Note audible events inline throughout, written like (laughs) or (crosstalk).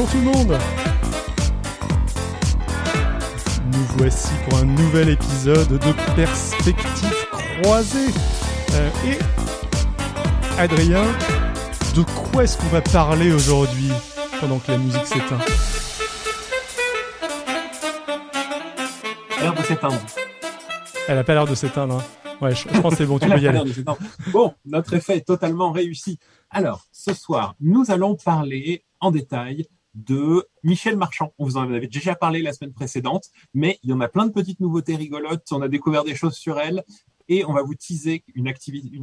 Bonjour tout le monde Nous voici pour un nouvel épisode de Perspectives croisées. Euh, et Adrien, de quoi est-ce qu'on va parler aujourd'hui pendant que la musique s'éteint? L'air de s'éteindre. Elle a pas l'air de s'éteindre. Hein. Ouais, je, je pense que c'est bon, tu peux y Elle a aller. Bon, notre effet est totalement réussi. Alors, ce soir, nous allons parler en détail de Michel Marchand. On vous en avait déjà parlé la semaine précédente, mais il y en a plein de petites nouveautés rigolotes. On a découvert des choses sur elle et on va vous teaser une,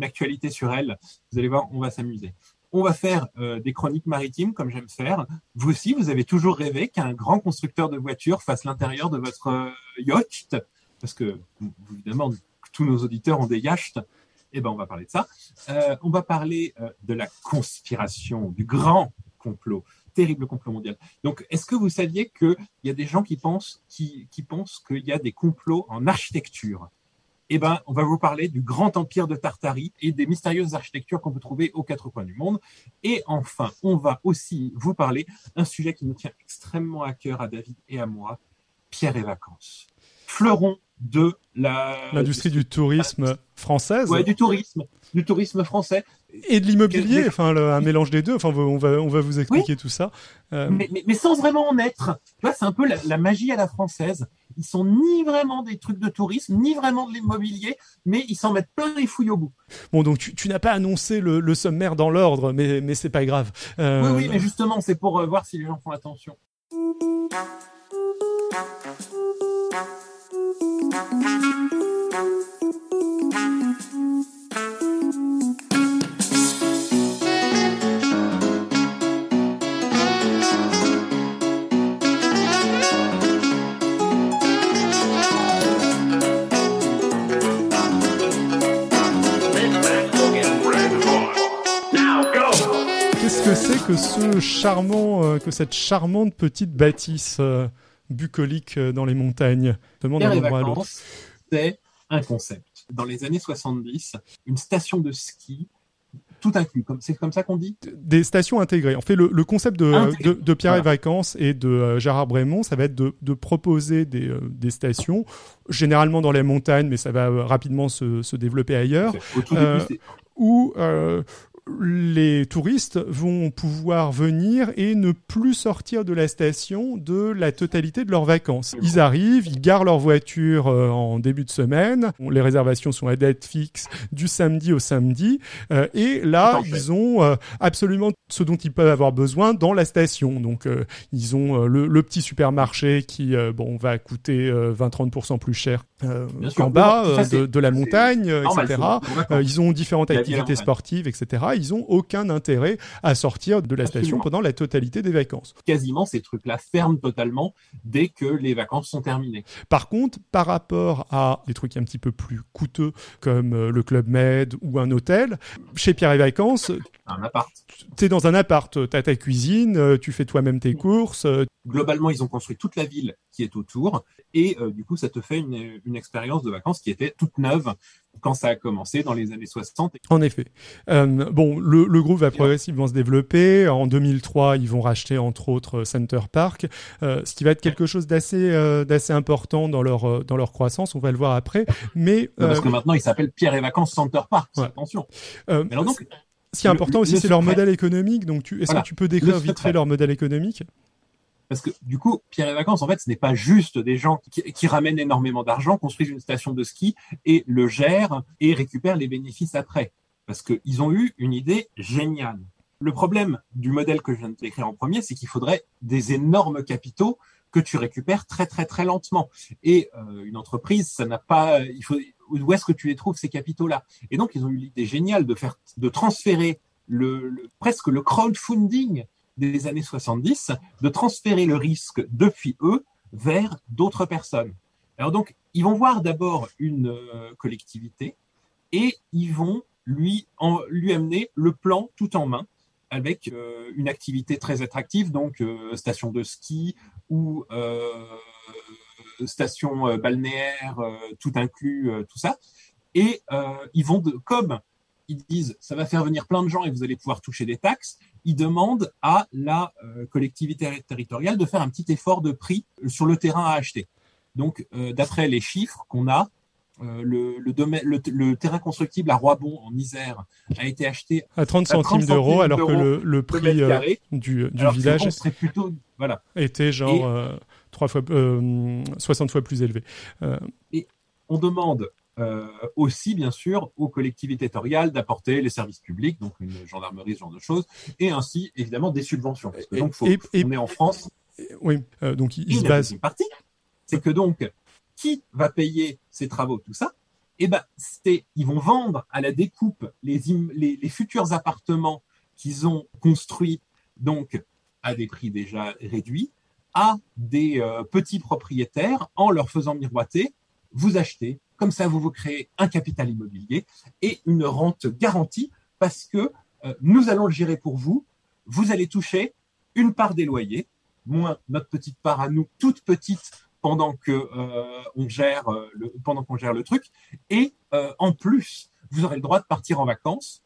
actualité sur elle. Vous allez voir, on va s'amuser. On va faire euh, des chroniques maritimes comme j'aime faire. Vous aussi, vous avez toujours rêvé qu'un grand constructeur de voitures fasse l'intérieur de votre euh, yacht, parce que évidemment tous nos auditeurs ont des yachts. Eh ben, on va parler de ça. Euh, on va parler de la conspiration, du grand complot, terrible complot mondial. Donc, est-ce que vous saviez qu'il y a des gens qui pensent, qui, qui pensent qu'il y a des complots en architecture? Eh ben, on va vous parler du grand empire de Tartarie et des mystérieuses architectures qu'on peut trouver aux quatre coins du monde. Et enfin, on va aussi vous parler d'un sujet qui nous tient extrêmement à cœur à David et à moi, Pierre et vacances. Fleuron de la L'industrie du tourisme française Ouais, du tourisme, du tourisme français. Et de l'immobilier, enfin le- un mélange des deux. Enfin, on va, on va vous expliquer tout ça. Euh, mais, mais, mais sans vraiment en être. Tu vois, c'est un peu la, la magie à la française. Ils sont ni vraiment des trucs de tourisme, ni vraiment de l'immobilier, mais ils s'en mettent plein les fouilles au bout. Bon, donc tu, tu n'as pas annoncé le, le sommaire dans l'ordre, mais, mais c'est pas grave. Euh, Oui, oui, mais justement, c'est pour euh, voir si les gens font attention. Que c'est que ce charmant, euh, que cette charmante petite bâtisse euh, bucolique euh, dans les montagnes Demande l'autre. vacances, c'est un concept. Dans les années 70, une station de ski, tout inclus. C'est comme ça qu'on dit? Des stations intégrées. En fait, le, le concept de, Intégré. de, de Pierre et. Vacances et de euh, Gérard Brémond, ça va être de, de proposer des, euh, des stations, généralement dans les montagnes, mais ça va rapidement se, se développer ailleurs. Au tout début, c'est où euh, les touristes vont pouvoir venir et ne plus sortir de la station de la totalité de leurs vacances. Ils arrivent, ils garent leur voiture euh, en début de semaine. Les réservations sont à date fixe du samedi au samedi. Euh, et là, ils ont euh, absolument ce dont ils peuvent avoir besoin dans la station. Donc, euh, ils ont le, le petit supermarché qui bon va coûter euh, 20-30% plus cher euh, qu'en bas de, de la montagne, etc. ils ont différentes activités sportives, etc. Ils ont aucun intérêt à sortir de la station pendant la totalité des vacances. quasiment ces trucs-là ferment totalement dès que les vacances sont terminées. Par contre, par rapport à des trucs un petit peu plus coûteux comme euh, le Club Med ou un hôtel, chez Pierre et Vacances, Un appart. t'es dans un appart, t'as ta cuisine, euh, tu fais toi-même tes courses, euh, Globalement, ils ont construit toute la ville qui est autour et euh, du coup, ça te fait une, une expérience de vacances qui était toute neuve quand ça a commencé dans les années 60. En effet. Euh, bon, le, le groupe va progressivement se développer. En 2003, ils vont racheter entre autres euh, Center Park, euh, ce qui va être quelque chose d'assez euh, d'assez important dans leur euh, dans leur croissance. On va le voir après. Mais Parce euh, que maintenant, il s'appelle Pierre et Vacances Center Park. Ouais. Attention. euh, Mais alors donc, ce qui est le- important aussi, c'est leur modèle économique. Donc, tu, est-ce Voilà. que tu peux décrire vite fait leur modèle économique? Parce que du coup, Pierre et Vacances, en fait, ce n'est pas juste des gens qui, qui ramènent énormément d'argent, construisent une station de ski et le gèrent et récupèrent les bénéfices après. Parce qu'ils ont eu une idée géniale. Le problème du modèle que je viens de décrire en premier, c'est qu'il faudrait des énormes capitaux que tu récupères très très très lentement. Et euh, une entreprise, ça n'a pas. Il faut où est-ce que tu les trouves ces capitaux-là? Et donc ils ont eu l'idée géniale de faire de transférer presque le crowdfunding des années 70, de transférer le risque depuis eux vers d'autres personnes. Alors donc ils vont voir d'abord une euh, collectivité et ils vont lui en, lui amener le plan tout en main avec euh, une activité très attractive, donc euh, station de ski ou station euh, balnéaire, euh, tout inclus, euh, tout ça. Et euh, ils vont, de, comme ils disent, ça va faire venir plein de gens et vous allez pouvoir toucher des taxes, il demande à la collectivité territoriale de faire un petit effort de prix sur le terrain à acheter. Donc, d'après les chiffres qu'on a, le, le, terrain constructible à Roibon en Isère a été acheté à 30 centimes, d'euros, alors que le, prix du, du village plutôt, voilà. était genre trois fois, 60 fois plus élevé. Et on demande euh, aussi, bien sûr, aux collectivités territoriales d'apporter les services publics, donc une gendarmerie, ce genre de choses, et ainsi, évidemment, des subventions. Parce que donc, faut, on est en France. Oui, euh, donc il, se base. Une partie, c'est que donc, qui va payer ces travaux, tout ça? Eh ben, c'est, ils vont vendre à la découpe les, les, les futurs appartements qu'ils ont construits, donc à des prix déjà réduits, à des euh, petits propriétaires en leur faisant miroiter vous achetez, comme ça vous vous créez un capital immobilier et une rente garantie parce que euh, nous allons le gérer pour vous. Vous allez toucher une part des loyers, moins notre petite part à nous, toute petite pendant que euh, on pendant qu'on gère le truc. Et en plus, vous aurez le droit de partir en vacances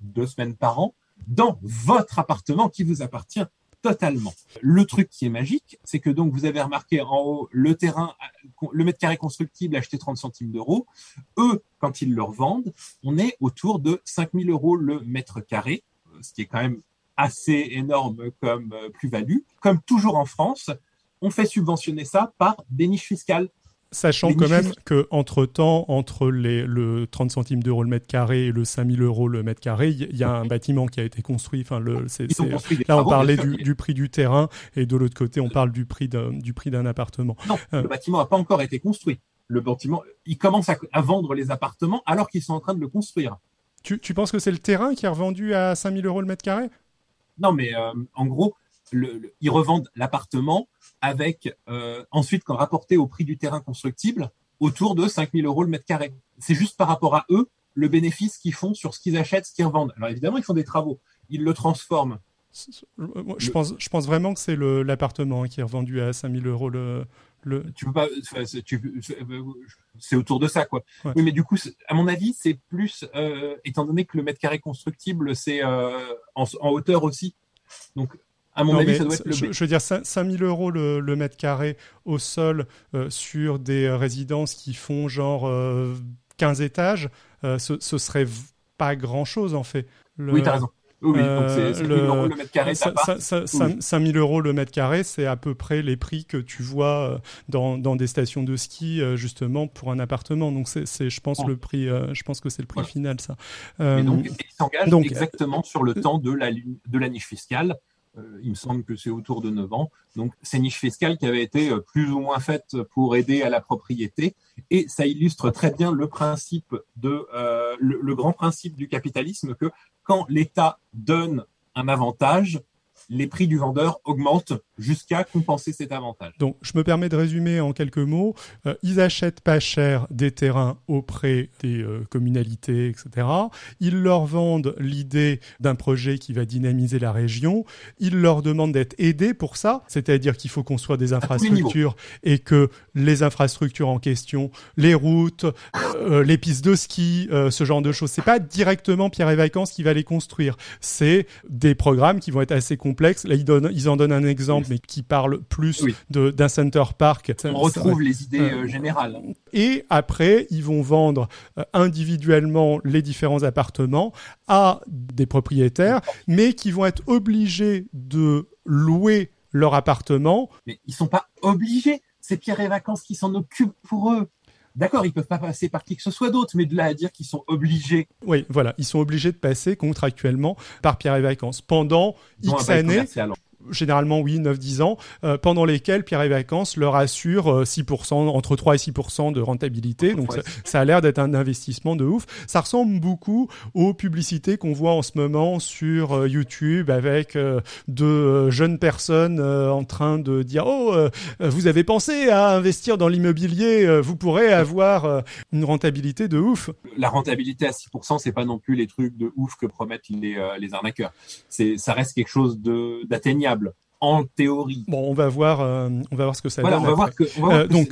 deux semaines par an dans votre appartement qui vous appartient totalement. Le truc qui est magique, c'est que donc vous avez remarqué en haut le terrain, le mètre carré constructible acheté 30 centimes d'euros. Eux, quand ils le revendent, on est autour de 5000 euros le mètre carré, ce qui est quand même assez énorme comme euh, plus-value. Comme toujours en France, on fait subventionner ça par des niches fiscales. Sachant quand même que entre temps, entre les, le 30 centimes d'euros le mètre carré et le 5000 euros le mètre carré, il y, a un bâtiment qui a été construit. Enfin, le, là, on parlait du, prix du terrain et de l'autre côté, on parle du prix d'un, du prix d'un appartement. Non, euh, le bâtiment n'a pas encore été construit. Le bâtiment, il commence à, vendre les appartements alors qu'ils sont en train de le construire. Tu, tu penses que c'est le terrain qui est revendu à 5000 euros le mètre carré? Non, mais euh, en gros, le, ils revendent l'appartement avec euh, ensuite quand rapporté au prix du terrain constructible autour de 5000 euros le mètre carré. C'est juste par rapport à eux le bénéfice qu'ils font sur ce qu'ils achètent, ce qu'ils revendent. Alors évidemment, ils font des travaux, ils le transforment. Je pense, je pense vraiment que c'est l'appartement qui est revendu à 5000 euros le, le... Tu peux pas, c'est autour de ça, quoi. Oui, mais du coup, à mon avis, c'est plus, euh, étant donné que le mètre carré constructible, c'est euh, en, en, hauteur aussi. Donc, à mon avis, ça doit être le je, je, veux dire, 5000 euros le, le, mètre carré au sol euh, sur des résidences qui font genre 15 euh, étages, euh, ce, ce serait pas grand chose en fait. Le, oui, t'as raison. Oui, donc c'est 5000 euros le mètre carré. 5000 euros le mètre carré, c'est à peu près les prix que tu vois dans, dans des stations de ski, justement, pour un appartement. Donc, c'est, je pense, le prix, je pense que c'est le prix final, ça. Et donc, il s'engage exactement sur le temps de la, de la niche fiscale. Euh, il me semble que c'est autour de 9 ans. Donc, c'est niche fiscale qui avait été euh, plus ou moins faite pour aider à la propriété. Et ça illustre très bien le principe de, euh, le, grand principe du capitalisme que quand l'État donne un avantage, les prix du vendeur augmentent jusqu'à compenser cet avantage. Donc, je me permets de résumer en quelques mots. Euh, ils achètent pas cher des terrains auprès des euh, communalités, etc. Ils leur vendent l'idée d'un projet qui va dynamiser la région. Ils leur demandent d'être aidés pour ça, c'est-à-dire qu'il faut construire des infrastructures et que les infrastructures en question, les routes, euh, les pistes de ski, ce genre de choses, c'est pas directement Pierre et Vacances qui va les construire. C'est des programmes qui vont être assez complexes. Là, ils, donnent, ils en donnent un exemple mais qui parle plus d'un center park. On retrouve les idées euh, générales. Et après, ils vont vendre euh, individuellement les différents appartements à des propriétaires, mais qui vont être obligés de louer leur appartement. Mais ils sont pas obligés. C'est Pierre et Vacances qui s'en occupent pour eux. D'accord, ils peuvent pas passer par qui que ce soit d'autre, mais de là à dire qu'ils sont obligés. Oui, voilà, ils sont obligés de passer contractuellement par Pierre et Vacances pendant X années généralement oui, 9-10 ans, euh, pendant lesquels Pierre et Vacances leur assure 6%, euh, entre 3 et 6% de rentabilité. Donc ça, a l'air d'être un investissement de ouf. Ça ressemble beaucoup aux publicités qu'on voit en ce moment sur euh, YouTube avec de jeunes personnes en train de dire oh vous avez pensé à investir dans l'immobilier, vous pourrez avoir une rentabilité de ouf. La rentabilité à 6%, c'est pas non plus les trucs de ouf que promettent les, les arnaqueurs. C'est ça reste quelque chose de d'atteignable en théorie. Bon, on va voir, euh, on va voir ce que ça voilà, donne. On va voir que, on va voir euh, donc,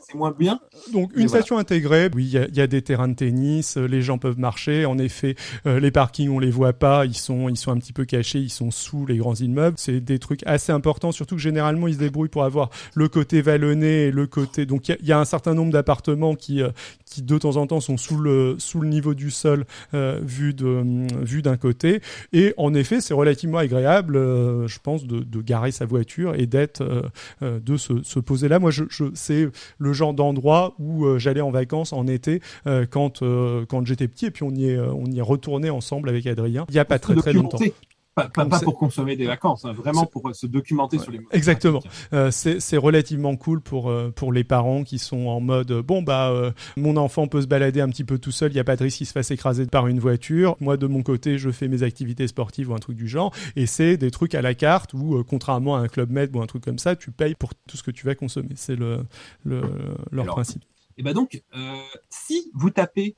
c'est moins bien. Donc une station intégrée, oui, il y, a, des terrains de tennis, euh, les gens peuvent marcher. En effet, euh, les parkings on les voit pas, ils sont ils sont un petit peu cachés, ils sont sous les grands immeubles. C'est des trucs assez importants, surtout que généralement ils se débrouillent pour avoir le côté vallonné et le côté. Donc il y, a un certain nombre d'appartements qui qui de temps en temps sont sous le sous le niveau du sol vu de vu d'un côté. Et en effet, c'est relativement agréable, je pense, de, de, garer sa voiture et d'être de se, se poser là. Moi, je, je c'est le genre d'endroit où euh, j'allais en vacances en été euh, quand euh, quand j'étais petit et puis on y est on y est retourné ensemble avec Adrien. Il n'y a pas très très longtemps. Pas, pas, pour consommer des vacances, hein, vraiment pour se documenter sur les. Exactement. Euh, c'est relativement cool pour pour les parents qui sont en mode bon bah mon enfant peut se balader un petit peu tout seul, il y a pas de risque qu'il se fasse écraser par une voiture. Moi de mon côté, je fais mes activités sportives ou un truc du genre, et c'est des trucs à la carte où contrairement à un club med ou un truc comme ça, tu payes pour tout ce que tu vas consommer. C'est le, le leur principe. Et ben donc, euh, si vous tapez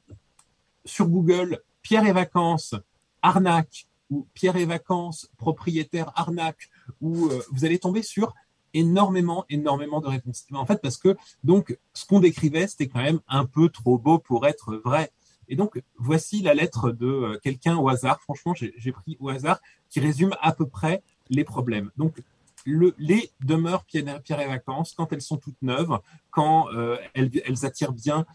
sur Google Pierre et vacances arnaque ou Pierre et vacances propriétaire arnaque, ou euh, vous allez tomber sur énormément, énormément de réponses. En fait, parce que donc ce qu'on décrivait, c'était quand même un peu trop beau pour être vrai. Et donc, voici la lettre de euh, quelqu'un au hasard. Franchement, j'ai pris au hasard qui résume à peu près les problèmes. Donc, le, les demeures Pierre, et Vacances, quand elles sont toutes neuves, quand euh, elles, attirent bien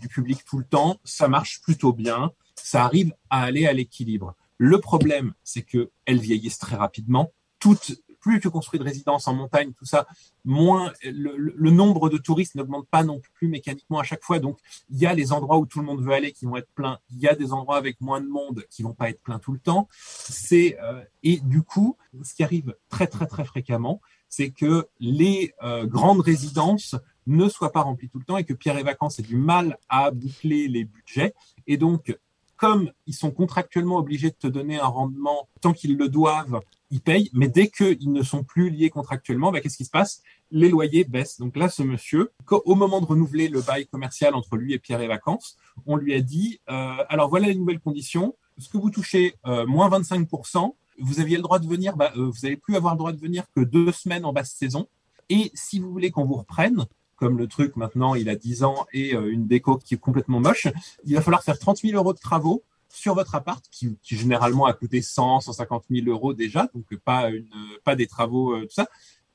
du public tout le temps, ça marche plutôt bien, ça arrive à aller à l'équilibre. Le problème, c'est que elles vieillissent très rapidement. Toutes plus tu construis de résidences en montagne, tout ça, moins le, nombre de touristes n'augmente pas non plus mécaniquement à chaque fois. Donc, il y a les endroits où tout le monde veut aller qui vont être pleins. Il y a des endroits avec moins de monde qui vont pas être pleins tout le temps. C'est euh, et du coup, ce qui arrive très très très fréquemment, c'est que les euh, grandes résidences ne soient pas remplies tout le temps et que Pierre et Vacances ait du mal à boucler les budgets. Et donc, comme ils sont contractuellement obligés de te donner un rendement tant qu'ils le doivent ils payent, mais dès qu'ils ne sont plus liés contractuellement, bah, qu'est-ce qui se passe? Les loyers baissent. Donc là, ce monsieur, au moment de renouveler le bail commercial entre lui et Pierre et Vacances, on lui a dit, euh, alors voilà les nouvelles conditions, ce que vous touchez, euh, moins 25%, vous aviez le droit de venir, bah, euh, vous n'allez plus avoir le droit de venir que deux semaines en basse saison. Et si vous voulez qu'on vous reprenne, comme le truc maintenant, il a 10 ans et une déco qui est complètement moche, il va falloir faire 30 000 euros de travaux sur votre appart, qui, généralement a coûté 100, 150 000 euros déjà, donc pas des travaux, euh, tout ça.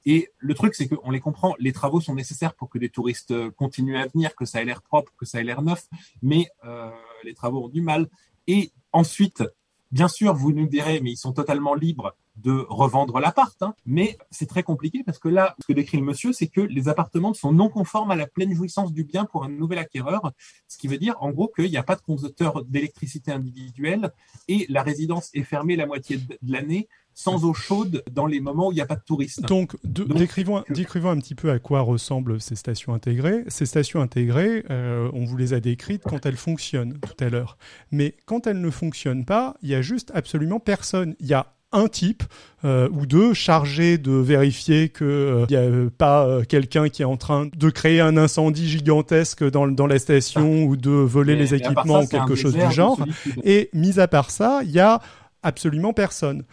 Et le truc, c'est qu'on les comprend, les travaux sont nécessaires pour que des touristes euh, continuent à venir, que ça ait l'air propre, que ça ait l'air neuf, mais euh, les travaux ont du mal. Et ensuite, bien sûr, vous nous direz, mais ils sont totalement libres de revendre l'appart. Hein. Mais c'est très compliqué parce que là, ce que décrit le monsieur, c'est que les appartements sont non conformes à la pleine jouissance du bien pour un nouvel acquéreur, ce qui veut dire en gros qu'il n'y a pas de consommateur d'électricité individuelle et la résidence est fermée la moitié de l'année sans eau chaude dans les moments où il n'y a pas de touristes. Donc, décrivons, décrivons, un petit peu à quoi ressemblent ces stations intégrées. Ces stations intégrées, euh, on vous les a décrites quand elles fonctionnent tout à l'heure. Mais quand elles ne fonctionnent pas, il y a juste absolument personne. Il y a un type euh, ou deux chargés de vérifier que il euh, n'y a pas euh, quelqu'un qui est en train de créer un incendie gigantesque dans, dans la station ou de voler les équipements ou quelque chose du genre. Et mis à part ça, il y a absolument personne.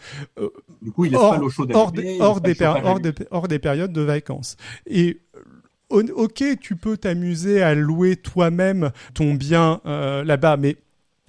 du coup, il hors, pas l'eau chaude hors, des, hors, des hors, des, périodes de vacances. Et ok, tu peux t'amuser à louer toi-même ton bien là-bas, mais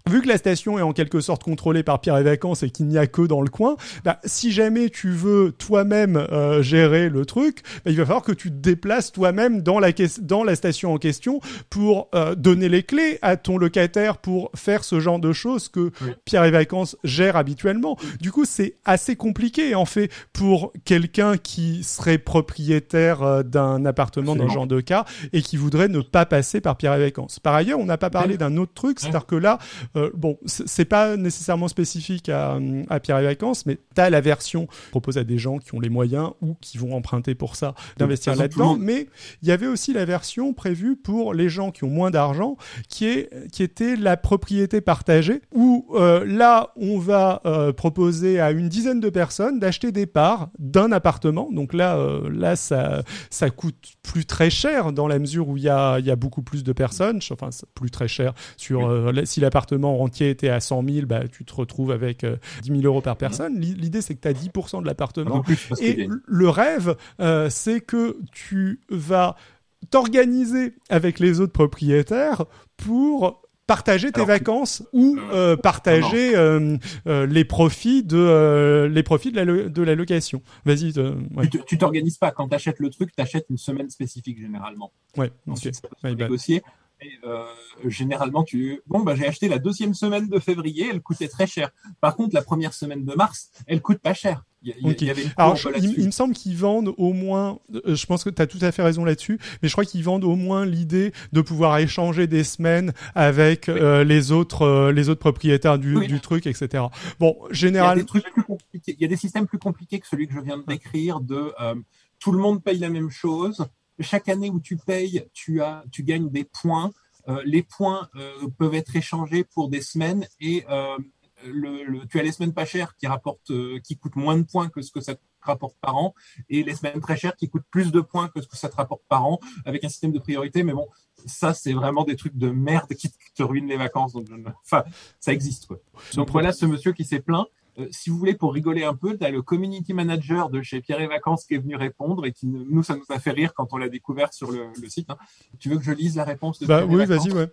vu que la station est en quelque sorte contrôlée par Pierre et Vacances et qu'il n'y a que dans le coin, bah, si jamais tu veux toi-même euh, gérer le truc, bah, il va falloir que tu te déplaces toi-même dans la, dans la station en question pour euh, donner les clés à ton locataire pour faire ce genre de choses que Pierre et Vacances gère habituellement. Du coup, c'est assez compliqué en fait pour quelqu'un qui serait propriétaire euh, d'un appartement dans ce genre de cas et qui voudrait ne pas passer par Pierre et Vacances. Par ailleurs, on n'a pas parlé d'un autre truc, c'est-à-dire que là, euh, bon, c'est pas nécessairement spécifique à, à Pierre et Vacances, mais tu as la version proposée à des gens qui ont les moyens ou qui vont emprunter pour ça d'investir là-dedans. Mais il y avait aussi la version prévue pour les gens qui ont moins d'argent, qui est qui était la propriété partagée, où euh, là on va euh, proposer à une dizaine de personnes d'acheter des parts d'un appartement. Donc là, là ça ça coûte plus très cher dans la mesure où il y a y a beaucoup plus de personnes. Enfin, plus très cher sur si l'appartement entier était à 100 000, bah, tu te retrouves avec 10 euh, 000 euros par personne. L'idée, c'est que tu as 10% de l'appartement. Et le rêve, euh, c'est que tu vas t'organiser avec les autres propriétaires pour partager tes vacances ou euh, partager euh, euh, les profits de les profits de la, de la location. Vas-y. Tu t'organises pas quand tu achètes le truc, tu achètes une semaine spécifique généralement. Ouais. Ensuite, ça peut négocier. Et, généralement, tu bon bah j'ai acheté la deuxième semaine de février, elle coûtait très cher. Par contre, la première semaine de mars, elle coûte pas cher. Il y, avait Alors, il, me semble qu'ils vendent au moins, euh, je pense que tu as tout à fait raison là-dessus, mais je crois qu'ils vendent au moins l'idée de pouvoir échanger des semaines avec euh, les autres euh, les autres propriétaires du, du, truc, etc. Bon, généralement. Il, y a des systèmes plus compliqués que celui que je viens de décrire de tout le monde paye la même chose. Chaque année où tu payes, tu as tu gagnes des points. les points peuvent être échangés pour des semaines et le, tu as les semaines pas chères qui rapportent, euh, qui coûtent moins de points que ce que ça te rapporte par an, et les semaines très chères qui coûtent plus de points que ce que ça te rapporte par an, avec un système de priorité. Mais bon, ça c'est vraiment des trucs de merde qui te ruinent les vacances. Donc, enfin, ça existe quoi. Donc voilà ce monsieur qui s'est plaint. Euh, si vous voulez, pour rigoler un peu, tu as le community manager de chez Pierre et Vacances qui est venu répondre et qui nous, ça nous a fait rire quand on l'a découvert sur le, site. Hein. Tu veux que je lise la réponse de bah, Oui, vas-y, ouais.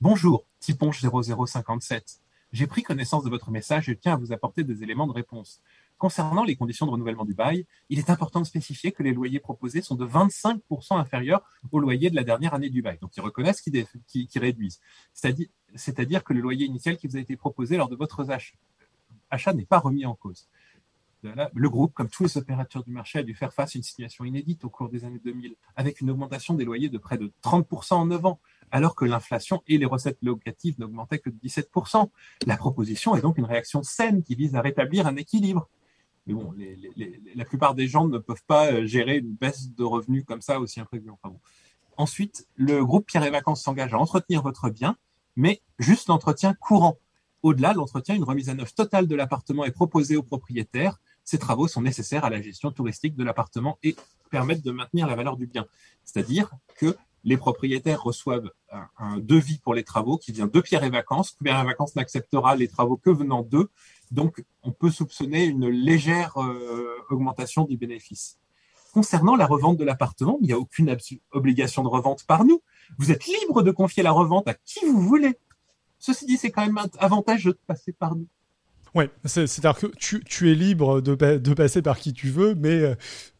Bonjour, Tiponche 0057. J'ai pris connaissance de votre message et tiens à vous apporter des éléments de réponse. Concernant les conditions de renouvellement du bail, il est important de spécifier que les loyers proposés sont de 25% inférieurs au loyer de la dernière année du bail. Donc, ils reconnaissent qu'ils réduisent. C'est-à-dire que le loyer initial qui vous a été proposé lors de votre achat n'est pas remis en cause. Le groupe, comme tous les opérateurs du marché, a dû faire face à une situation inédite au cours des années 2000, avec une augmentation des loyers de près de 30% en 9 ans, alors que l'inflation et les recettes locatives n'augmentaient que de 17%. La proposition est donc une réaction saine qui vise à rétablir un équilibre. Mais bon, la plupart des gens ne peuvent pas euh, gérer une baisse de revenus comme ça aussi imprévue. Ensuite, le groupe Pierre et Vacances s'engage à entretenir votre bien, mais juste l'entretien courant. Au-delà, l'entretien, une remise à neuf totale de l'appartement est proposée au propriétaire. Ces travaux sont nécessaires à la gestion touristique de l'appartement et permettent de maintenir la valeur du bien. C'est-à-dire que les propriétaires reçoivent un, devis pour les travaux qui vient de Pierre et Vacances. Pierre et Vacances n'acceptera les travaux que venant d'eux. Donc, on peut soupçonner une légère euh, augmentation du bénéfice. Concernant la revente de l'appartement, il n'y a aucune obligation de revente par nous. Vous êtes libre de confier la revente à qui vous voulez. Ceci dit, c'est quand même avantageux de passer par nous. Ouais, c'est-à-dire que tu, tu, es libre de, de, passer par qui tu veux, mais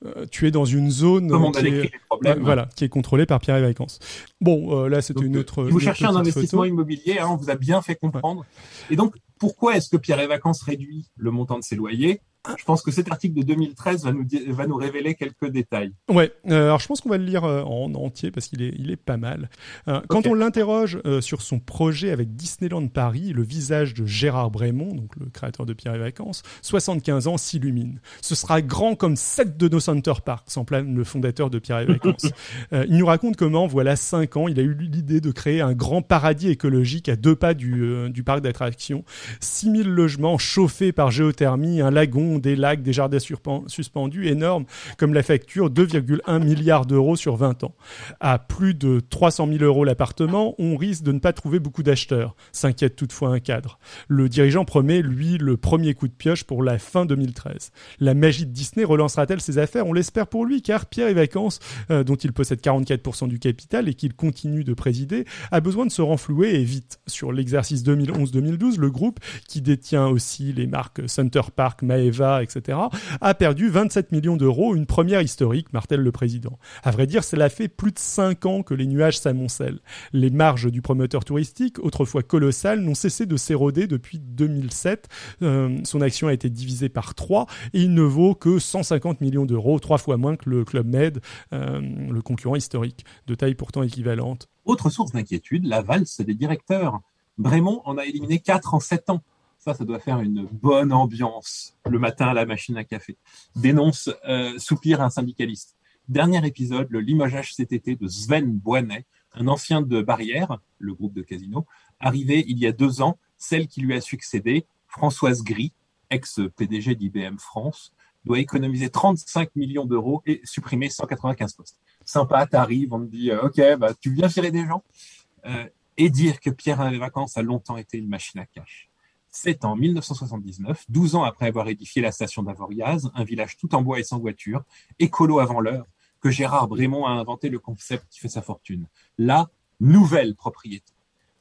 euh, tu es dans une zone qui, est, voilà, qui est contrôlée par Pierre et Vacances. Bon, euh, là, c'était une autre. Si vous cherchez un investissement immobilier, hein, on vous a bien fait comprendre. Et donc, pourquoi est-ce que Pierre et Vacances réduit le montant de ses loyers je pense que cet article de 2013 va nous, va nous révéler quelques détails. Ouais, euh, alors je pense qu'on va le lire euh, en entier parce qu'il est, il est pas mal. Euh, quand on l'interroge sur son projet avec Disneyland Paris, le visage de Gérard Brémond, donc le créateur de Pierre et Vacances, 75 ans, s'illumine. Ce sera grand comme sept de nos Center Parks, en plein le fondateur de Pierre et Vacances. (laughs) il nous raconte comment, voilà 5 ans, il a eu l'idée de créer un grand paradis écologique à deux pas du, du parc d'attractions. 6000 logements chauffés par géothermie, un lagon des lacs, des jardins suspendus énormes, comme la facture 2,1 milliards d'euros sur 20 ans. À plus de 300 000 euros l'appartement, on risque de ne pas trouver beaucoup d'acheteurs, s'inquiète toutefois un cadre. Le dirigeant promet, lui, le premier coup de pioche pour la fin 2013. La magie de Disney relancera-t-elle ses affaires? On l'espère pour lui, car Pierre et Vacances, euh, dont il possède 44% du capital et qu'il continue de présider, a besoin de se renflouer et vite. Sur l'exercice 2011-2012, le groupe, qui détient aussi les marques Center Park, Maeva, etc., a perdu 27 millions d'euros, une première historique, martèle le président. À vrai dire, cela fait plus de 5 ans que les nuages s'amoncellent. Les marges du promoteur touristique, autrefois colossales, n'ont cessé de s'éroder depuis 2007. Euh, son action a été divisée par 3 et il ne vaut que 150 millions d'euros, trois fois moins que le Club Med, euh, le concurrent historique, de taille pourtant équivalente. Autre source d'inquiétude, la valse des directeurs. Brémond en a éliminé 4 en 7 ans. Ça, ça doit faire une bonne ambiance le matin à la machine à café. Dénonce, euh, soupire un syndicaliste. Dernier épisode, le limogeage cet été de Sven Boinet, un ancien de Barrière, le groupe de Casino, arrivé il y a deux ans, celle qui lui a succédé, Françoise Gris, ex-PDG d'IBM France, doit économiser 35 millions d'euros et supprimer 195 postes. Sympa, t'arrives, on te dit, euh, ok, bah, tu viens virer des gens. Euh, et dire que Pierre les vacances a longtemps été une machine à cash. C'est en 1979, 12 ans après avoir édifié la station d'Avoriaz, un village tout en bois et sans voiture, écolo avant l'heure, que Gérard Brémond a inventé le concept qui fait sa fortune. La nouvelle propriété.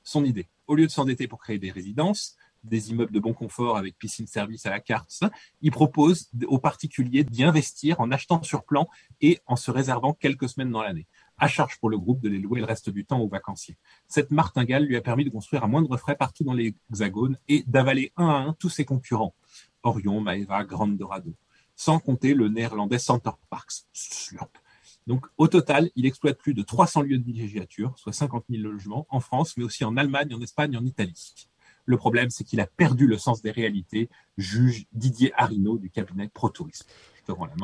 Son idée. Au lieu de s'endetter pour créer des résidences, des immeubles de bon confort avec piscine service à la carte, il propose aux particuliers d'y investir en achetant sur plan et en se réservant quelques semaines dans l'année. À charge pour le groupe de les louer le reste du temps aux vacanciers. Cette martingale lui a permis de construire à moindre frais partout dans l'Hexagone et d'avaler un à un tous ses concurrents. Orion, Maeva, Grande Dorado. Sans compter le néerlandais Center Parks. Donc, au total, il exploite plus de 300 lieux de villégiature, soit 50 000 logements, en France, mais aussi en Allemagne, en Espagne, en Italie. Le problème, c'est qu'il a perdu le sens des réalités, juge Didier Arinaud du cabinet ProTourisme.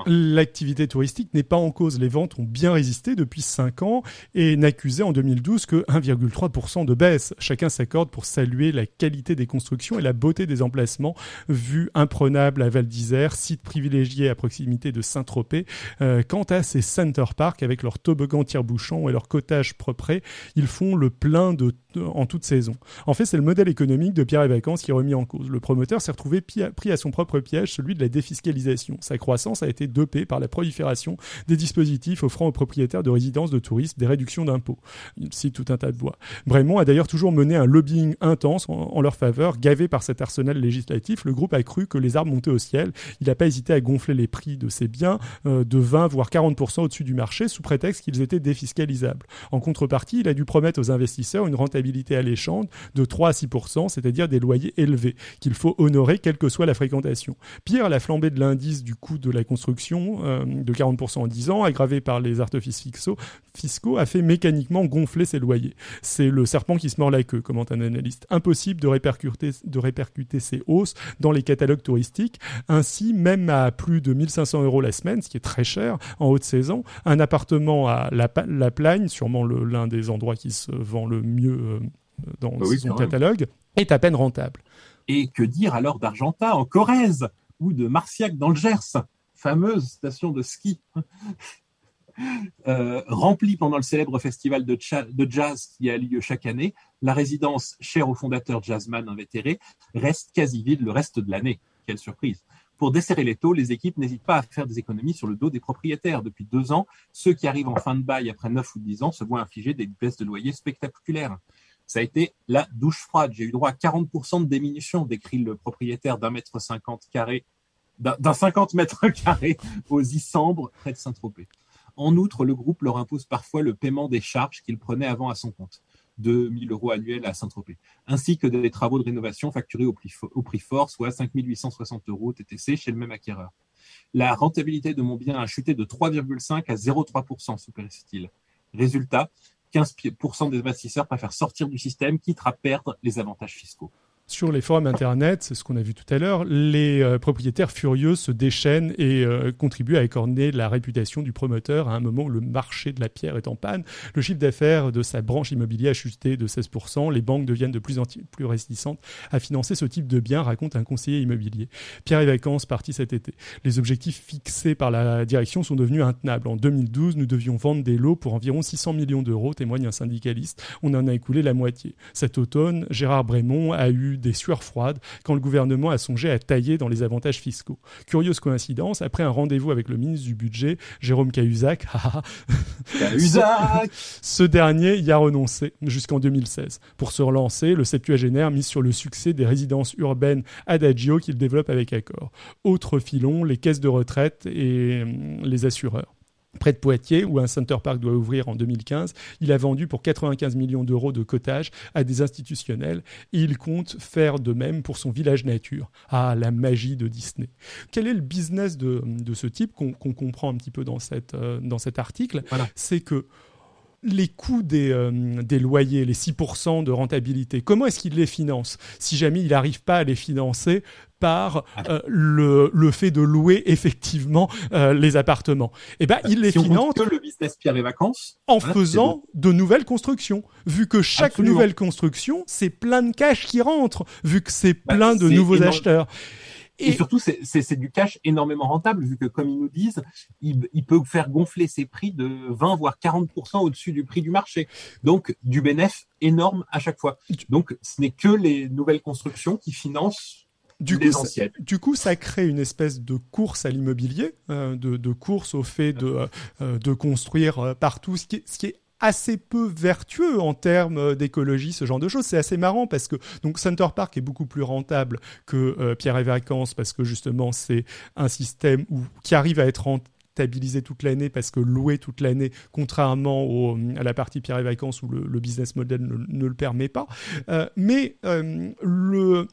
L'activité touristique n'est pas en cause. Les ventes ont bien résisté depuis 5 ans et n'accusaient en 2012 que 1,3% de baisse. Chacun s'accorde pour saluer la qualité des constructions et la beauté des emplacements. Vue imprenable à Val d'Isère, site privilégié à proximité de Saint-Tropez. Euh, quant à ces Center Park avec leurs toboggans tire-bouchons et leurs cottages propres, ils font le plein en toute saison. En fait, c'est le modèle économique de Pierre et Vacances qui est remis en cause. Le promoteur s'est retrouvé pris à son propre piège, celui de la défiscalisation. Sa croissance a été dopée par la prolifération des dispositifs offrant aux propriétaires de résidences de touristes des réductions d'impôts. Il cite tout un tas de bois. Bremont a d'ailleurs toujours mené un lobbying intense en, leur faveur. Gavé par cet arsenal législatif, le groupe a cru que les arbres montaient au ciel. Il n'a pas hésité à gonfler les prix de ses biens euh, de 20 voire 40% au-dessus du marché sous prétexte qu'ils étaient défiscalisables. En contrepartie, il a dû promettre aux investisseurs une rentabilité alléchante de 3 à 6% c'est-à-dire des loyers élevés qu'il faut honorer quelle que soit la fréquentation. Pire, la flambée de l'indice du coût de la construction euh, de 40% en 10 ans, aggravé par les artifices fiscaux, fiscaux, a fait mécaniquement gonfler ses loyers. C'est le serpent qui se mord la queue, commente un analyste. Impossible de répercuter, de répercuter ces hausses dans les catalogues touristiques. Ainsi, même à plus de 1500 euros la semaine, ce qui est très cher en haute saison, un appartement à La, la Plagne, sûrement l'un des endroits qui se vend le mieux euh, dans bah son catalogue, est à peine rentable. Et que dire alors d'Argenta en Corrèze ou de Marciac dans le Gers, fameuse station de ski (laughs) euh, remplie pendant le célèbre festival de, jazz qui a lieu chaque année, la résidence chère au fondateur jazzman invétéré reste quasi vide le reste de l'année. Quelle surprise pour desserrer les taux, les équipes n'hésitent pas à faire des économies sur le dos des propriétaires. Depuis deux ans, ceux qui arrivent en fin de bail après neuf ou dix ans se voient infliger des baisses de loyer spectaculaires ça a été la douche froide. J'ai eu droit à 40% de diminution, décrit le propriétaire d'un mètre cinquante carré, d'un 50 mètres (laughs) carrés aux Isambres, près de Saint-Tropez. En outre, le groupe leur impose parfois le paiement des charges qu'ils prenaient avant à son compte, 2000 euros annuels à Saint-Tropez, ainsi que des travaux de rénovation facturés au prix, fort, soit 5860 euros TTC chez le même acquéreur. La rentabilité de mon bien a chuté de 3,5 à 0,3%, super-il. Résultat, 15% des investisseurs préfèrent sortir du système, quitte à perdre les avantages fiscaux sur les forums internet, c'est ce qu'on a vu tout à l'heure, les euh, propriétaires furieux se déchaînent et euh, contribuent à écorner la réputation du promoteur à un moment où le marché de la pierre est en panne. Le chiffre d'affaires de sa branche immobilière a chuté de 16%. Les banques deviennent de plus en plus réticentes à financer ce type de biens, raconte un conseiller immobilier. Pierre et Vacances parti cet été. Les objectifs fixés par la direction sont devenus intenables. En 2012, nous devions vendre des lots pour environ 600 millions d'euros, témoigne un syndicaliste. On en a écoulé la moitié. Cet automne, Gérard Brémond a eu des sueurs froides quand le gouvernement a songé à tailler dans les avantages fiscaux. Curieuse coïncidence, après un rendez-vous avec le ministre du Budget, Jérôme Cahuzac, (laughs) Cahuzac ce dernier y a renoncé jusqu'en 2016. Pour se relancer, le septuagénaire mise sur le succès des résidences urbaines Adagio qu'il développe avec Accor. Autre filon, les caisses de retraite et hum, les assureurs près de Poitiers, où un Center Park doit ouvrir en 2015. Il a vendu pour 95 millions d'euros de cotage à des institutionnels et il compte faire de même pour son village nature. Ah, la magie de Disney. Quel est le business de, ce type qu'on comprend un petit peu dans, cette, euh, dans cet article? C'est que les coûts des, euh, des, loyers, les 6% de rentabilité, comment est-ce qu'il les finance Si jamais il n'arrive pas à les financer par euh, le, le, fait de louer effectivement euh, les appartements? Eh ben, il les finance que le business Pierre et Vacances en faisant de nouvelles constructions. Vu que chaque nouvelle construction, c'est plein de cash qui rentre, vu que c'est bah, plein de nouveaux acheteurs. Et, surtout, c'est du cash énormément rentable, vu que, comme ils nous disent, il, il peut faire gonfler ses prix de 20 voire 40% au-dessus du prix du marché. Donc, du bénéfice énorme à chaque fois. Donc, ce n'est que les nouvelles constructions qui financent du coup, ça, du coup, ça crée une espèce de course à l'immobilier, de, de, course au fait de, de construire partout, ce qui est, ce qui est assez peu vertueux en termes d'écologie, ce genre de choses. C'est assez marrant parce que donc Center Park est beaucoup plus rentable que Pierre et Vacances parce que justement c'est un système qui arrive à être rentabilisé toute l'année parce que louer toute l'année, contrairement à la partie Pierre et Vacances où le, business model ne, le permet pas. Euh, mais euh, le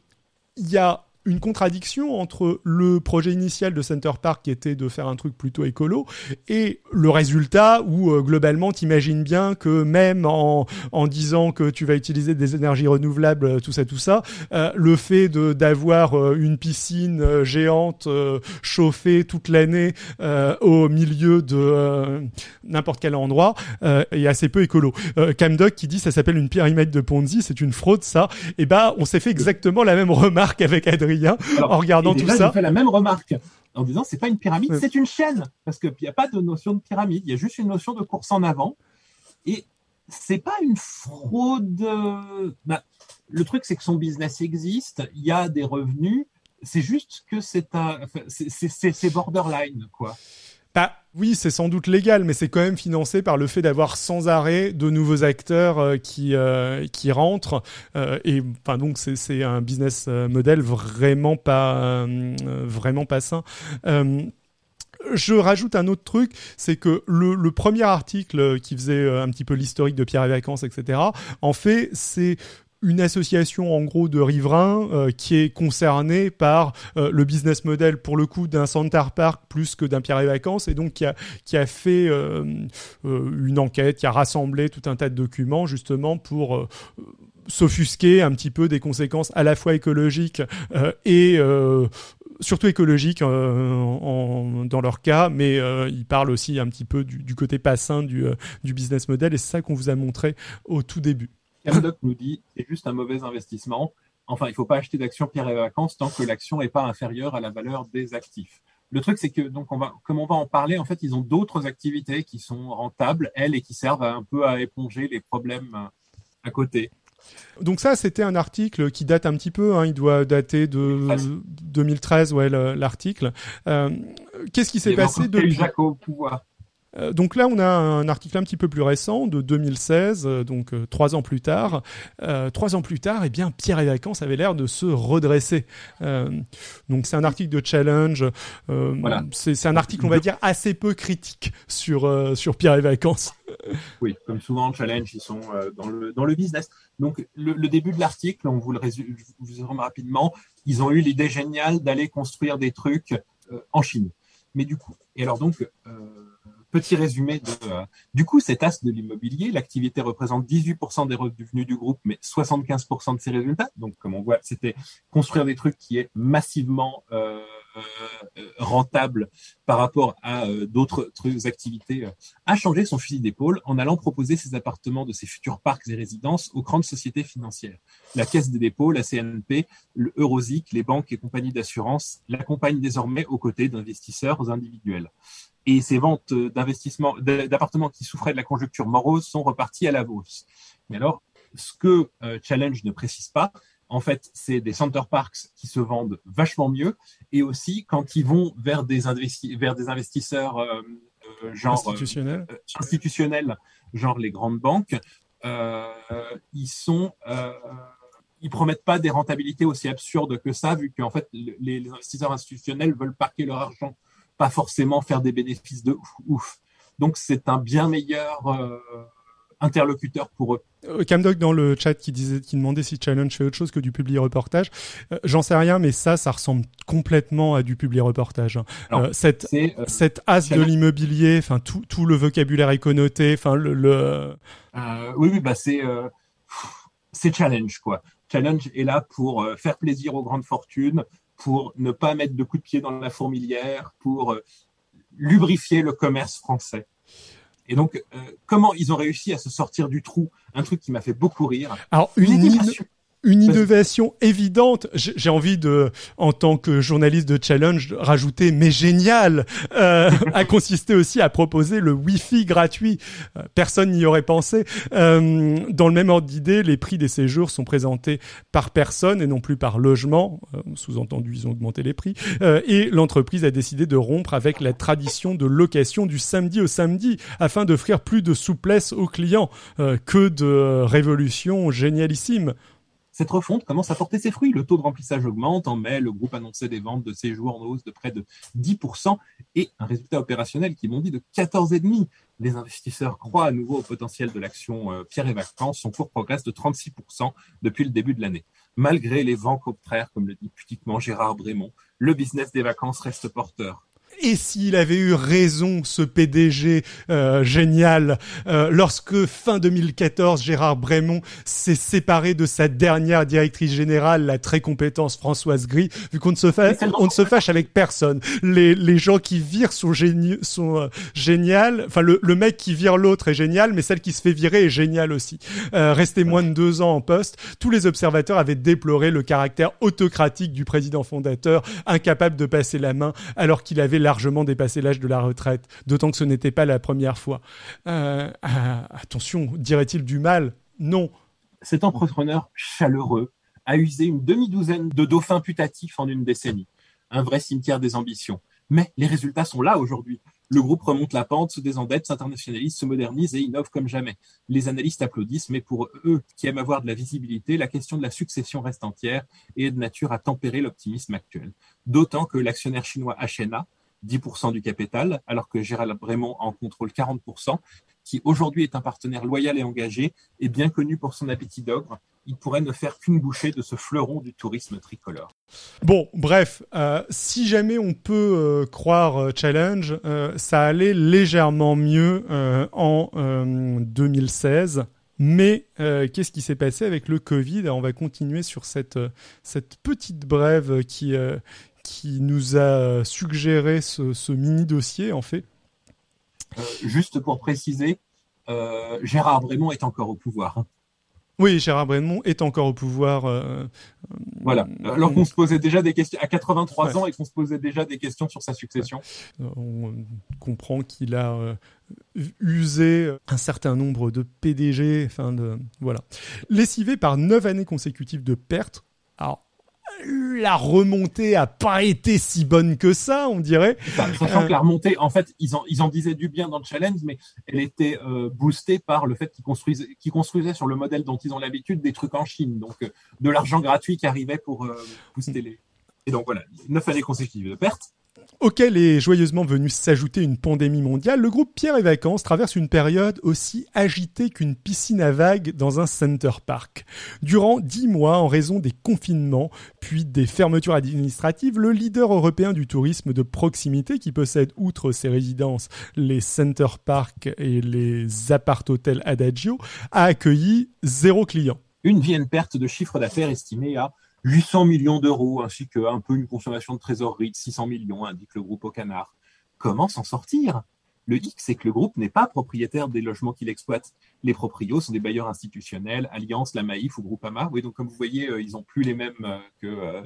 il y a une contradiction entre le projet initial de Center Park qui était de faire un truc plutôt écolo et le résultat où euh, globalement t'imagines bien que même en, en disant que tu vas utiliser des énergies renouvelables euh, tout ça tout ça euh, le fait d'avoir une piscine géante chauffée toute l'année au milieu de n'importe quel endroit est assez peu écolo. Camdoc qui dit ça s'appelle une pyramide de Ponzi c'est une fraude ça. Et eh ben on s'est fait exactement la même remarque avec Adrien en regardant tout ça. fait la même remarque en disant c'est pas une pyramide, c'est une chaîne parce qu'il n'y a pas de notion de pyramide, il y a juste une notion de course en avant et c'est pas une fraude. Euh, bah, le truc c'est que son business existe, il y a des revenus, c'est juste que c'est un, c'est borderline quoi. Bah oui, c'est sans doute légal, mais c'est quand même financé par le fait d'avoir sans arrêt de nouveaux acteurs euh, qui euh, qui rentrent euh, et enfin donc c'est un business model vraiment pas vraiment pas sain. je rajoute un autre truc, c'est que le, le, premier article qui faisait un petit peu l'historique de Pierre et Vacances, etc., en fait, c'est une association en gros de riverains euh, qui est concernée par euh, le business model pour le coup d'un Center Park plus que d'un Pierre et Vacances et donc qui a, qui a fait euh, une enquête, qui a rassemblé tout un tas de documents justement pour s'offusquer un petit peu des conséquences à la fois écologiques et surtout écologiques dans leur cas, mais il parle aussi un petit peu du, côté pas sain du, du business model et c'est ça qu'on vous a montré au tout début. Camdoc nous dit c'est juste un mauvais investissement. Enfin, il ne faut pas acheter d'actions Pierre et Vacances tant que l'action n'est pas inférieure à la valeur des actifs. Le truc, c'est que, donc, on va, comme on va en parler, en fait, ils ont d'autres activités qui sont rentables, elles, et qui servent un peu à éponger les problèmes à côté. Donc ça, c'était un article qui date un petit peu, hein, il doit dater de 2013, ouais, l'article. Euh, Qu'est-ce qui s'est passé depuis Jacob pouvoir euh, donc là, on a un article un petit peu plus récent de 2016, euh, donc euh, trois ans plus tard. trois ans plus tard, eh bien, Pierre et Vacances avait l'air de se redresser. donc c'est un article de Challenge. Voilà. C'est un article, on va dire, assez peu critique sur sur Pierre et Vacances. (laughs) Oui, comme souvent, Challenge, ils sont dans le dans le business. Donc le, début de l'article, on vous le résume, vous rapidement. Ils ont eu l'idée géniale d'aller construire des trucs en Chine. Mais du coup, et alors donc. Petit résumé de, euh, du coup, cet as de l'immobilier, l'activité représente 18% des revenus du groupe, mais 75% de ses résultats. Donc, comme on voit, c'était construire des trucs qui est massivement euh, euh, rentable par rapport à d'autres activités, a changé son fusil d'épaule en allant proposer ses appartements de ses futurs parcs et résidences aux grandes sociétés financières. La Caisse des dépôts, la CNP, le Eurosic, les banques et compagnies d'assurance l'accompagnent désormais aux côtés d'investisseurs individuels et ces ventes d'investissements, d'appartements qui souffraient de la conjoncture morose sont reparties à la hausse. Mais alors, ce que euh, Challenge ne précise pas, en fait, c'est des center parks qui se vendent vachement mieux, et aussi quand ils vont vers des, vers des investisseurs euh, euh, genre institutionnels. institutionnels, genre les grandes banques, ils sont ils promettent pas des rentabilités aussi absurdes que ça, vu qu'en fait les investisseurs institutionnels veulent parquer leur argent pas forcément faire des bénéfices de ouf. Donc c'est un bien meilleur euh, interlocuteur pour eux. Euh, Camdoc dans le chat qui disait, qui demandait si Challenge fait autre chose que du public reportage. Euh, j'en sais rien, mais ça, ça ressemble complètement à du public reportage. Hein. cette, cette as de l'immobilier, enfin tout, tout le vocabulaire est connoté, enfin le. le... oui, oui, bah c'est c'est Challenge quoi. Challenge est là pour faire plaisir aux grandes fortunes, pour ne pas mettre de coups de pied dans la fourmilière, pour euh, lubrifier le commerce français. Et donc, euh, comment ils ont réussi à se sortir du trou? Un truc qui m'a fait beaucoup rire. Alors, une, une innovation évidente. J'ai envie de, en tant que journaliste de challenge, rajouter mais génial euh, (laughs) a consisté aussi à proposer le Wi-Fi gratuit. Euh, personne n'y aurait pensé. Euh, dans le même ordre d'idée, les prix des séjours sont présentés par personne et non plus par logement. Euh, sous-entendu, ils ont augmenté les prix. Euh, et l'entreprise a décidé de rompre avec la tradition de location du samedi au samedi afin d'offrir plus de souplesse aux clients. que de révolution génialissime. Cette refonte commence à porter ses fruits. Le taux de remplissage augmente. En mai, le groupe annonçait des ventes de séjours en hausse de près de 10% et un résultat opérationnel qui bondit de 14,5%. Les investisseurs croient à nouveau au potentiel de l'action euh, Pierre et Vacances. Son cours progresse de 36% depuis le début de l'année. Malgré les vents contraires, comme le dit pudiquement Gérard Brémond, le business des vacances reste porteur. Et s'il avait eu raison, ce PDG euh, génial, euh, lorsque fin 2014, Gérard Brémont s'est séparé de sa dernière directrice générale, la très compétente Françoise Gris, vu qu'on ne se fâche, on ne se fâche avec personne. Les, les gens qui virent sont, géniaux, sont euh, géniales. Enfin, le, le mec qui vire l'autre est génial, mais celle qui se fait virer est géniale aussi. Euh, resté moins de deux ans en poste, tous les observateurs avaient déploré le caractère autocratique du président fondateur, incapable de passer la main alors qu'il avait largement dépassé l'âge de la retraite, d'autant que ce n'était pas la première fois. Euh, ah, attention, dirait-il du mal Non. Cet entrepreneur chaleureux a usé une demi-douzaine de dauphins putatifs en une décennie. Un vrai cimetière des ambitions. Mais les résultats sont là aujourd'hui. Le groupe remonte la pente, se désendette, s'internationalise, se modernise et innove comme jamais. Les analystes applaudissent, mais pour eux qui aiment avoir de la visibilité, la question de la succession reste entière et est de nature à tempérer l'optimisme actuel. D'autant que l'actionnaire chinois HNA, 10% du capital, alors que Gérald Brémond en contrôle 40%, qui aujourd'hui est un partenaire loyal et engagé et bien connu pour son appétit d'ogre. Il pourrait ne faire qu'une bouchée de ce fleuron du tourisme tricolore. Bon, bref, euh, si jamais on peut euh, croire euh, Challenge, ça allait légèrement mieux en 2016. Mais qu'est-ce qui s'est passé avec le Covid? On va continuer sur cette petite brève qui, qui nous a suggéré ce, ce mini dossier en fait. Euh, juste pour préciser, euh, Gérard Brémond est encore au pouvoir. Oui, Gérard Brémond est encore au pouvoir. euh, Voilà. Alors on- qu'on se posait déjà des questions à 83 Ouais. ans et qu'on se posait déjà des questions sur sa succession. on comprend qu'il a euh, usé un certain nombre de PDG, enfin de voilà, lessivé par neuf années consécutives de pertes. Alors la remontée a pas été si bonne que ça, on dirait. Enfin, sachant que la remontée, en fait, ils en, disaient du bien dans le challenge, mais elle était euh, boostée par le fait qu'ils construisaient, qu'ils construisaient sur le modèle dont ils ont l'habitude des trucs en Chine. Donc, euh, de l'argent gratuit qui arrivait pour euh, booster les. Et donc voilà, neuf années consécutives de pertes. Auquel est joyeusement venue s'ajouter une pandémie mondiale, le groupe Pierre et Vacances traverse une période aussi agitée qu'une piscine à vagues dans un center park. Durant dix mois, en raison des confinements, puis des fermetures administratives, le leader européen du tourisme de proximité, qui possède, outre ses résidences, les center parks et les appart-hôtels Adagio, a accueilli zéro client. Une vienne perte de chiffre d'affaires estimée à 800 millions d'euros, ainsi qu'un peu une consommation de trésorerie de 600 millions, indique le groupe au canard. Comment s'en sortir? Le hic, c'est que le groupe n'est pas propriétaire des logements qu'il exploite. Les proprios sont des bailleurs institutionnels, Alliance, la Maïf ou Groupama. Oui, donc comme vous voyez, euh, ils n'ont plus les mêmes euh, que euh,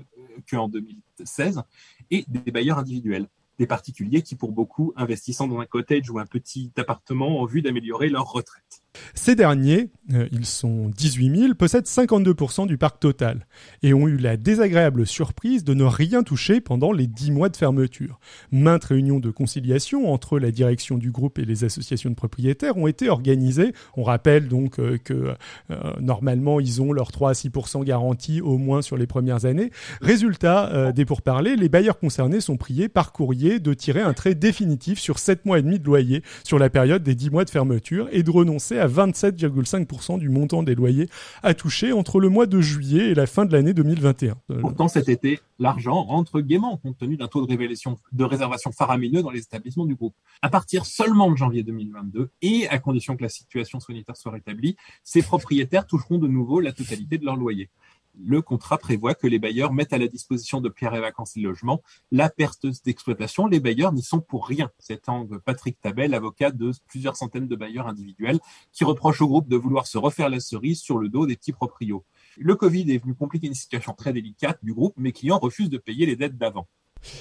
qu'en 2016. Et des bailleurs individuels, des particuliers qui, pour beaucoup, investissant dans un cottage ou un petit appartement en vue d'améliorer leur retraite. Ces derniers, euh, ils sont 18 000, possèdent 52% du parc total et ont eu la désagréable surprise de ne rien toucher pendant les 10 mois de fermeture. Maintes réunions de conciliation entre la direction du groupe et les associations de propriétaires ont été organisées. On rappelle donc euh, que euh, normalement ils ont leurs 3 à 6% garantis au moins sur les premières années. Résultat des pourparlers, les bailleurs concernés sont priés par courrier de tirer un trait définitif sur 7 mois et demi de loyer sur la période des 10 mois de fermeture et de renoncer à 27,5% du montant des loyers à toucher entre le mois de juillet et la fin de l'année 2021. Euh, Pourtant, cet été, l'argent rentre gaiement compte tenu d'un taux de, révélation, de réservation faramineux dans les établissements du groupe. À partir seulement de janvier 2022, et à condition que la situation sanitaire soit rétablie, ces propriétaires toucheront de nouveau la totalité de leur loyer. Le contrat prévoit que les bailleurs mettent à la disposition de Pierre et Vacances et Logements la perte d'exploitation. Les bailleurs n'y sont pour rien. C'est Angue Patrick Tabel, avocat de plusieurs centaines de bailleurs individuels, qui reproche au groupe de vouloir se refaire la cerise sur le dos des petits proprios. Le Covid est venu compliquer une situation très délicate du groupe. Mes clients refusent de payer les dettes d'avant.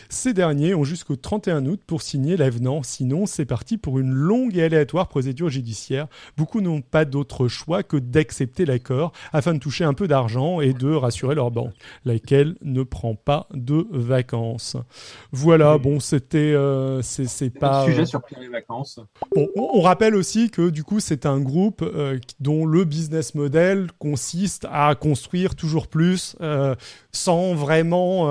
Ces derniers ont jusqu'au 31 août pour signer l'avenant, sinon c'est parti pour une longue et aléatoire procédure judiciaire. Beaucoup n'ont pas d'autre choix que d'accepter l'accord afin de toucher un peu d'argent et de rassurer leur banque, laquelle ne prend pas de vacances. Voilà, bon, c'était euh, c'est pas sujet sur les vacances. Bon, on, rappelle aussi que du coup c'est un groupe euh, dont le business model consiste à construire toujours plus euh, sans vraiment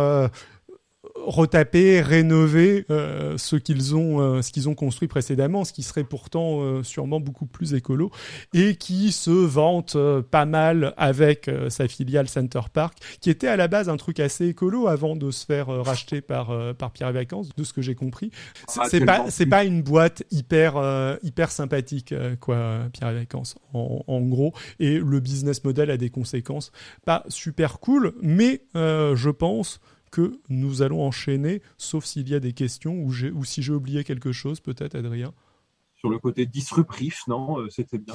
retaper, rénover euh, ce qu'ils ont, euh, ce qu'ils ont construit précédemment, ce qui serait pourtant euh, sûrement beaucoup plus écolo, et qui se vante pas mal avec sa filiale Center Park, qui était à la base un truc assez écolo avant de se faire racheter par par Pierre et Vacances, de ce que j'ai compris. C'est ah, pas c'est pas une boîte hyper hyper sympathique quoi, Pierre et Vacances en, en, gros, et le business model a des conséquences pas super cool, mais je pense que nous allons enchaîner, sauf s'il y a des questions ou, ou si j'ai oublié quelque chose, peut-être, Adrien. Sur le côté disruptif, non, euh, c'était bien.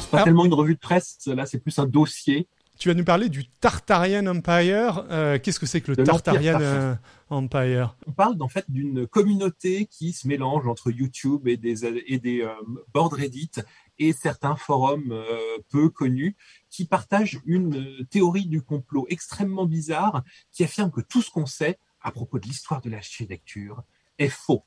C'est pas ah. tellement une revue de presse, là, c'est plus un dossier tu vas nous parler du Tartarian Empire. Euh, qu'est-ce que c'est que le Tartarian euh, Empire? On parle en fait d'une communauté qui se mélange entre YouTube et des, et des euh, boards Reddit et certains forums peu connus qui partagent une théorie du complot extrêmement bizarre qui affirme que tout ce qu'on sait à propos de l'histoire de l'architecture est faux.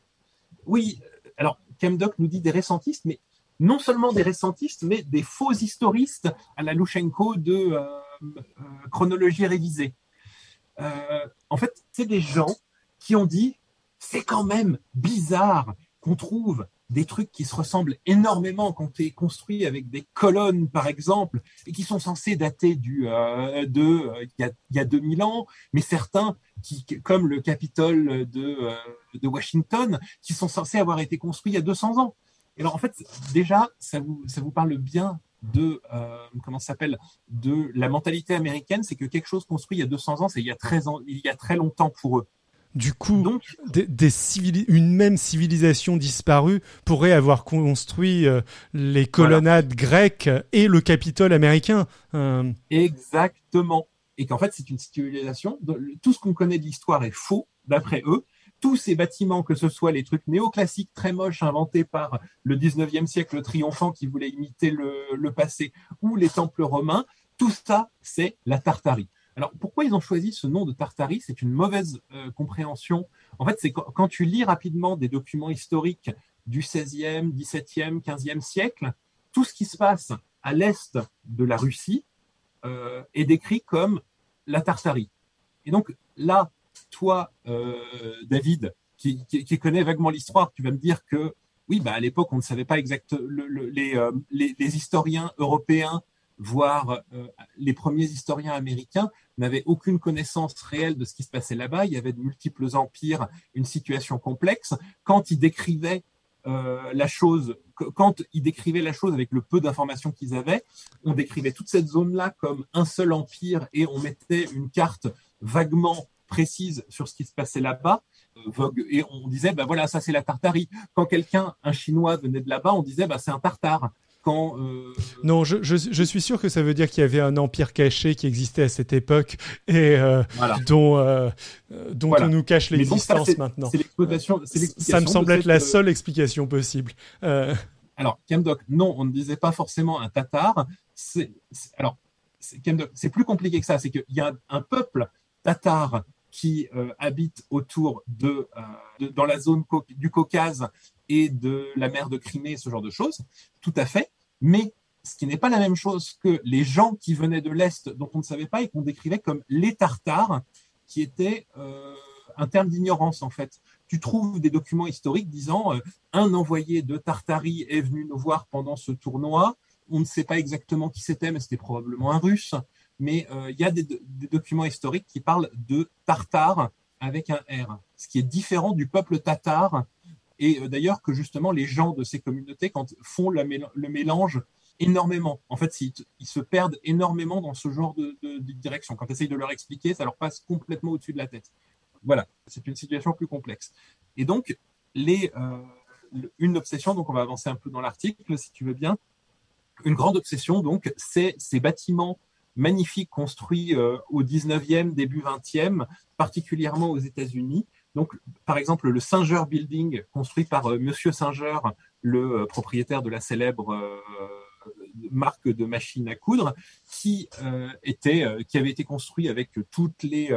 Oui, alors Camdoc nous dit des récentistes, mais non seulement des récentistes, mais des faux historistes à la Lushenko de euh, euh, chronologie révisée. Euh, en fait, c'est des gens qui ont dit c'est quand même bizarre qu'on trouve des trucs qui se ressemblent énormément quand tu es construit avec des colonnes, par exemple, et qui sont censés dater du de il y, a, 2000 ans, mais certains comme le Capitole de Washington, qui sont censés avoir été construits il y a 200 ans. Et alors, en fait, déjà, ça vous, ça vous parle bien de euh, comment s'appelle de la mentalité américaine, c'est que quelque chose construit il y a 200 ans, c'est il y a très il y a très longtemps pour eux. Du coup, Donc, des, une même civilisation disparue pourrait avoir construit euh, les colonnades grecques et le Capitole américain. Euh. Exactement. Et qu'en fait, c'est une civilisation. Tout ce qu'on connaît de l'histoire est faux, d'après eux tous ces bâtiments, que ce soit les trucs néoclassiques très moches inventés par le 19e siècle triomphant qui voulait imiter le, passé, ou les temples romains, tout ça, c'est la Tartarie. Alors, pourquoi ils ont choisi ce nom de Tartarie? C'est une mauvaise euh, compréhension. En fait, c'est quand, tu lis rapidement des documents historiques du 16e, 17e, 15e siècle, tout ce qui se passe à l'est de la Russie euh, est décrit comme la Tartarie. Et donc là, toi, euh, David, qui, connaît vaguement l'histoire, tu vas me dire que oui, bah, à l'époque, on ne savait pas exactement. Euh, les, historiens européens, voire euh, les premiers historiens américains, n'avaient aucune connaissance réelle de ce qui se passait là-bas. Il y avait de multiples empires, une situation complexe. Quand ils décrivaient la chose, quand ils décrivaient la chose avec le peu d'informations qu'ils avaient, on décrivait toute cette zone-là comme un seul empire et on mettait une carte vaguement précise sur ce qui se passait là-bas. Euh, et on disait, ben voilà, ça c'est la Tartarie. Quand quelqu'un, un Chinois, venait de là-bas, on disait, ben c'est un Tartare. Quand, euh, Non, je, je, suis sûr que ça veut dire qu'il y avait un empire caché qui existait à cette époque et euh, dont, dont on nous cache l'existence maintenant. C'est l'exploitation. Ça me semble être la seule explication possible. Alors, Kemdok, non, on ne disait pas forcément un Tatar. alors, c'est plus compliqué que ça. C'est qu'il y a un peuple tatar qui euh, habitent autour euh, de, dans la zone du Caucase et de la mer de Crimée, ce genre de choses, tout à fait. Mais ce qui n'est pas la même chose que les gens qui venaient de l'Est dont on ne savait pas et qu'on décrivait comme les Tartares, qui était euh, un terme d'ignorance en fait. Tu trouves des documents historiques disant un envoyé de Tartarie est venu nous voir pendant ce tournoi. On ne sait pas exactement qui c'était, mais c'était probablement un Russe mais euh, il y a des, documents historiques qui parlent de Tartare avec un R, ce qui est différent du peuple tatar. Et euh, d'ailleurs que justement les gens de ces communautés quand font le, mélange énormément. En fait, ils, se perdent énormément dans ce genre de, direction. Quand tu essayes de leur expliquer, ça leur passe complètement au-dessus de la tête. Voilà, c'est une situation plus complexe. Et donc, les, une obsession, donc on va avancer un peu dans l'article si tu veux bien. Une grande obsession, donc, c'est ces bâtiments magnifiques construits au 19e, début 20e, particulièrement aux États-Unis. Donc, par exemple, le Singer Building, construit par Monsieur Singer, le propriétaire de la célèbre marque de machines à coudre, qui était, qui avait été construit avec toutes les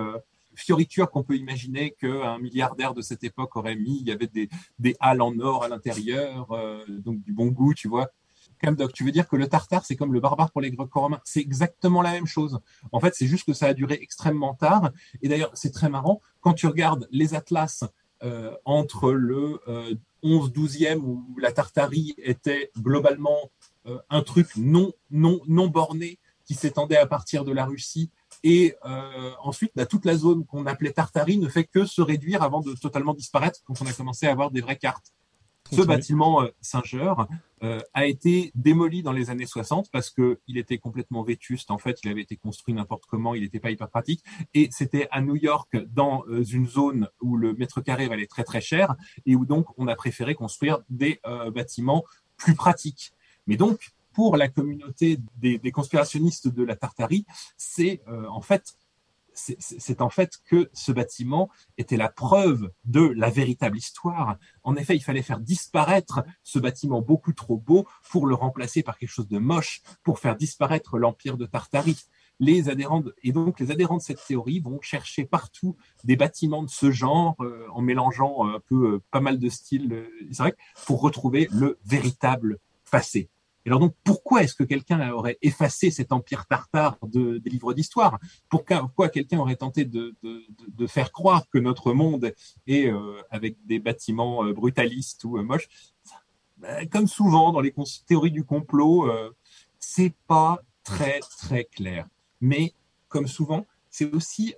fioritures qu'on peut imaginer qu'un milliardaire de cette époque aurait mis. Il y avait des, des halles en or à l'intérieur, euh, donc du bon goût, tu vois. Camdoc, tu veux dire que le tartare, c'est comme le barbare pour les Grecs-romains C'est exactement la même chose. En fait, c'est juste que ça a duré extrêmement tard. Et d'ailleurs, c'est très marrant, quand tu regardes les atlas euh, entre le 11-12e, euh, où la Tartarie était globalement un truc non, non, non borné, qui s'étendait à partir de la Russie et euh, ensuite, bah, toute la zone qu'on appelait Tartarie ne fait que se réduire avant de totalement disparaître quand on a commencé à avoir des vraies cartes. Ce bâtiment euh, Singer euh, a été démoli dans les années 60 parce que il était complètement vétuste. En fait, il avait été construit n'importe comment, il n'était pas hyper pratique. Et c'était à New York, dans euh, une zone où le mètre carré valait très très cher et où donc on a préféré construire des euh, bâtiments plus pratiques. Mais donc, pour la communauté des, conspirationnistes de la Tartarie, c'est euh, en fait c'est en fait que ce bâtiment était la preuve de la véritable histoire. En effet, il fallait faire disparaître ce bâtiment beaucoup trop beau pour le remplacer par quelque chose de moche, pour faire disparaître l'empire de Tartarie. Les adhérents et donc les adhérents de cette théorie vont chercher partout des bâtiments de ce genre euh, en mélangeant un peu euh, pas mal de styles, c'est vrai, pour retrouver le véritable passé. Et alors donc, pourquoi est-ce que quelqu'un aurait effacé cet empire tartare de, des livres d'histoire? Pourquoi, quelqu'un aurait tenté de, faire croire que notre monde est euh, avec des bâtiments euh, brutalistes ou euh, moches? Ben, Comme souvent dans les théories du complot, c'est pas très très clair. Mais comme souvent, c'est aussi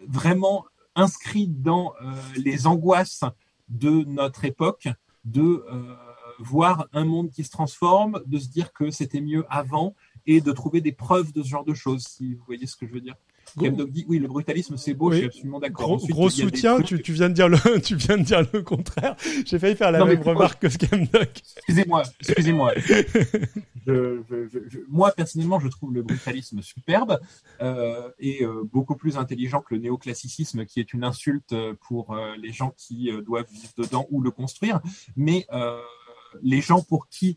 vraiment inscrit dans les angoisses de notre époque de voir un monde qui se transforme, de se dire que c'était mieux avant et de trouver des preuves de ce genre de choses, si vous voyez ce que je veux dire. Gros... dit oui, le brutalisme c'est beau, je suis absolument d'accord. Gros, soutien, tu, viens de dire le, (laughs) tu viens de dire le contraire. J'ai failli faire la même remarque que Scamdoc. Excusez-moi, excusez-moi. (laughs) moi personnellement, je trouve le brutalisme superbe euh, et euh, beaucoup plus intelligent que le néoclassicisme, qui est une insulte pour euh, les gens qui doivent vivre dedans ou le construire. Mais les gens pour qui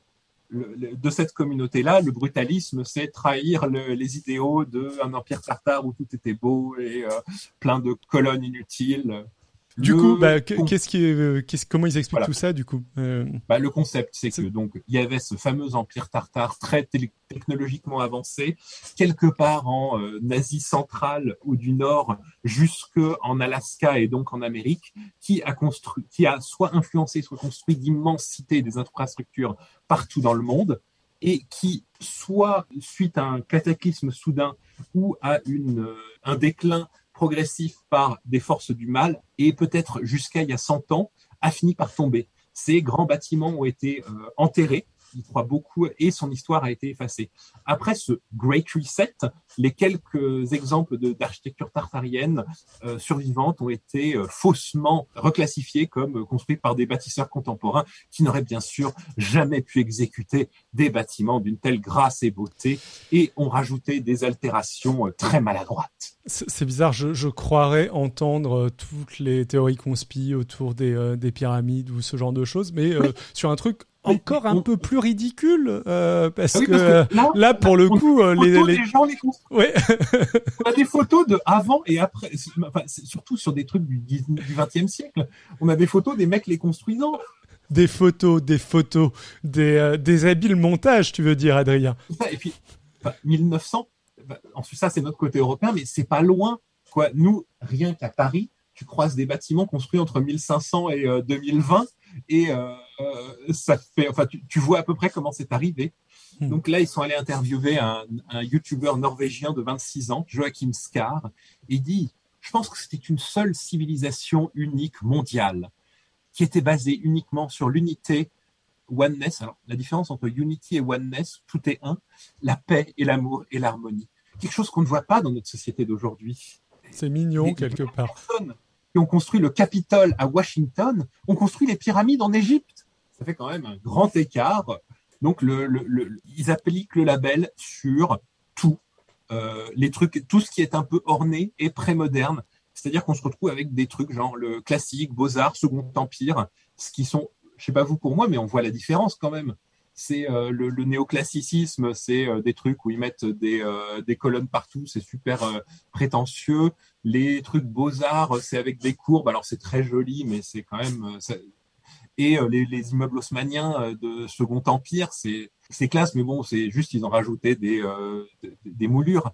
de cette communauté-là, le brutalisme, c'est trahir les idéaux d'un empire tartare où tout était beau et euh, plein de colonnes inutiles. Du coup, bah, qu'est-ce qui, euh, comment ils expliquent tout ça, du coup euh, bah, Le concept, c'est que donc il y avait ce fameux empire tartare très technologiquement avancé, quelque part en euh, Asie centrale ou du Nord, jusque en Alaska et donc en Amérique, qui a construit, qui a soit influencé, soit construit d'immenses cités, des infrastructures partout dans le monde, et qui, soit suite à un cataclysme soudain ou à une, un déclin progressif par des forces du mal et peut-être jusqu'à il y a 100 ans a fini par tomber. Ces grands bâtiments ont été euh, croit beaucoup et son histoire a été effacée. Après ce Great Reset, les quelques exemples d'architecture tartarienne euh, survivantes ont été euh, faussement reclassifiés comme euh, construits par des bâtisseurs contemporains qui n'auraient bien sûr jamais pu exécuter des bâtiments d'une telle grâce et beauté et ont rajouté des altérations très maladroites. C'est bizarre, je, croirais entendre toutes les théories conspi autour des, des, pyramides ou ce genre de choses, mais sur un truc encore un peu plus ridicule euh, parce, ah que, là, pour le coup euh, les, gens les ouais. (laughs) on a des photos de avant et après enfin, surtout sur des trucs du, du 20e siècle. On a des photos des mecs les construisant. Des photos des photos des, euh, des habiles montages tu veux dire Adrien. Et puis 1900 ensuite ça c'est notre côté européen mais c'est pas loin quoi. Nous rien qu'à Paris tu croises des bâtiments construits entre 1500 et 2020 et euh, euh, ça fait, enfin, tu, vois à peu près comment c'est arrivé. Hmm. Donc là, ils sont allés interviewer un, un YouTuber norvégien de 26 ans, Joachim Skar, et il dit, je pense que c'était une seule civilisation unique mondiale qui était basée uniquement sur l'unité oneness. Alors, la différence entre unity et oneness, tout est un, la paix et l'amour et l'harmonie. Quelque chose qu'on ne voit pas dans notre société d'aujourd'hui. C'est mignon quelque part qui ont construit le Capitole à Washington ont construit les pyramides en Égypte. Ça fait quand même un grand écart. Donc, le, ils appliquent le label sur tout, euh, les trucs, tout ce qui est un peu orné et pré-moderne. C'est-à-dire qu'on se retrouve avec des trucs genre le classique, beaux-arts, Second Empire, ce qui sont, je sais pas vous pour moi, mais on voit la différence quand même c'est euh, le, néoclassicisme, c'est euh, des trucs où ils mettent des, euh, des colonnes partout, c'est super prétentieux. Les trucs beaux-arts, c'est avec des courbes, alors c'est très joli, mais c'est quand même... Et les, les, immeubles haussmanniens de Second Empire, c'est classe, mais bon, c'est juste ils ont rajouté des, des moulures.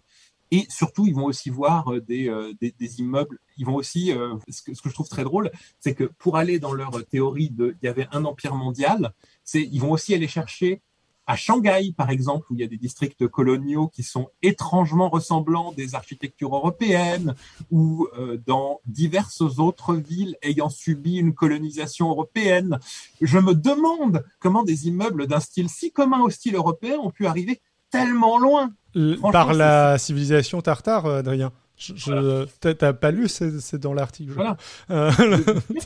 Et surtout, ils vont aussi voir des, des, immeubles. Ils vont aussi, ce, que, ce, que, je trouve très drôle, c'est que pour aller dans leur théorie de, il y avait un empire mondial, c'est, ils vont aussi aller chercher à Shanghai, par exemple, où il y a des districts coloniaux qui sont étrangement ressemblants des architectures européennes, ou dans diverses autres villes ayant subi une colonisation européenne. Je me demande comment des immeubles d'un style si commun au style européen ont pu arriver tellement loin. Par la civilisation tartare, euh, Adrien? Je, T'as pas lu, c'est dans l'article. Voilà. Euh,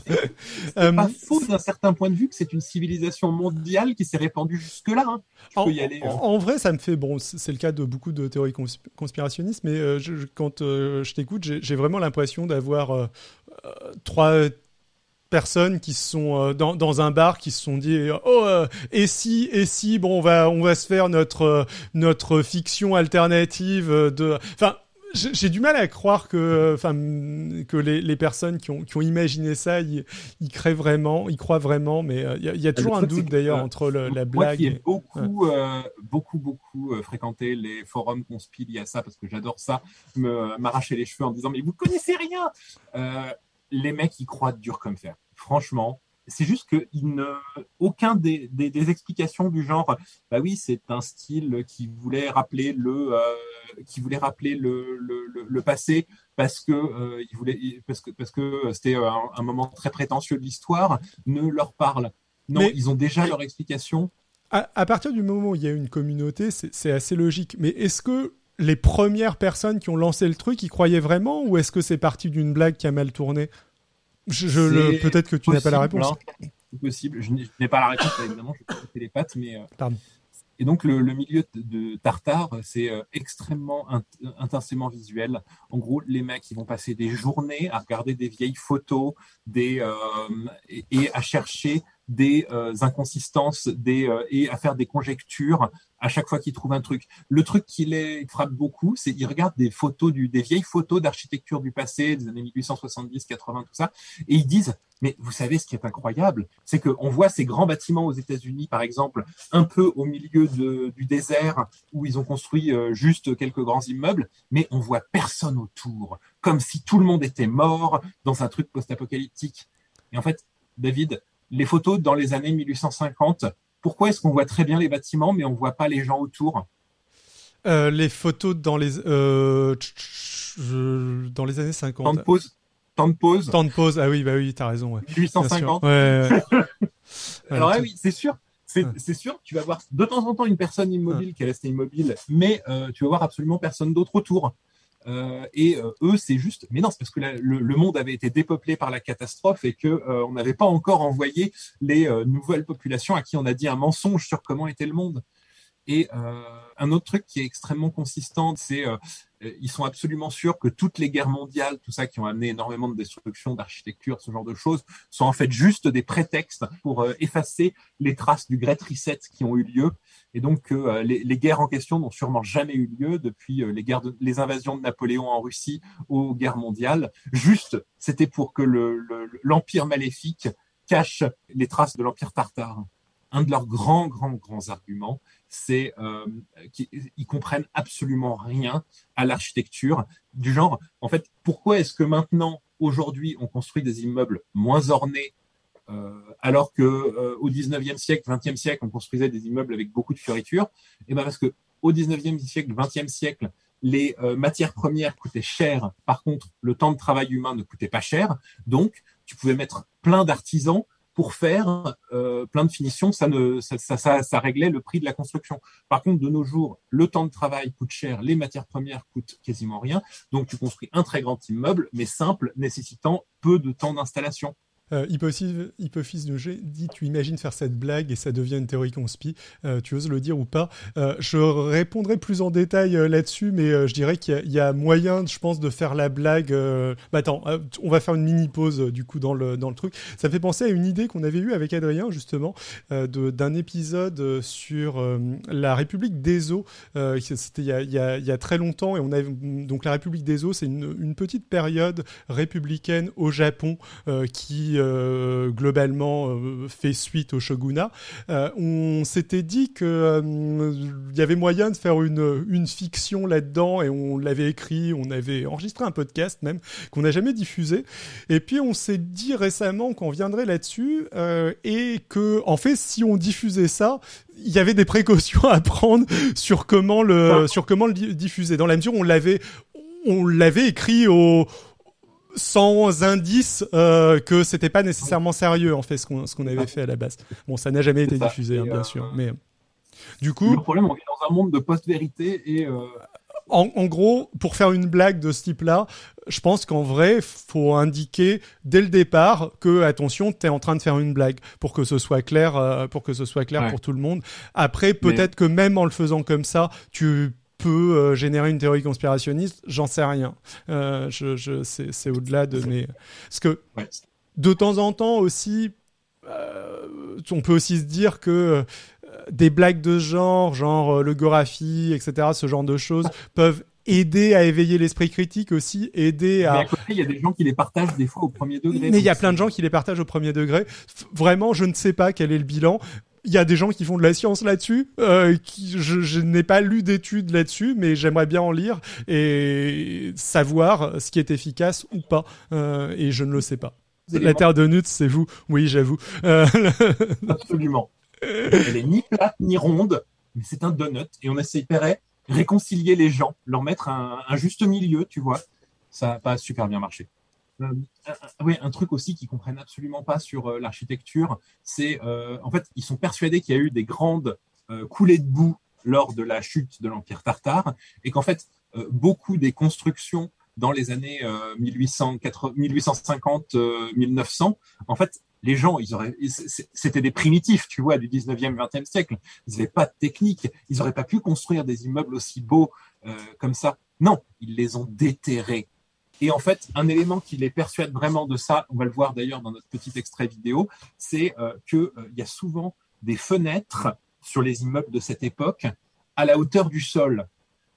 c'est (laughs) pas euh, faux d'un certain point de vue que c'est une civilisation mondiale qui s'est répandue jusque-là. Hein. En, y aller, hein. en, vrai, ça me fait bon. C'est le cas de beaucoup de théories conspirationnistes, mais je, quand je t'écoute, j'ai vraiment l'impression d'avoir trois personnes qui sont euh, dans, dans, un bar qui se sont dit oh euh, et si et si bon on va on va se faire notre euh, notre fiction alternative de enfin j'ai du mal à croire que, enfin, que les, les, personnes qui ont, qui ont imaginé ça, ils, ils créent vraiment, ils croient vraiment, mais il y, y, a toujours un doute d'ailleurs entre le, la blague. Moi qui ai beaucoup, beaucoup, beaucoup fréquenté les forums conspil, il y a ça parce que j'adore ça, m'arracher les cheveux en disant mais vous connaissez rien les mecs, ils croient dur comme fer. Franchement, c'est juste que il ne, aucun des, des, explications du genre, bah oui, c'est un style qui voulait rappeler le, euh, qui voulait rappeler le, le, le, passé parce que euh, il voulait, parce que parce que c'était un, moment très prétentieux de l'histoire, ne leur parle. Non, ils ont déjà leur explication. À, à, partir du moment où il y a une communauté, c'est assez logique. Mais est-ce que les premières personnes qui ont lancé le truc, ils croyaient vraiment ou est-ce que c'est parti d'une blague qui a mal tourné? Je, Peut-être que tu n'as pas la réponse. C'est possible. Je n'ai pas la réponse, évidemment. Je vais pas les pattes, mais. Euh, Pardon. Et donc le, milieu de, Tartare, c'est euh, extrêmement intensément visuel. En gros, les mecs, ils vont passer des journées à regarder des vieilles photos, des euh, et, à chercher des euh, inconsistances euh, et à faire des conjectures à chaque fois qu'ils trouvent un truc. Le truc qui les frappe beaucoup, c'est qu'ils regardent des photos des vieilles photos d'architecture du passé, des années 1870, 80, tout ça, et ils disent, mais vous savez ce qui est incroyable, c'est qu'on voit ces grands bâtiments aux États-Unis, par exemple, un peu au milieu du désert où ils ont construit euh, juste quelques grands immeubles, mais on voit personne autour, comme si tout le monde était mort dans un truc post-apocalyptique. Et en fait, David, les photos dans les années 1850, pourquoi est-ce qu'on voit très bien les bâtiments, mais on ne voit pas les gens autour? Euh, Les photos dans les, euh, dans les années 50. Temps de pause. Temps de pause. Temps de pause. Ah oui, bah oui, t'as raison. Ouais. 1850. (laughs) Ouais, Alors oui, c'est sûr. C'est sûr, tu vas voir de temps en temps une personne immobile qui est restée immobile, mais euh, tu vas voir absolument personne d'autre autour. Euh, et euh, eux, c'est juste, mais non, c'est parce que le, monde avait été dépeuplé par la catastrophe et que euh, on n'avait pas encore envoyé les nouvelles populations à qui on a dit un mensonge sur comment était le monde. Et un autre truc qui est extrêmement consistant, c'est ils sont absolument sûrs que toutes les guerres mondiales, tout ça qui ont amené énormément de destruction, d'architecture, ce genre de choses, sont en fait juste des prétextes pour euh, effacer les traces du Great Reset qui ont eu lieu. Et donc euh, les, les, guerres en question n'ont sûrement jamais eu lieu depuis les guerres, les invasions de Napoléon en Russie aux guerres mondiales. Juste, c'était pour que l'empire le, maléfique cache les traces de l'empire tartare un de leurs grands, grands, grands arguments, c'est euh, qu'ils comprennent absolument rien à l'architecture du genre. En fait, pourquoi est-ce que maintenant, aujourd'hui, on construit des immeubles moins ornés euh, alors que euh, au 19e siècle, 20e siècle, on construisait des immeubles avec beaucoup de fioritures? Et eh ben parce que au 19e siècle, 20e siècle, les euh, matières premières coûtaient cher. Par contre, le temps de travail humain ne coûtait pas cher. Donc, tu pouvais mettre plein d'artisans pour faire euh, plein de finitions, ça, ne, ça, réglait le prix de la construction. Par contre, de nos jours, le temps de travail coûte cher, les matières premières coûtent quasiment rien. Donc, tu construis un très grand immeuble, mais simple, nécessitant peu de temps d'installation. Euh, Hypophys de G dit Tu imagines faire cette blague et ça devient une théorie conspi. Euh, tu oses le dire ou pas? Euh, Je répondrai plus en détail euh, là-dessus, mais je dirais qu'il y, a moyen, je pense, de faire la blague. Bah attends, on va faire une mini pause du coup dans le, dans le truc. Ça me fait penser à une idée qu'on avait eue avec Adrien, justement, d'un épisode sur la République des eaux. C'était il, il, y a très longtemps et on avait donc la République des eaux, c'est une, petite période républicaine au Japon qui euh, globalement euh, fait suite au shogunat, euh, on s'était dit que il y avait moyen de faire une, une fiction là-dedans et on l'avait écrit, on avait enregistré un podcast même qu'on n'a jamais diffusé. Et puis on s'est dit récemment qu'on viendrait là-dessus et que en fait si on diffusait ça, il y avait des précautions (laughs) à prendre sur comment le sur comment le diffuser dans la mesure où on l'avait on l'avait écrit au, sans indice euh, que c'était pas nécessairement sérieux en fait ce qu'on ce qu'on avait fait à la base. Bon, ça n'a jamais été diffusé, hein, bien euh, sûr, mais du coup. Le problème, on est dans un monde de post-vérité et. Euh... En, en, gros, pour faire une blague de ce type-là, je pense qu'en vrai, faut indiquer dès le départ que attention, tu es en train de faire une blague pour que ce soit clair, euh, pour que ce soit clair ouais. pour tout le monde. Après, peut-être Mais... que même en le faisant comme ça, tu peut euh, générer une théorie conspirationniste, j'en sais rien. Euh, je, je, c'est au-delà de mes... Parce que ouais. de temps en temps aussi, euh, on peut aussi se dire que des blagues de genre, genre le Gorafi, etc., ce genre de choses, peuvent aider à éveiller l'esprit critique aussi, aider à. Mais à côté, il y a des gens qui les partagent des fois au premier degré. Mais il y a plein de gens qui les partagent au premier degré. Vraiment, je ne sais pas quel est le bilan il y a des gens qui font de la science là-dessus. Euh, je, je n'ai pas lu d'études là-dessus, mais j'aimerais bien en lire et savoir ce qui est efficace ou pas. Euh, et je ne le sais pas. La terre de Nutz, c'est vous. Oui, j'avoue. Euh... (laughs) Absolument. Elle est ni plate ni ronde, mais c'est un donut. Et on essaierait réconcilier les gens, leur mettre un, un juste milieu, tu vois. Ça n'a pas super bien marché. Euh, oui, un truc aussi qu'ils comprennent absolument pas sur euh, l'architecture, c'est euh, en fait ils sont persuadés qu'il y a eu des grandes euh, coulées de boue lors de la chute de l'empire tartare et qu'en fait beaucoup des constructions dans les années 1850-1900, en fait les gens, ils auraient, c'était des primitifs, tu vois, du 19e, 20e siècle. Ils n'avaient pas de technique. Ils n'auraient pas pu construire des immeubles aussi beaux euh, comme ça. Non, ils les ont déterrés. Et en fait, un élément qui les persuade vraiment de ça, on va le voir d'ailleurs dans notre petit extrait vidéo, c'est euh, qu'il euh, y a souvent des fenêtres sur les immeubles de cette époque à la hauteur du sol.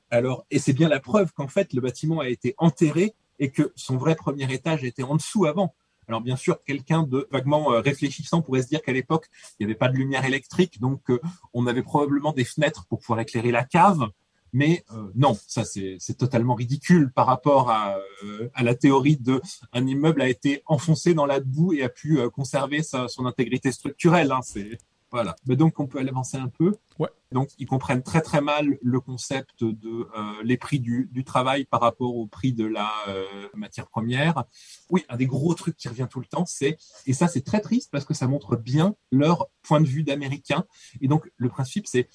Alors, et c'est bien la preuve qu'en fait, le bâtiment a été enterré et que son vrai premier étage était en dessous avant. Alors bien sûr, quelqu'un de vaguement euh, réfléchissant pourrait se dire qu'à l'époque, il n'y avait pas de lumière électrique, donc on avait probablement des fenêtres pour pouvoir éclairer la cave. Mais euh, non, ça c'est totalement ridicule par rapport à, euh, à, la théorie de un immeuble a été enfoncé dans la boue et a pu euh, conserver sa, son intégrité structurelle. Hein, c'est voilà. Mais donc on peut aller avancer un peu. Ouais. Donc ils comprennent très très mal le concept de les prix du, du, travail par rapport au prix de la matière première. Oui, un des gros trucs qui revient tout le temps, c'est et ça c'est très triste parce que ça montre bien leur point de vue d'américain. Et donc le principe c'est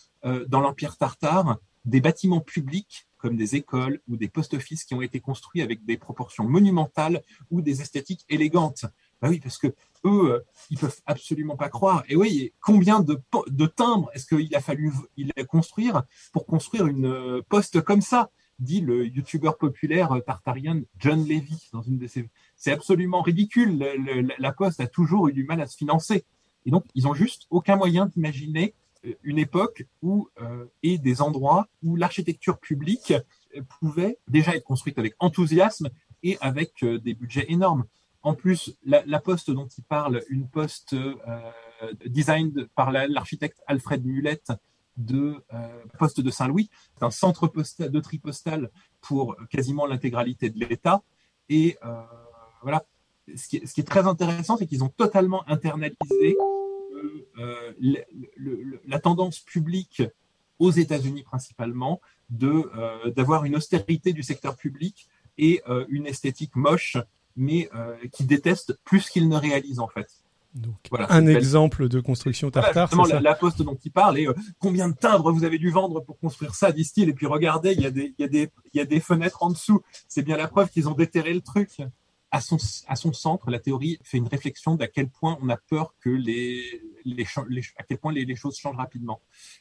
dans l'empire tartare des bâtiments publics comme des écoles ou des post-office qui ont été construits avec des proportions monumentales ou des esthétiques élégantes. Bah oui, parce que eux, ils peuvent absolument pas croire. Et oui, combien de, de timbres est-ce qu'il a fallu il a construire pour construire une poste comme ça? Dit le youtubeur populaire tartarien John Levy dans une de ses. C'est absolument ridicule. Le, le, la poste a toujours eu du mal à se financer. Et donc, ils ont juste aucun moyen d'imaginer une époque où euh, et des endroits où l'architecture publique pouvait déjà être construite avec enthousiasme et avec euh, des budgets énormes. En plus, la, poste dont il parle, une poste euh, design par l'architecte Alfred Mulette de euh, poste de Saint-Louis, c'est un centre de tri postal pour quasiment l'intégralité de l'État. Et euh, voilà, ce qui, est, très intéressant, c'est qu'ils ont totalement internalisé euh, le, le, la tendance publique aux États-Unis principalement euh, d'avoir une austérité du secteur public et euh, une esthétique moche, mais qui déteste plus qu'il ne réalise en fait. Donc, voilà, un exemple de construction tartare. Voilà, la, la, poste dont il parle et euh, combien de timbres vous avez dû vendre pour construire ça, disent-ils. Et puis regardez, il y, a des, il, y a des, il y a des fenêtres en dessous. C'est bien la preuve qu'ils ont déterré le truc. À son, à son centre, la théorie fait une réflexion d'à quel point on a peur que les, à quel point les, choses changent rapidement.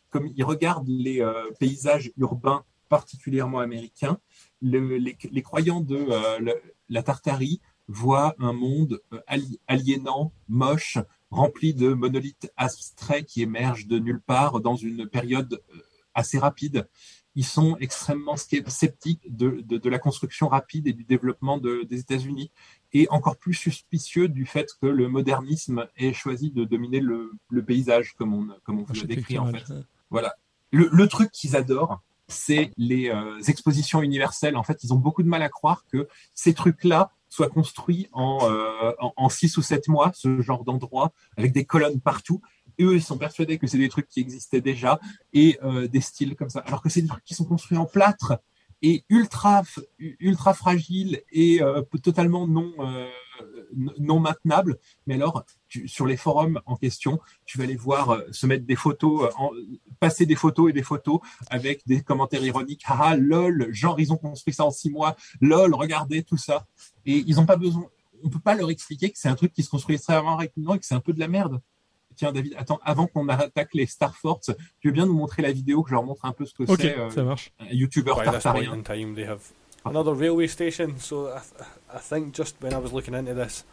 Comme il regarde les euh, paysages urbains particulièrement américains, le, les, croyants de euh, la Tartarie voit un monde euh, aliénant, moche, rempli de monolithes abstraits qui émergent de nulle part dans une période assez rapide. Ils sont extrêmement sceptiques de, la construction rapide et du développement de, des États-Unis et encore plus suspicieux du fait que le modernisme ait choisi de dominer le, paysage comme on, comme on vous l'a décrit en fait. Voilà. Le, truc qu'ils adorent, c'est les euh, expositions universelles. En fait, ils ont beaucoup de mal à croire que ces trucs-là soit construit en, euh, en, six ou sept mois, ce genre d'endroit, avec des colonnes partout. Eux, ils sont persuadés que c'est des trucs qui existaient déjà et euh, des styles comme ça. Alors que c'est des trucs qui sont construits en plâtre et ultra, ultra fragiles et euh, totalement non, euh, non maintenables. Mais alors, tu, sur les forums en question, tu vas les voir euh, se mettre des photos, en, passer des photos et des photos avec des commentaires ironiques. Ah, lol, genre, ils ont construit ça en six mois. Lol, regardez tout ça. Et ils n'ont pas besoin, on peut pas leur expliquer que c'est un truc qui se construit extrêmement rapidement et que c'est un peu de la merde. Tiens, David, attends, avant qu'on attaque les Star Forts, tu veux bien nous montrer la vidéo que je leur montre un peu ce que okay, c'est euh, ça marche. un YouTuber tartarien. Another railway station, so I, th I think just when I was looking into this,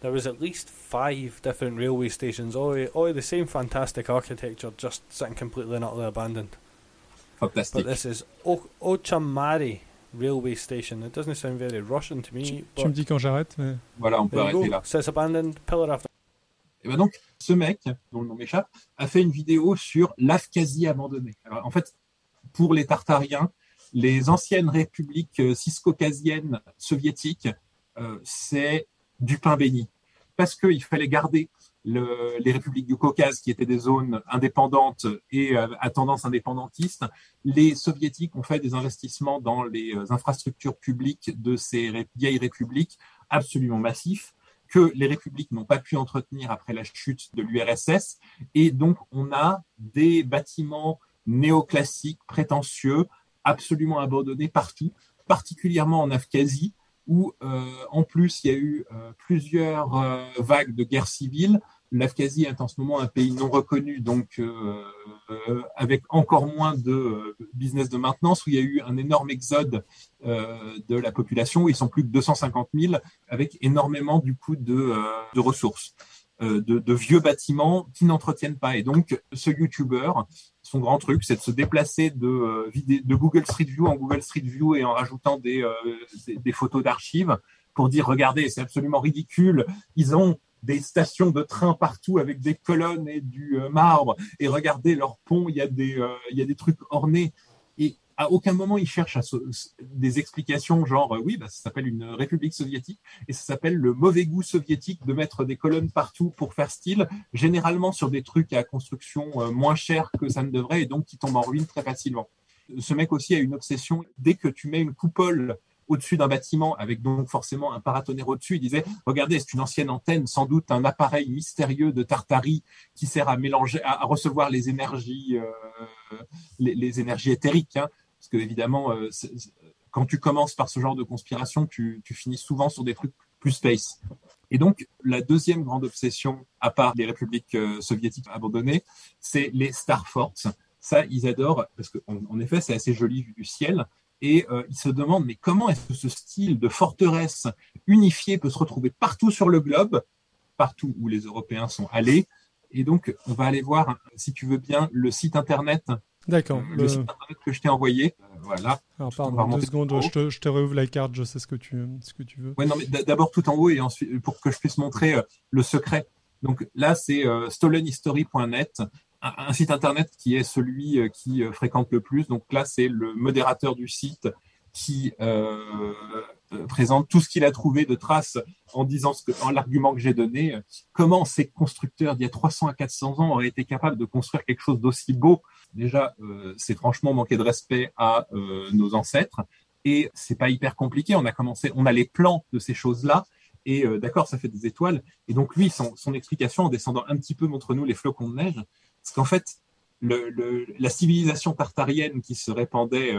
there was at least five different railway stations, all, all the same fantastic architecture, just sitting completely and utterly abandoned. Fantastic. But this is o Ochamari railway station. It doesn't sound very Russian to me. Tu, tu me dis quand j'arrête. Mais... Voilà, on peut arrêter là. Says abandoned, pillar after. Et ben donc, ce mec, dont le nom m'échappe, a fait une vidéo sur l'Afghazie abandonnée. En fait, pour les Tartariens, les anciennes républiques euh, ciscaucasiennes soviétiques, euh, c'est du pain béni. Parce qu'il fallait garder le, les républiques du Caucase, qui étaient des zones indépendantes et euh, à tendance indépendantiste, les soviétiques ont fait des investissements dans les euh, infrastructures publiques de ces vieilles républiques absolument massifs que les républiques n'ont pas pu entretenir après la chute de l'URSS. Et donc, on a des bâtiments néoclassiques, prétentieux, absolument abandonnés partout, particulièrement en Abkhazie, où euh, en plus il y a eu euh, plusieurs euh, vagues de guerre civile. L'Afghazie est en ce moment un pays non reconnu, donc euh, euh, avec encore moins de business de maintenance, où il y a eu un énorme exode de la population, ils sont plus de 250 000, avec énormément du coup de, de ressources. De, de, vieux bâtiments qui n'entretiennent pas. Et donc, ce YouTuber, son grand truc, c'est de se déplacer de, euh, de Google Street View en Google Street View et en rajoutant des, euh, des, des photos d'archives pour dire, regardez, c'est absolument ridicule. Ils ont des stations de train partout avec des colonnes et du euh, marbre. Et regardez leur pont, il y a des, il y a des trucs ornés. Et à aucun moment ils cherchent des explications genre euh, oui bah, ça s'appelle une république soviétique et ça s'appelle le mauvais goût soviétique de mettre des colonnes partout pour faire style généralement sur des trucs à construction euh, moins chère que ça ne devrait et donc qui tombent en ruine très facilement. Ce mec aussi a une obsession dès que tu mets une coupole au-dessus d'un bâtiment avec donc forcément un paratonnerre au-dessus. Il disait, regardez, c'est une ancienne antenne, sans doute un appareil mystérieux de Tartarie qui sert à mélanger, à, recevoir les énergies, euh, les, énergies éthériques. Hein. Parce que évidemment, euh, quand tu commences par ce genre de conspiration, tu, tu finis souvent sur des trucs plus space. Et donc, la deuxième grande obsession, à part les républiques euh, soviétiques abandonnées, c'est les Star Forts. Ça, ils adorent, parce qu'en en effet, c'est assez joli vu du ciel. Et euh, ils se demandent, mais comment est-ce que ce style de forteresse unifiée peut se retrouver partout sur le globe, partout où les Européens sont allés? Et donc, on va aller voir, si tu veux bien, le site internet D'accord. Le, le... site internet que je t'ai envoyé. Euh, voilà. Alors, pardon, deux secondes, je te, je te réouvre la carte, je sais ce que tu, ce que tu veux. Ouais, non, mais d'abord tout en haut et ensuite, pour que je puisse montrer euh, le secret. Donc là, c'est euh, stolenhistory.net, un, site internet qui est celui euh, qui euh, fréquente le plus. Donc là, c'est le modérateur du site qui euh, présente tout ce qu'il a trouvé de traces en disant ce en l'argument que j'ai donné, comment ces constructeurs d'il y a 300 à 400 ans auraient été capables de construire quelque chose d'aussi beau? Déjà, c'est franchement manquer de respect à nos ancêtres et c'est pas hyper compliqué. On a commencé, on a les plans de ces choses-là Et d'accord, ça fait des étoiles. Et donc lui, son, son explication en descendant un petit peu montre nous les flocons de neige, c'est qu'en fait, la civilisation tartarienne qui se répandait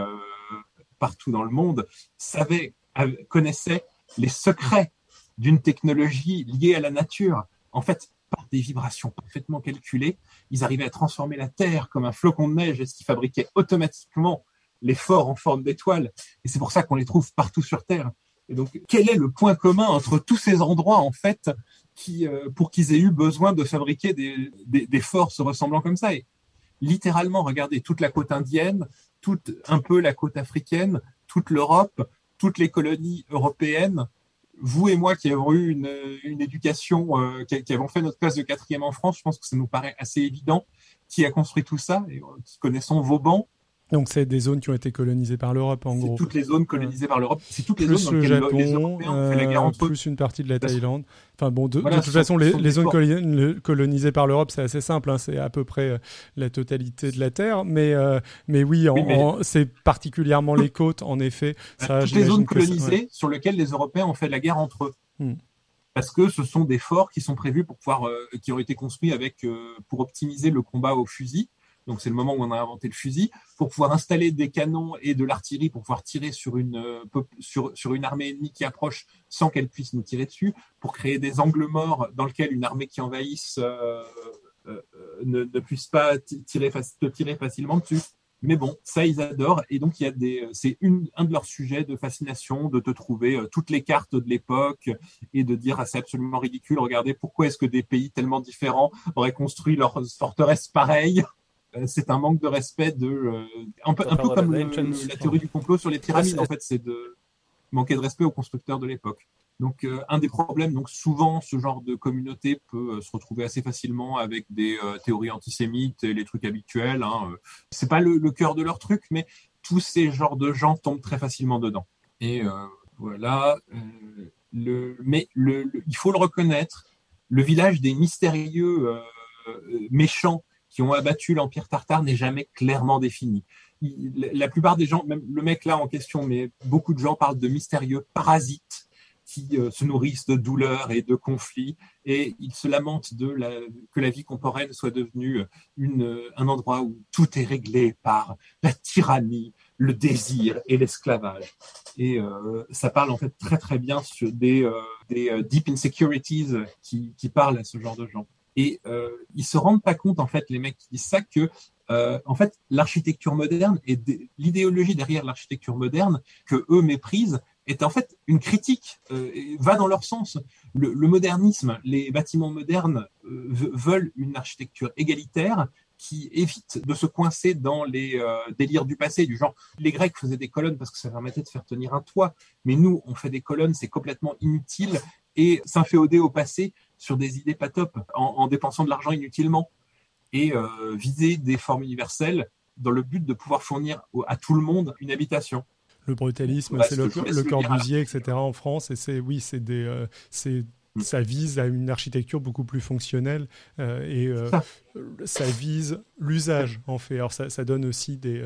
partout dans le monde savait, connaissait les secrets d'une technologie liée à la nature. En fait, par des vibrations parfaitement calculées, ils arrivaient à transformer la Terre comme un flocon de neige et ce qui fabriquait automatiquement les forts en forme d'étoiles. Et c'est pour ça qu'on les trouve partout sur Terre. Et donc, quel est le point commun entre tous ces endroits, en fait, qui, euh, pour qu'ils aient eu besoin de fabriquer des, se ressemblant comme ça? Et littéralement, regardez toute la côte indienne, toute un peu la côte africaine, toute l'Europe, toutes les colonies européennes, vous et moi qui avons eu une, éducation, euh, qui, qui, avons fait notre classe de quatrième en France, je pense que ça nous paraît assez évident. Qui a construit tout ça, et, euh, qui connaissons Vauban, donc c'est des zones qui ont été colonisées par l'Europe en gros. toutes les zones colonisées par l'Europe. C'est toutes les plus zones dans le Japon, les Européens ont fait la guerre euh, eux. plus une partie de la Thaïlande. Enfin bon, de, Voilà, de toute façon, les, les zones colonisées par l'Europe, c'est assez simple. Hein, c'est à peu près euh, la totalité de la Terre. Mais euh, mais oui, c'est particulièrement les côtes, en effet. Ça, toutes les zones colonisées ouais. sur lesquelles les Européens ont fait la guerre entre eux. Hmm. Parce que ce sont des forts qui sont prévus pour pouvoir, euh, qui ont été construits avec, euh, pour optimiser le combat au fusil. Donc c'est le moment où on a inventé le fusil pour pouvoir installer des canons et de l'artillerie pour pouvoir tirer sur une euh, sur une armée ennemie qui approche sans qu'elle puisse nous tirer dessus, pour créer des angles morts dans lesquels une armée qui envahisse euh, euh, ne, puisse pas ti- tirer te tirer facilement dessus. Mais bon, ça ils adorent et donc il y a des, c'est un de leurs sujets de fascination de te trouver toutes les cartes de l'époque et de dire ah, c'est absolument ridicule. Regardez pourquoi est-ce que des pays tellement différents auraient construit leurs forteresses pareilles. Euh, C'est un manque de respect de euh, un peu un peu comme le- le- la théorie du complot sur les pyramides. En fait, c'est de manquer de respect aux constructeurs de l'époque. Donc euh, un des problèmes, donc souvent ce genre de communauté peut euh, se retrouver assez facilement avec des euh, théories antisémites et les trucs habituels. Hein. C'est pas le, le cœur de leur truc, mais tous ces genres de gens tombent très facilement dedans. Et voilà. le, mais le, il faut le reconnaître, le village des mystérieux méchants qui ont abattu l'empire tartare n'est jamais clairement défini. La- plupart des gens, même le mec là en question, mais beaucoup de gens parlent de mystérieux parasites qui euh, se nourrissent de douleurs et de conflits, et ils se lamentent de la, que la vie contemporaine soit devenue une, euh, un endroit où tout est réglé par la tyrannie, le désir et l'esclavage. Et euh, ça parle en fait très très bien des, euh, des euh, deep insecurities qui parlent à ce genre de gens. Et euh, ils se rendent pas compte en fait les mecs qui disent ça que euh, en fait l'architecture moderne et dé- l'idéologie derrière l'architecture moderne que eux méprisent est en fait une critique, euh, et va dans leur sens. Le, modernisme, les bâtiments modernes euh, ve- veulent une architecture égalitaire qui évite de se coincer dans les délires du passé, du genre les Grecs faisaient des colonnes parce que ça permettait de faire tenir un toit, mais nous on fait des colonnes, c'est complètement inutile et s'inféoder au passé sur des idées pas top en, en dépensant de l'argent inutilement et euh, viser des formes universelles dans le but de pouvoir fournir au- à tout le monde une habitation. Le brutalisme, Bah, c'est ce le, Corbusier, etc. en France, et c'est oui, c'est des, euh, c'est Mm. ça vise à une architecture beaucoup plus fonctionnelle euh, et euh, Ça. ça vise l'usage en fait. Alors ça, ça donne aussi des,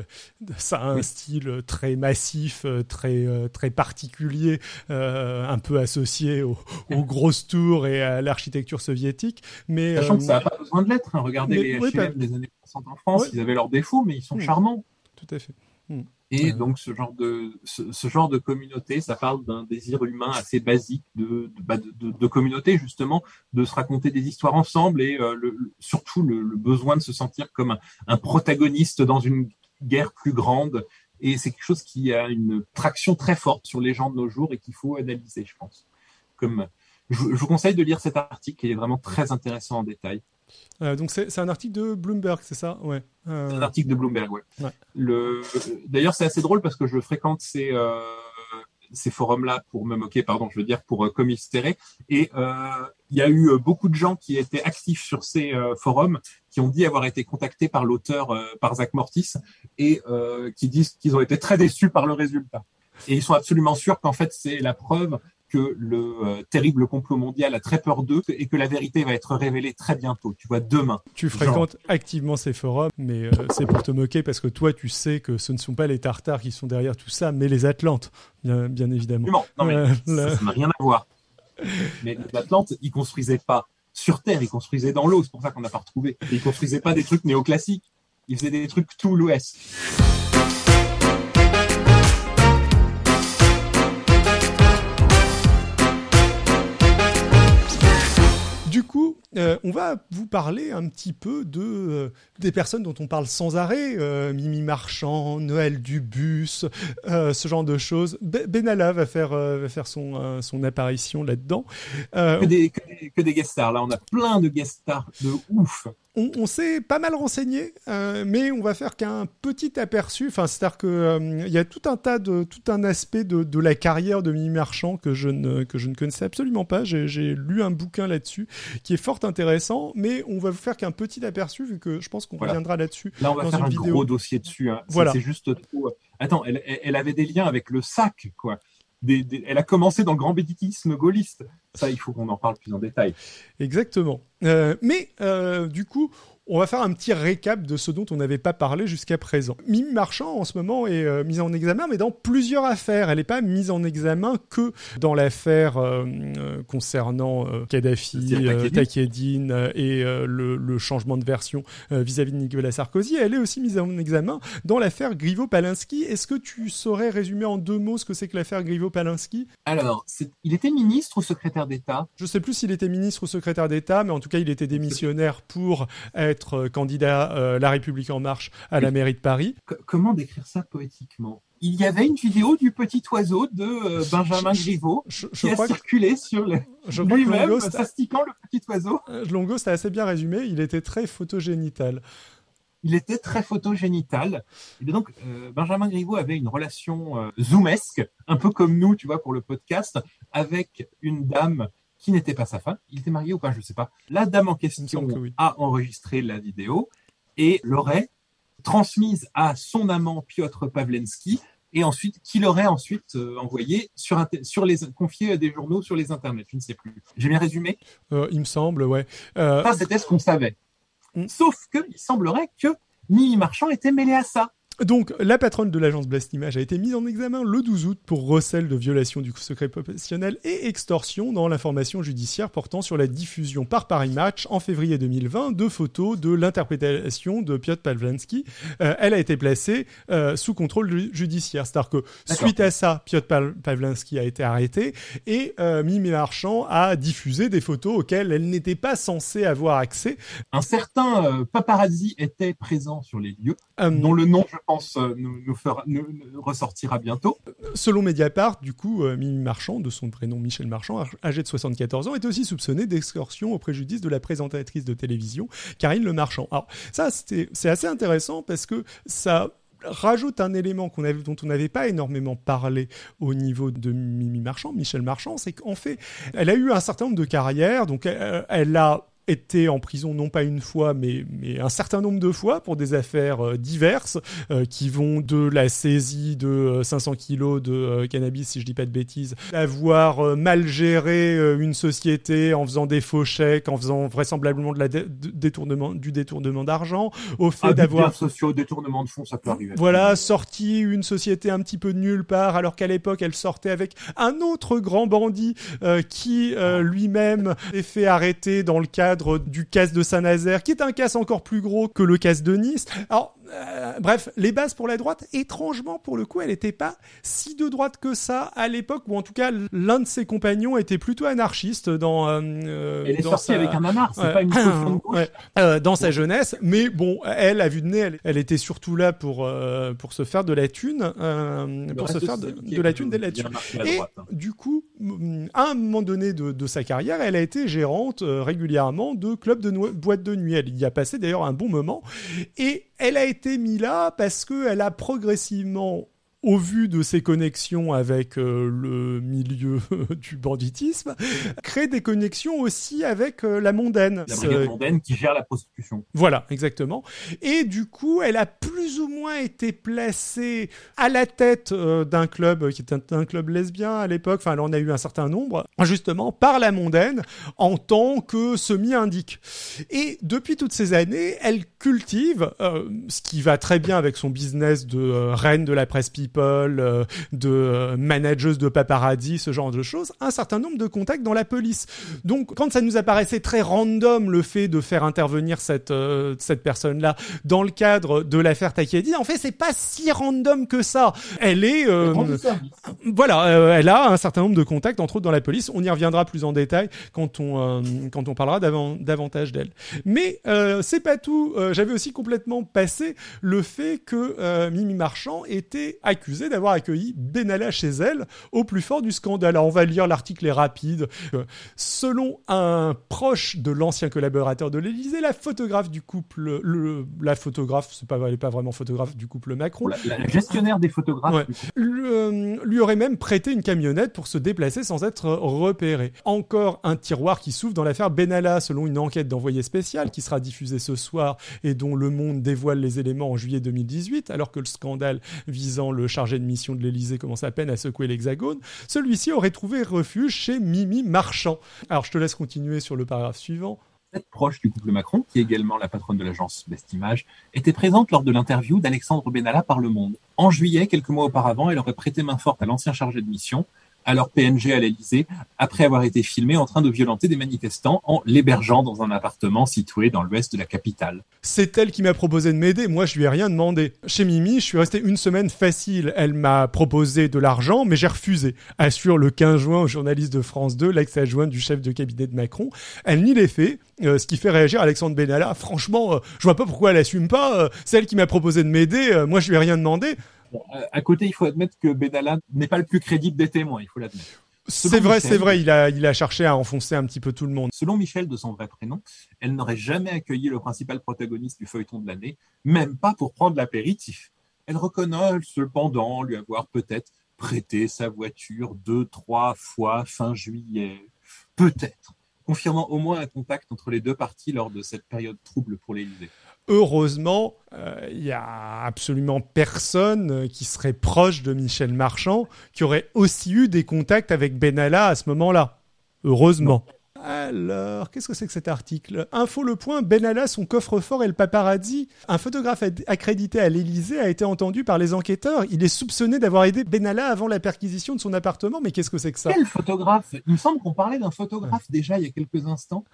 ça a un Oui. style très massif, euh, très très particulier, euh, un peu associé aux, aux grosses tours et à l'architecture soviétique. Mais Sachant que ça n'a pas besoin de l'être. hein. Regardez mais- les HLM des années 60 en France, Ouais. ils avaient leurs défauts, mais ils sont charmants. tout à fait. Et donc ce genre de ce, ce genre de communauté, ça parle d'un désir humain assez basique de de, bah, de, de- de communauté justement, de se raconter des histoires ensemble et euh, le, surtout le, le besoin de se sentir comme un, un protagoniste dans une guerre plus grande. Et c'est quelque chose qui a une traction très forte sur les gens de nos jours et qu'il faut analyser, je pense. Comme je, je vous conseille de lire cet article, qui est vraiment très intéressant en détail. Euh, donc c'est un article de Bloomberg, c'est ça? Ouais. Euh, C'est un article de Bloomberg, ouais. Ouais. Le... D'ailleurs, c'est assez drôle parce que je fréquente ces, euh, ces forums-là pour me moquer, pardon, je veux dire, pour commisérer. Et il y a eu beaucoup de gens qui étaient actifs sur ces forums qui ont dit avoir été contactés par l'auteur, par Zach Mortis, et qui disent qu'ils ont été très déçus par le résultat. Et ils sont absolument sûrs qu'en fait, c'est la preuve que le euh, terrible complot mondial a très peur d'eux et que la vérité va être révélée très bientôt, tu vois, demain. Tu Genre. fréquentes activement ces forums, mais euh, c'est pour te moquer parce que toi, tu sais que ce ne sont pas les Tartares qui sont derrière tout ça, mais les Atlantes, bien, bien évidemment. Non, non mais Euh, ça n'a rien à voir. Mais l'Atlante, il construisait pas sur Terre, il construisait dans l'eau. C'est pour ça qu'on n'a pas retrouvé. Et il construisait pas des trucs néoclassiques. Il faisait des trucs tout l'Ouest. Du coup, euh, on va vous parler un petit peu de euh, des personnes dont on parle sans arrêt, euh, Mimi Marchand, Noël Dubus, ce genre de choses. Benalla va faire va faire son son apparition là-dedans. Que des, que, des, guest stars. Là, on a plein de guest stars de ouf on, s'est pas mal renseigné, euh, mais on va faire qu'un petit aperçu. Enfin, c'est-à-dire que euh, il y a tout un tas de tout un aspect de, la carrière de Mimi Marchand que je ne que je ne connaissais absolument pas. J'ai lu un bouquin là-dessus qui est fort intéressant, mais on va vous faire qu'un petit aperçu vu que je pense qu'on reviendra là-dessus. Là, on va faire un gros dossier dessus. Hein. Voilà. C'est juste trop. Euh, attends, elle, elle, avait des liens avec le sac, quoi elle a commencé dans le grand béditisme gaulliste. Ça, il faut qu'on en parle plus en détail. Exactement. Euh, mais euh, du coup, on va faire un petit récap de ce dont on n'avait pas parlé jusqu'à présent. Mimi Marchand, en ce moment, est euh, mise en examen, mais dans plusieurs affaires. Elle n'est pas mise en examen que dans l'affaire euh, euh, concernant Kadhafi, Takedine et le, changement de version vis-à-vis de Nicolas Sarkozy. Elle est aussi mise en examen dans l'affaire Griveaux-Palinski. Est-ce que tu saurais résumer en deux mots ce que c'est que l'affaire Griveaux-Palinski? Alors, il était ministre ou secrétaire d'État Je ne sais plus s'il était ministre ou secrétaire d'État, mais en tout cas, il était démissionnaire pour être euh, candidat euh, La République en marche à la mairie de Paris. comment décrire ça poétiquement? Il y avait une vidéo du petit oiseau de euh, Benjamin Griveaux qui a circulé sur le... lui-même, s'astiquant le petit oiseau. Longost a assez bien résumé, il était très photogénital. Il était très photogénital. Et donc, Benjamin Griveaux avait une relation zoomesque, un peu comme nous, tu vois, pour le podcast, avec une dame qui n'était pas sa femme. Il était marié ou pas, je ne sais pas. La dame en question a enregistré la vidéo et l'aurait transmise à son amant Piotr Pavlensky et ensuite qui l'aurait ensuite euh, envoyé sur, sur les confié à des journaux sur les internets. Je ne sais plus. J'ai bien résumé? Euh, Il me semble, ouais. Euh... Ça, c'était ce qu'on savait. Sauf qu'il semblerait que Mimi Marchand était mêlée à ça. Donc, la patronne de l'agence Blast Image a été mise en examen le 12 août pour recel de violation du secret professionnel et extorsion dans l'information judiciaire portant sur la diffusion par Paris Match en février 2020 de photos de l'interprétation de Piotr Pavlansky. Euh, elle a été placée euh, sous contrôle judiciaire. C'est-à-dire que suite à ça, Piotr Pavlansky a été arrêté et euh, Mimi Marchand a diffusé des photos auxquelles elle n'était pas censée avoir accès. Un certain paparazzi était présent sur les lieux, dont le nom, je pense, euh, nous, fera, ressortira bientôt. Selon Mediapart, du coup, euh, Mimi Marchand, de son prénom Michel Marchand, âgé de 74 ans, est aussi soupçonné d'extorsion au préjudice de la présentatrice de télévision, Karine Le Marchand. Alors, ça, c'est assez intéressant parce que ça rajoute un élément dont on n'avait pas énormément parlé au niveau de Mimi Marchand, Michel Marchand, c'est qu'en fait, elle a eu un certain nombre de carrières, donc elle, elle a été en prison non pas une fois mais, mais un certain nombre de fois pour des affaires euh, diverses euh, qui vont de la saisie de 500 euh, kilos de cannabis si je dis pas de bêtises d'avoir mal géré une société en faisant des faux chèques en faisant vraisemblablement de la détournement du détournement d'argent au fait d'avoir sociaux détournement de fonds ça peut arriver. Voilà sorti une société un petit peu de nulle part alors qu'à l'époque elle sortait avec un autre grand bandit qui lui-même est fait arrêter dans le cadre du casse de Saint-Nazaire, qui est un casse encore plus gros que le casse de Nice. Euh, bref, les bases pour la droite, étrangement, pour le coup, elle n'était pas si de droite que ça à l'époque, ou en tout cas, l'un de ses compagnons était plutôt anarchiste dans. Euh, euh elle est sortie avec un anard, c'est pas une ouais. euh, Dans sa jeunesse, mais bon, elle, a vu de nez, elle, était surtout là pour, pour se faire de la thune, pour se faire de, la thune, de la thune. Et hein. du coup, à un moment donné de, de, sa carrière, elle a été gérante régulièrement de clubs de boîtes de nuit. Elle y a passé d'ailleurs un bon moment. Et elle a été mise là parce qu'elle a progressivement au vu de ses connexions avec euh, le milieu (laughs) du banditisme, crée des connexions aussi avec euh, la mondaine. La brigade mondaine qui gère la prostitution. Voilà, exactement. Et du coup, elle a plus ou moins été placée à la tête euh, d'un club qui était un, club lesbien à l'époque. Enfin, elle en a eu un certain nombre, justement, par la mondaine en tant que semi-indique. Et depuis toutes ces années, elle cultive, ce qui va très bien avec son business de reine de la presse people people, de managers de paparazzi, ce genre de choses, un certain nombre de contacts dans la police. Donc, quand ça nous apparaissait très random le fait de faire intervenir cette cette personne-là dans le cadre de l'affaire Takedi, en fait, c'est pas si random que ça. Elle est, voilà, elle a un certain nombre de contacts, entre autres dans la police. On y reviendra plus en détail quand on quand on parlera davantage d'elle. Mais c'est pas tout. J'avais aussi complètement passé le fait que euh, Mimi Marchand était accusée d'avoir accueilli Benalla chez elle au plus fort du scandale. Alors on va lire l'article est rapide. Euh, selon un proche de l'ancien collaborateur de l'Élysée, la photographe du couple, le, la photographe, c'est pas, elle pas vraiment photographe du couple Macron, la, gestionnaire des photographes, euh, lui, aurait même prêté une camionnette pour se déplacer sans être repéré. Encore un tiroir qui s'ouvre dans l'affaire Benalla, selon une enquête d'envoyé spécial qui sera diffusée ce soir et dont Le Monde dévoile les éléments en juillet 2018, alors que le scandale visant le chargé de mission de l'Élysée commence à peine à secouer l'hexagone, celui-ci aurait trouvé refuge chez Mimi Marchand. Alors je te laisse continuer sur le paragraphe suivant. Cette proche du couple Macron, qui est également la patronne de l'agence Best Image, était présente lors de l'interview d'Alexandre Benalla par Le Monde. En juillet, quelques mois auparavant, elle aurait prêté main forte à l'ancien chargé de mission, alors PNG à l'Elysée, après avoir été filmé en train de violenter des manifestants en l'hébergeant dans un appartement situé dans l'ouest de la capitale. C'est elle qui m'a proposé de m'aider, moi je lui ai rien demandé. Chez Mimi, je suis resté une semaine facile. Elle m'a proposé de l'argent, mais j'ai refusé. Assure le 15 juin au journaliste de France 2, l'ex-adjoint du chef de cabinet de Macron. Elle nie les faits, euh, ce qui fait réagir Alexandre Benalla. Franchement, euh, je vois pas pourquoi elle assume pas. Euh, c'est elle qui m'a proposé de m'aider, moi je lui ai rien demandé à côté, il faut admettre que Benalla n'est pas le plus crédible des témoins, il faut l'admettre. C'est vrai, c'est vrai, il a, il a cherché à enfoncer un petit peu tout le monde. Selon Michel, de son vrai prénom, elle n'aurait jamais accueilli le principal protagoniste du feuilleton de l'année, même pas pour prendre l'apéritif. Elle reconnaît cependant lui avoir peut-être prêté sa voiture deux, trois fois fin juillet. Peut-être. Confirmant au moins un contact entre les deux parties lors de cette période trouble pour l'Élysée heureusement, euh, il y a absolument personne euh, qui serait proche de Michel Marchand qui aurait aussi eu des contacts avec Benalla à ce moment-là. Heureusement. Alors, qu'est-ce que c'est que cet article? Info Le Point, Benalla, son coffre-fort et le paparazzi. Un photographe accrédité à l'Elysée a été entendu par les enquêteurs. Il est soupçonné d'avoir aidé Benalla avant la perquisition de son appartement. Mais qu'est-ce que c'est que ça? Quel photographe? Il me semble qu'on parlait d'un photographe déjà il y a quelques instants.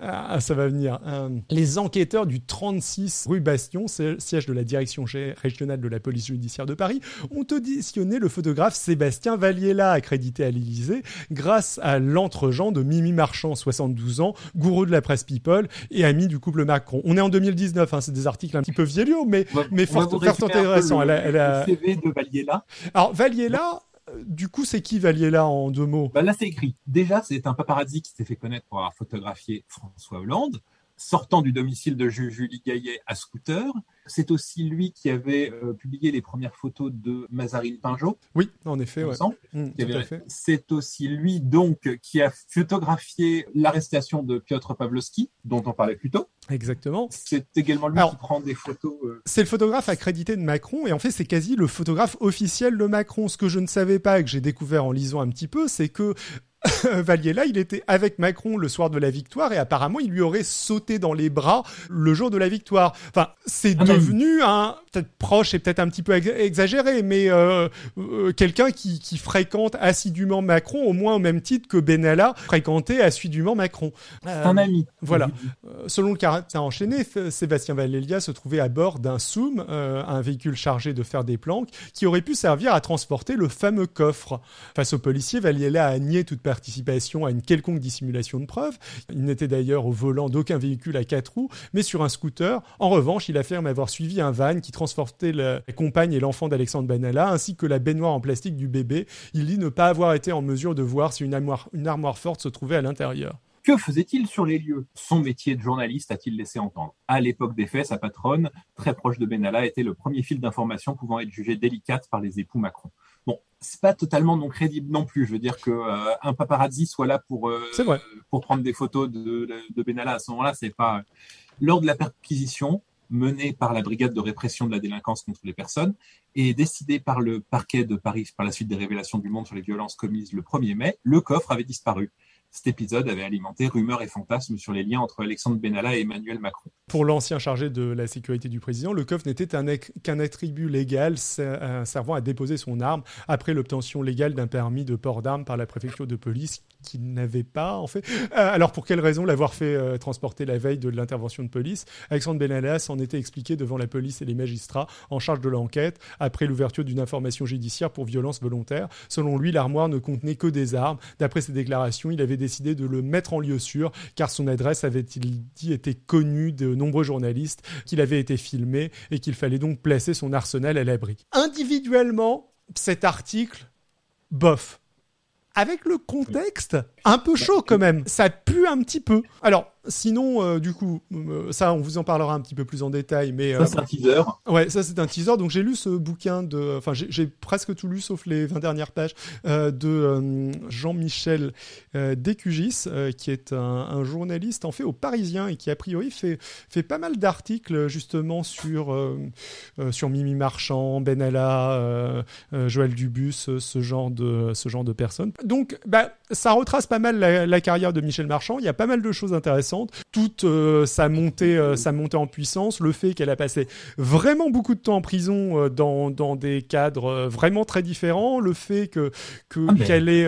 Ah, ça va venir. Euh, les enquêteurs du 36 rue Bastion, siège de la direction régionale de la police judiciaire de Paris, ont auditionné le photographe Sébastien Valliella, accrédité à l'Elysée, grâce à l'entregent de Mimi Marchand 72 ans, gourou de la presse People et ami du couple Macron. On est en 2019, hein, c'est des articles un petit peu vieillots, mais, mais fort, intéressants. Le, elle a, CV de Valiella. Alors, Valiella, du coup, c'est qui Valiella en deux mots? Bah Là, c'est écrit. Déjà, c'est un paparazzi qui s'est fait connaître pour avoir photographié François Hollande sortant du domicile de Julie Gaillet à scooter. C'est aussi lui qui avait euh, publié les premières photos de Mazarine Pinjot. Oui, en effet. Mmh, c'est aussi lui donc qui a photographié l'arrestation de Piotr Pavlovski, dont on parlait plus tôt. Exactement. C'est également lui qui prend des photos. Euh, c'est le photographe accrédité de Macron et en fait c'est quasi le photographe officiel de Macron. Ce que je ne savais pas et que j'ai découvert en lisant un petit peu, c'est que (laughs) Valier-là, il était avec Macron le soir de la victoire et apparemment il lui aurait sauté dans les bras le jour de la victoire. Enfin, c'est ah, devenu un peut-être proche et peut-être un petit peu exagéré, mais euh, euh, quelqu'un qui, qui, fréquente assidûment Macron au moins au même titre que Benalla fréquentait assidûment Macron. un ami. Voilà. selon le caractère enchaîné, Sébastien Valélia se trouvait à bord d'un Soum, un véhicule chargé de faire des planques, qui aurait pu servir à transporter le fameux coffre. Face aux policiers, Valiella a nié toute participation à une quelconque dissimulation de preuves. Il n'était d'ailleurs au volant d'aucun véhicule à quatre roues, mais sur un scooter. En revanche, il affirme avoir suivi un van qui transportait la compagne et l'enfant d'Alexandre Benalla, ainsi que la baignoire en plastique du bébé. Il dit ne pas avoir été en mesure de voir si une armoire, une armoire forte se trouvait à l'intérieur. Que faisait-il sur les lieux? Son métier de journaliste a-t-il laissé entendre? À l'époque des faits, sa patronne, très proche de Benalla, était le premier fil d'information pouvant être jugé délicate par les époux Macron. C'est pas totalement non crédible non plus. Je veux dire que euh, un paparazzi soit là pour euh, pour prendre des photos de, de Benalla à ce moment-là, c'est pas lors de la perquisition menée par la brigade de répression de la délinquance contre les personnes et décidée par le parquet de Paris par la suite des révélations du monde sur les violences commises le 1er mai, le coffre avait disparu. Cet épisode avait alimenté rumeurs et fantasmes sur les liens entre Alexandre Benalla et Emmanuel Macron. Pour l'ancien chargé de la sécurité du président, le coffre n'était qu'un attribut légal euh, servant à déposer son arme après l'obtention légale d'un permis de port d'armes par la préfecture de police qu'il n'avait pas en fait. Euh, alors pour quelle raison l'avoir fait euh, transporter la veille de l'intervention de police? Alexandre Benalla s'en était expliqué devant la police et les magistrats en charge de l'enquête après l'ouverture d'une information judiciaire pour violence volontaire. Selon lui, l'armoire ne contenait que des armes. D'après ses déclarations, il avait décidé de le mettre en lieu sûr car son adresse avait-il dit été connue de nombreux journalistes, qu'il avait été filmé et qu'il fallait donc placer son arsenal à l'abri. Individuellement, cet article, bof avec le contexte, un peu chaud quand même. Ça pue un petit peu. Alors, sinon, euh, du coup, euh, ça, on vous en parlera un petit peu plus en détail. Mais ça, euh, c'est un teaser. Ouais, ça, c'est un teaser. Donc, j'ai lu ce bouquin de. Enfin, j'ai presque tout lu, sauf les 20 dernières pages, de Jean-Michel Décugis, qui est un, journaliste, en fait, au Parisien et qui, a priori, fait, fait pas mal d'articles, justement, sur, sur Mimi Marchand, Benalla, Joël Dubus, ce genre de, ce genre de personnes. Donc, bah, ça retrace pas mal la, la carrière de Michel Marchand. Il y a pas mal de choses intéressantes. Toute euh, sa montée, euh, sa montée en puissance, le fait qu'elle a passé vraiment beaucoup de temps en prison euh, dans, dans des cadres vraiment très différents, le fait que ah, qu'elle est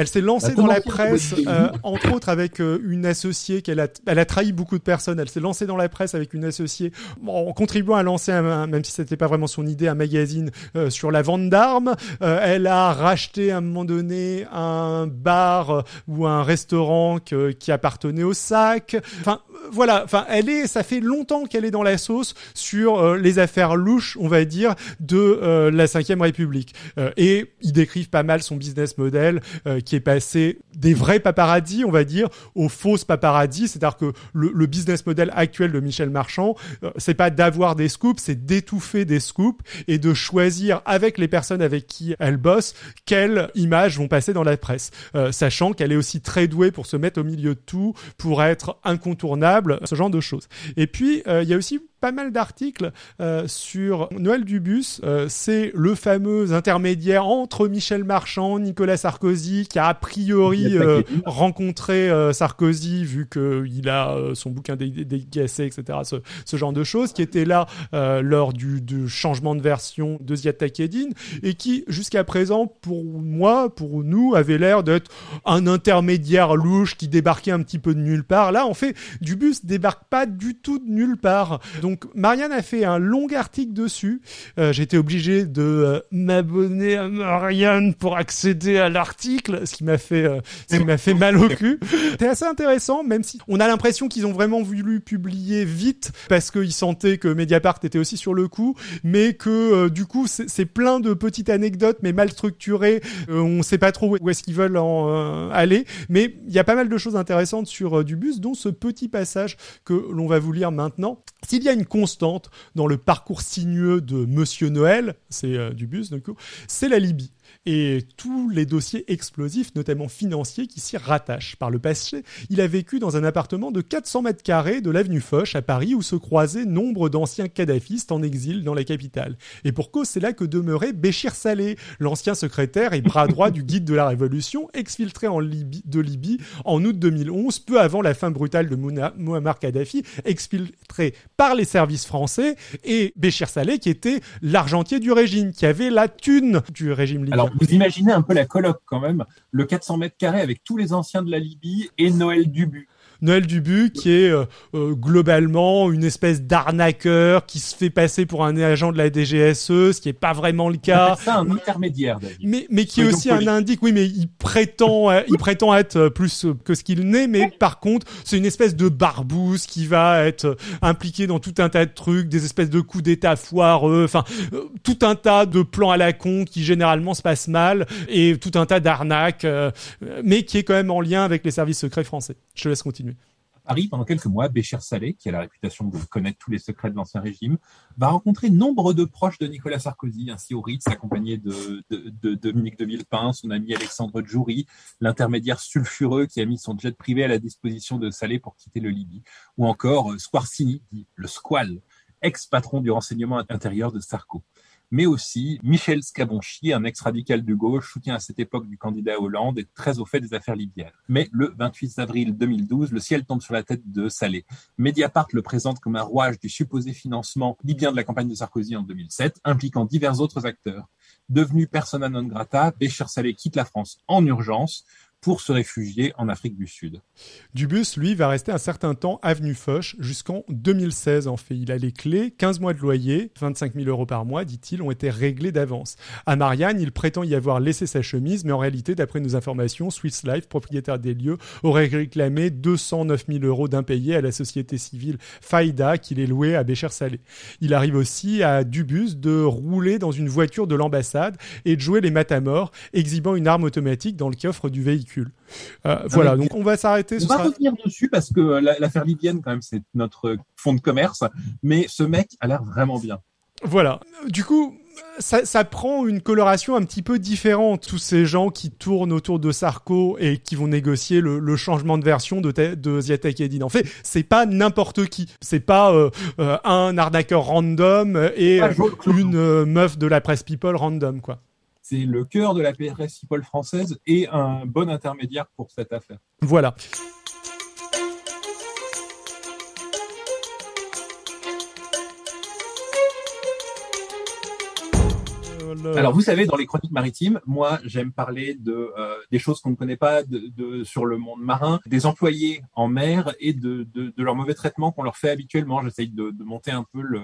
elle s'est lancée dans la presse, euh, entre autres avec euh, une associée qu'elle a, elle a trahi beaucoup de personnes. Elle s'est lancée dans la presse avec une associée en contribuant à lancer, un, même si c'était pas vraiment son idée, un magazine euh, sur la vente d'armes. elle a racheté à un moment donné un bar ou un restaurant qui appartenait au SAC. Enfin, voilà, enfin, elle est, ça fait longtemps qu'elle est dans la sauce sur euh, les affaires louches, on va dire, de euh, la Ve République. Euh, et ils décrivent pas mal son business model qui est passé des vrais paparazzis, on va dire, aux fausses paparazzis. C'est-à-dire que le, le, business model actuel de Michel Marchand, c'est pas d'avoir des scoops, c'est d'étouffer des scoops et de choisir avec les personnes avec qui elle bosse quelles images vont passer dans la presse, sachant qu'elle est aussi très douée pour se mettre au milieu de tout, pour être incontournable ce genre de choses. Et puis, euh, il y a aussi pas mal d'articles euh, sur Noël Dubus. Euh, c'est le fameux intermédiaire entre Michel Marchand, Nicolas Sarkozy, qui a a priori euh, rencontré euh, Sarkozy vu qu'il a euh, son bouquin dédicacé, etc. Ce, ce, genre de choses, qui était là lors du, du, changement de version de Ziad Takedine et qui, jusqu'à présent, pour moi, pour nous, avait l'air d'être un intermédiaire louche qui débarquait un petit peu de nulle part. Là, en fait, Dubus débarque pas du tout de nulle part. Donc, donc Marianne a fait un long article dessus. Euh, J'étais obligé de euh, m'abonner à Marianne pour accéder à l'article, ce qui m'a fait, euh, ce qui m'a fait mal au cul. C'était assez intéressant, même si on a l'impression qu'ils ont vraiment voulu publier vite parce qu'ils sentaient que Mediapart était aussi sur le coup, mais que euh, du coup c'est plein de petites anecdotes mais mal structurées. on sait pas trop où est-ce qu'ils veulent en aller, mais il y a pas mal de choses intéressantes sur du bus, dont ce petit passage que l'on va vous lire maintenant. S'il y a constante dans le parcours sinueux de Monsieur Noël, c'est euh, du bus du coup, c'est la Libye et tous les dossiers explosifs, notamment financiers, qui s'y rattachent. Par le passé, il a vécu dans un appartement de 400 mètres carrés de l'avenue Foch à Paris où se croisaient nombre d'anciens kadhafistes en exil dans la capitale. Et pour cause, c'est là que demeurait Béchir Saleh, l'ancien secrétaire et bras droit du guide de la Révolution, exfiltré en Libye, de Libye en août 2011, peu avant la fin brutale de Muammar Kadhafi, exfiltré par les services français, et Béchir Saleh qui était l'argentier du régime, qui avait la thune du régime libyen. Alors, vous imaginez un peu la colloque quand même, le 400 mètres carrés avec tous les anciens de la Libye et Noël Dubu. Noël Dubu qui est euh, euh, globalement une espèce d'arnaqueur qui se fait passer pour un agent de la DGSE, ce qui est pas vraiment le cas. C'est un intermédiaire. David. Mais mais qui est aussi un indique. Oui, mais il prétend il prétend être plus que ce qu'il n'est, mais par contre c'est une espèce de barbouze qui va être impliqué dans tout un tas de trucs, des espèces de coups d'état foireux, enfin euh, tout un tas de plans à la con qui généralement se passent mal et tout un tas d'arnaques, mais qui est quand même en lien avec les services secrets français. Je te laisse continuer. Paris, pendant quelques mois, Béchir Saleh, qui a la réputation de connaître tous les secrets de l'ancien régime, va rencontrer nombre de proches de Nicolas Sarkozy, ainsi au Ritz, accompagné de, Dominique de Villepin, son ami Alexandre Djouri, l'intermédiaire sulfureux qui a mis son jet privé à la disposition de Saleh pour quitter le Libye, ou encore euh, Squarcini, le Squal, ex-patron du renseignement intérieur de Sarko. Mais aussi Michel Scabonchi, un ex-radical de gauche, soutien à cette époque du candidat Hollande et très au fait des affaires libyennes. Mais le 28 avril 2012, le ciel tombe sur la tête de Salé. Mediapart le présente comme un rouage du supposé financement libyen de la campagne de Sarkozy en 2007, impliquant divers autres acteurs. Devenu persona non grata, Béchir Salé quitte la France en urgence pour se réfugier en Afrique du Sud. Dubus, lui, va rester un certain temps avenue Foch jusqu'en 2016 en fait. Il a les clés, 15 mois de loyer, 25 000 euros par mois, dit-il, ont été réglés d'avance. À Marianne, il prétend y avoir laissé sa chemise, mais en réalité, d'après nos informations, Swiss Life, propriétaire des lieux, aurait réclamé 209 000 euros d'impayés à la société civile Faïda qu'il est loué à Bécher Salé. Il arrive aussi à Dubus de rouler dans une voiture de l'ambassade et de jouer les matamors, exhibant une arme automatique dans le coffre du véhicule. Euh, ah, voilà, donc on va s'arrêter. On va revenir dessus parce que l'affaire libyenne, quand même, c'est notre fond de commerce. Mais ce mec a l'air vraiment bien. Voilà. Du coup, ça, prend une coloration un petit peu différente. Tous ces gens qui tournent autour de Sarko et qui vont négocier le, changement de version de, de Ziatek Edin. En fait, c'est pas n'importe qui. C'est pas euh, euh, un arnaqueur random et une meuf de la presse people random, quoi c'est le cœur de la PRS People française et un bon intermédiaire pour cette affaire. Voilà. Alors vous savez, dans les chroniques maritimes, moi j'aime parler de euh, des choses qu'on ne connaît pas de, sur le monde marin, des employés en mer et de, de, leur mauvais traitement qu'on leur fait habituellement. J'essaye de, monter un peu le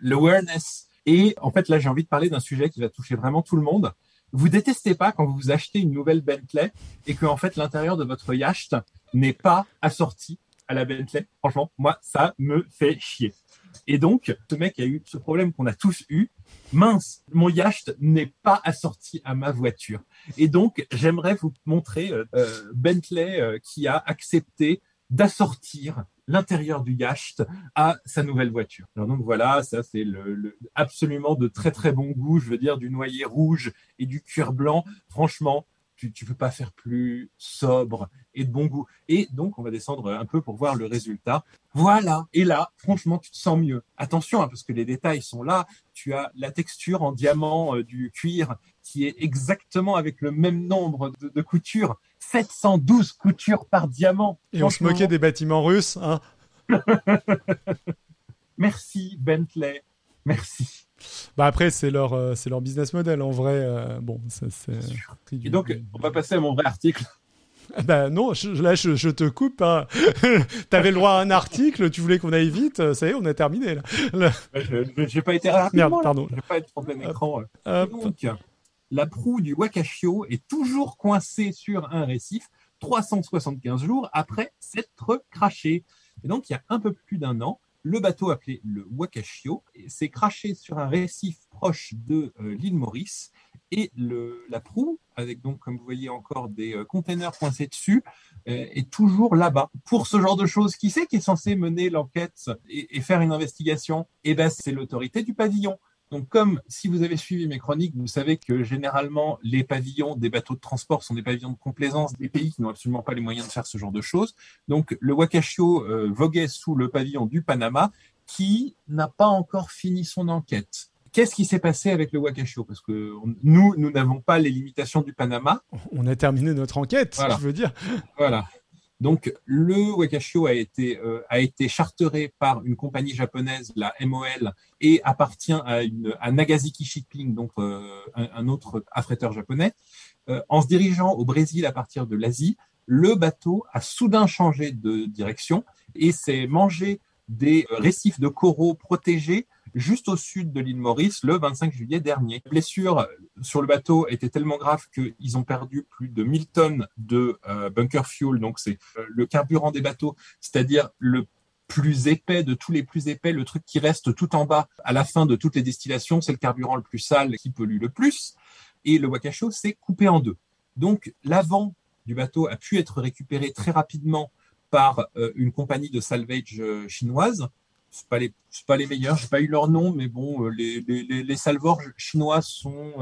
l'awareness et en fait, là, j'ai envie de parler d'un sujet qui va toucher vraiment tout le monde. Vous détestez pas quand vous achetez une nouvelle Bentley et que en fait l'intérieur de votre yacht n'est pas assorti à la Bentley? Franchement, moi, ça me fait chier. Et donc, ce mec a eu ce problème qu'on a tous eu. Mince, mon yacht n'est pas assorti à ma voiture. Et donc, j'aimerais vous montrer euh, euh, Bentley euh, qui a accepté d'assortir l'intérieur du yacht à sa nouvelle voiture. Alors donc voilà, ça c'est le, absolument de très très bon goût, je veux dire du noyer rouge et du cuir blanc. Franchement, tu ne peux pas faire plus sobre et de bon goût. Et donc, on va descendre un peu pour voir le résultat. Voilà. Et là, franchement, tu te sens mieux. Attention, hein, parce que les détails sont là. Tu as la texture en diamant euh, du cuir qui est exactement avec le même nombre de, de coutures. 712 coutures par diamant. Et on se moquait des bâtiments russes, hein (laughs) Merci Bentley, merci. Bah après c'est leur euh, c'est leur business model en vrai. Euh, bon, c'est. Et donc on va passer à mon vrai article. Bah non, là je, te coupe. Hein. (laughs) T'avais le droit à un article, tu voulais qu'on aille vite, ça y est, on a terminé là. J'ai pas été rapide. Merde, pardon. Je vais pas être en plein écran. Donc, la proue du Wakashio est toujours coincée sur un récif 375 jours après s'être crashée. Et donc, il y a un peu plus d'un an, le bateau appelé le Wakashio s'est craché sur un récif proche de euh, l'île Maurice et la proue, avec donc, comme vous voyez encore des euh, containers coincés dessus, euh, est toujours là-bas. Pour ce genre de choses, qui c'est qui est censé mener l'enquête et, et, faire une investigation? Eh ben, c'est l'autorité du pavillon. Donc, comme si vous avez suivi mes chroniques, vous savez que généralement, les pavillons des bateaux de transport sont des pavillons de complaisance des pays qui n'ont absolument pas les moyens de faire ce genre de choses. Donc, le Wakashio euh, voguait sous le pavillon du Panama qui n'a pas encore fini son enquête. Qu'est-ce qui s'est passé avec le Wakashio Parce que nous, nous n'avons pas les limitations du Panama. On a terminé notre enquête, je veux dire. Voilà. Donc le Wakashio a été euh, a été charteré par une compagnie japonaise, la MOL, et appartient à, une, Nagasaki Shipping, donc euh, un, autre affréteur japonais. Euh, en se dirigeant au Brésil à partir de l'Asie, le bateau a soudain changé de direction et s'est mangé des récifs de coraux protégés juste au sud de l'île Maurice le 25 juillet dernier. La blessure sur le bateau était tellement grave qu'ils ont perdu plus de 1000 tonnes de euh, bunker fuel, donc c'est euh, le carburant des bateaux, c'est-à-dire le plus épais de tous les plus épais, le truc qui reste tout en bas à la fin de toutes les distillations, c'est le carburant le plus sale qui pollue le plus. Et le Wakasho s'est coupé en deux. Donc l'avant du bateau a pu être récupéré très rapidement par euh, une compagnie de salvage chinoise c'est pas les pas les meilleurs, j'ai pas eu leur nom, mais bon, les les, les salvors chinois sont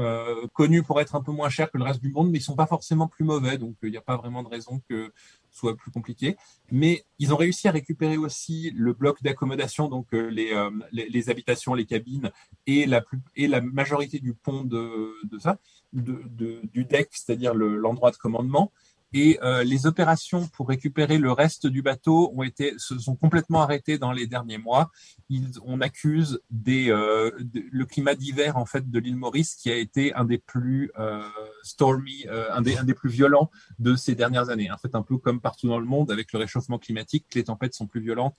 connus pour être un peu moins chers que le reste du monde, mais ils sont pas forcément plus mauvais, donc il n'y a pas vraiment de raison que soit plus compliqué. Mais ils ont réussi à récupérer aussi le bloc d'accommodation, donc euh, les, les, habitations, les cabines et la, plus, et la majorité du pont de, de ça, de, du deck, c'est-à-dire l'endroit de commandement. Et euh, les opérations pour récupérer le reste du bateau ont été se sont complètement arrêtées dans les derniers mois. On accuse euh, le climat d'hiver en fait de l'île Maurice qui a été un des plus euh, stormy, un des plus violents de ces dernières années. En fait, un peu comme partout dans le monde avec le réchauffement climatique, les tempêtes sont plus violentes.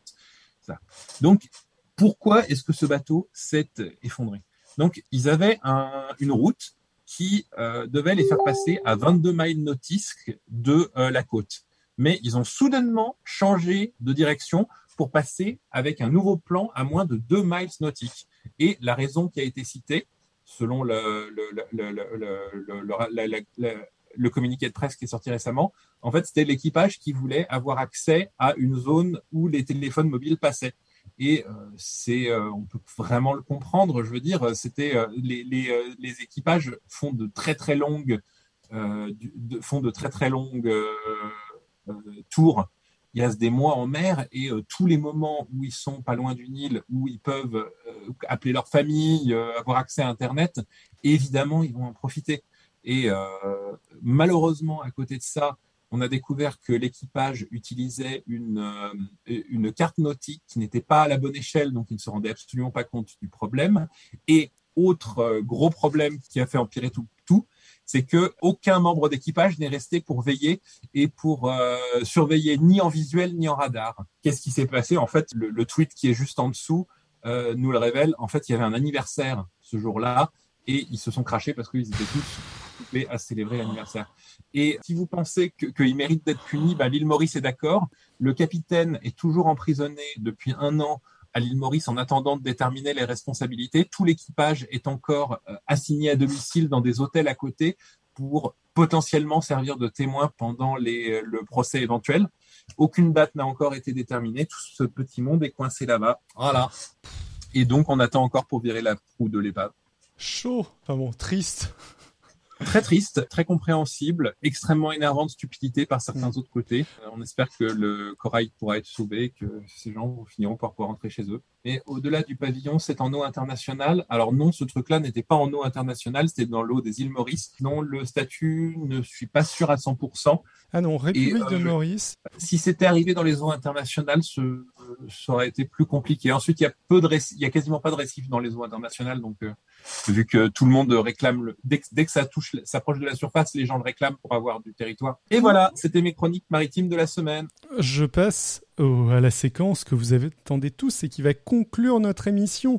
Donc, pourquoi est-ce que ce bateau s'est effondré? Donc, ils avaient un, une route qui euh, devait les faire passer à 22 miles nautiques de euh, la côte. Mais ils ont soudainement changé de direction pour passer avec un nouveau plan à moins de 2 miles nautiques. Et la raison qui a été citée, selon le, le, communiqué de presse qui est sorti récemment, en fait, c'était l'équipage qui voulait avoir accès à une zone où les téléphones mobiles passaient. Et euh, c'est, euh, on peut vraiment le comprendre. Je veux dire, c'était euh, les, les, équipages font de très très longues, font de très très longues tours. Il y a des mois en mer et tous les moments où ils sont pas loin d'une île, où ils peuvent appeler leur famille, avoir accès à Internet, évidemment, ils vont en profiter. Et malheureusement, à côté de ça, on a découvert que l'équipage utilisait une, euh, une carte nautique qui n'était pas à la bonne échelle, donc il ne se rendait absolument pas compte du problème. Et autre euh, gros problème qui a fait empirer tout, tout c'est que aucun membre d'équipage n'est resté pour veiller et pour euh, surveiller ni en visuel ni en radar. Qu'est-ce qui s'est passé? En fait, le, tweet qui est juste en dessous nous le révèle. En fait, il y avait un anniversaire ce jour-là et ils se sont crachés parce qu'ils étaient tous à célébrer l'anniversaire. Et si vous pensez qu'il mérite d'être puni, bah, l'île Maurice est d'accord. Le capitaine est toujours emprisonné depuis un an à l'île Maurice en attendant de déterminer les responsabilités. Tout l'équipage est encore euh, assigné à domicile dans des hôtels à côté pour potentiellement servir de témoin pendant les, le procès éventuel. Aucune date n'a encore été déterminée. Tout ce petit monde est coincé là-bas. Voilà. Et donc, on attend encore pour virer la proue de l'épave. Chaud. Enfin bon, triste. Très triste, très compréhensible, extrêmement énervante stupidité par certains mm. autres côtés. Euh, on espère que le corail pourra être sauvé, que ces gens finiront par pouvoir rentrer chez eux. Mais au-delà du pavillon, c'est en eau internationale. Alors non, ce truc-là n'était pas en eau internationale, c'était dans l'eau des îles Maurice, dont le statut ne suis pas sûr à 100%. Ah non, République de euh, Maurice. Si c'était arrivé dans les eaux internationales, ce, ça aurait été plus compliqué. Ensuite, il y a peu de il y a quasiment pas de récifs dans les eaux internationales, donc euh, vu que tout le monde réclame le, dès, dès que ça touche, s'approche de la surface, les gens le réclament pour avoir du territoire. Et voilà, c'était mes chroniques maritimes de la semaine. Je passe à la séquence que vous attendez tous et qui va conclure notre émission.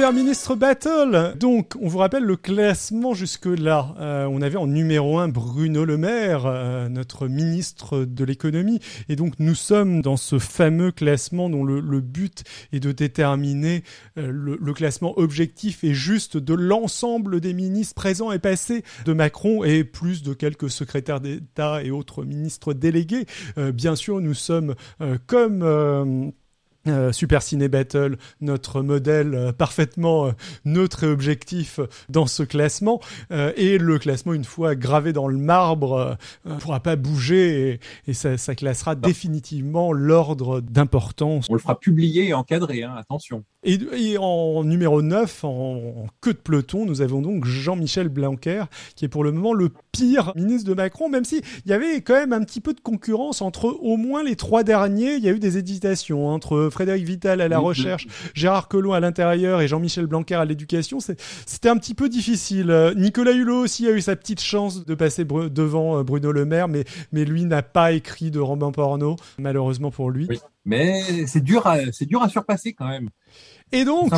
Ministre Battle Donc, on vous rappelle le classement jusque-là. Euh, on avait en numéro 1 Bruno Le Maire, euh, notre ministre de l'économie. Et donc, nous sommes dans ce fameux classement dont le, but est de déterminer euh, le, le, classement objectif et juste de l'ensemble des ministres présents et passés de Macron et plus de quelques secrétaires d'État et autres ministres délégués. bien sûr, nous sommes comme euh, Super Ciné Battle, notre modèle euh, parfaitement euh, neutre et objectif dans ce classement. et le classement, une fois gravé dans le marbre, ne pourra pas bouger et, ça, ça, classera définitivement l'ordre d'importance. On le fera publier et encadrer, hein, attention. Et, en numéro 9, en, queue de peloton, nous avons donc Jean-Michel Blanquer, qui est pour le moment le pire ministre de Macron, même si il y avait quand même un petit peu de concurrence entre au moins les trois derniers. Il y a eu des hésitations entre Frédéric Vital à la recherche, Gérard Collomb à l'intérieur et Jean-Michel Blanquer à l'éducation. C'était un petit peu difficile. Nicolas Hulot aussi a eu sa petite chance de passer devant euh, Bruno Le Maire, mais, mais lui n'a pas écrit de roman porno, malheureusement pour lui. Mais c'est dur, c'est dur à surpasser quand même. Et donc,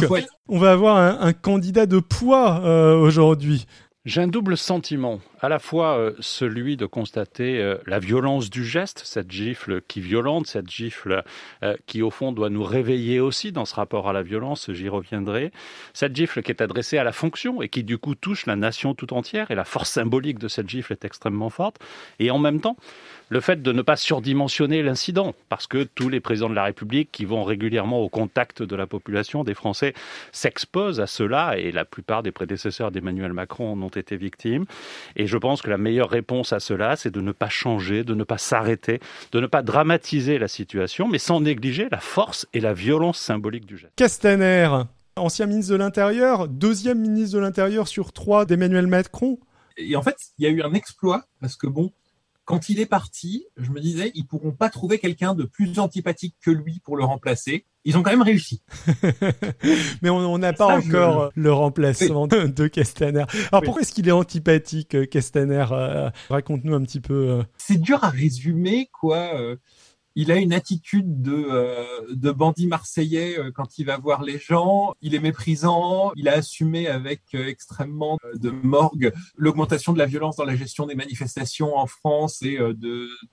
on va avoir un, candidat de poids euh, aujourd'hui. J'ai un double sentiment, à la fois euh, celui de constater euh, la violence du geste, cette gifle qui violente, cette gifle euh, qui au fond doit nous réveiller aussi dans ce rapport à la violence, j'y reviendrai, cette gifle qui est adressée à la fonction et qui du coup touche la nation tout entière et la force symbolique de cette gifle est extrêmement forte, et en même temps le fait de ne pas surdimensionner l'incident, parce que tous les présidents de la République qui vont régulièrement au contact de la population, des Français, s'exposent à cela, et la plupart des prédécesseurs d'Emmanuel Macron en ont été victimes. Et je pense que la meilleure réponse à cela, c'est de ne pas changer, de ne pas s'arrêter, de ne pas dramatiser la situation, mais sans négliger la force et la violence symbolique du geste. Castaner, ancien ministre de l'Intérieur, deuxième ministre de l'Intérieur sur trois d'Emmanuel Macron. Et en fait, il y a eu un exploit, parce que bon, quand il est parti, je me disais, ils pourront pas trouver quelqu'un de plus antipathique que lui pour le remplacer. Ils ont quand même réussi. (laughs) Mais on n'a pas encore le remplacement de, Castaner. Alors pourquoi est-ce qu'il est antipathique, euh, Castaner euh, Raconte-nous un petit peu. Euh. C'est dur à résumer, quoi il a une attitude de, euh, de bandit marseillais euh, quand il va voir les gens. Il est méprisant. Il a assumé avec euh, extrêmement de morgue l'augmentation de la violence dans la gestion des manifestations en France et de,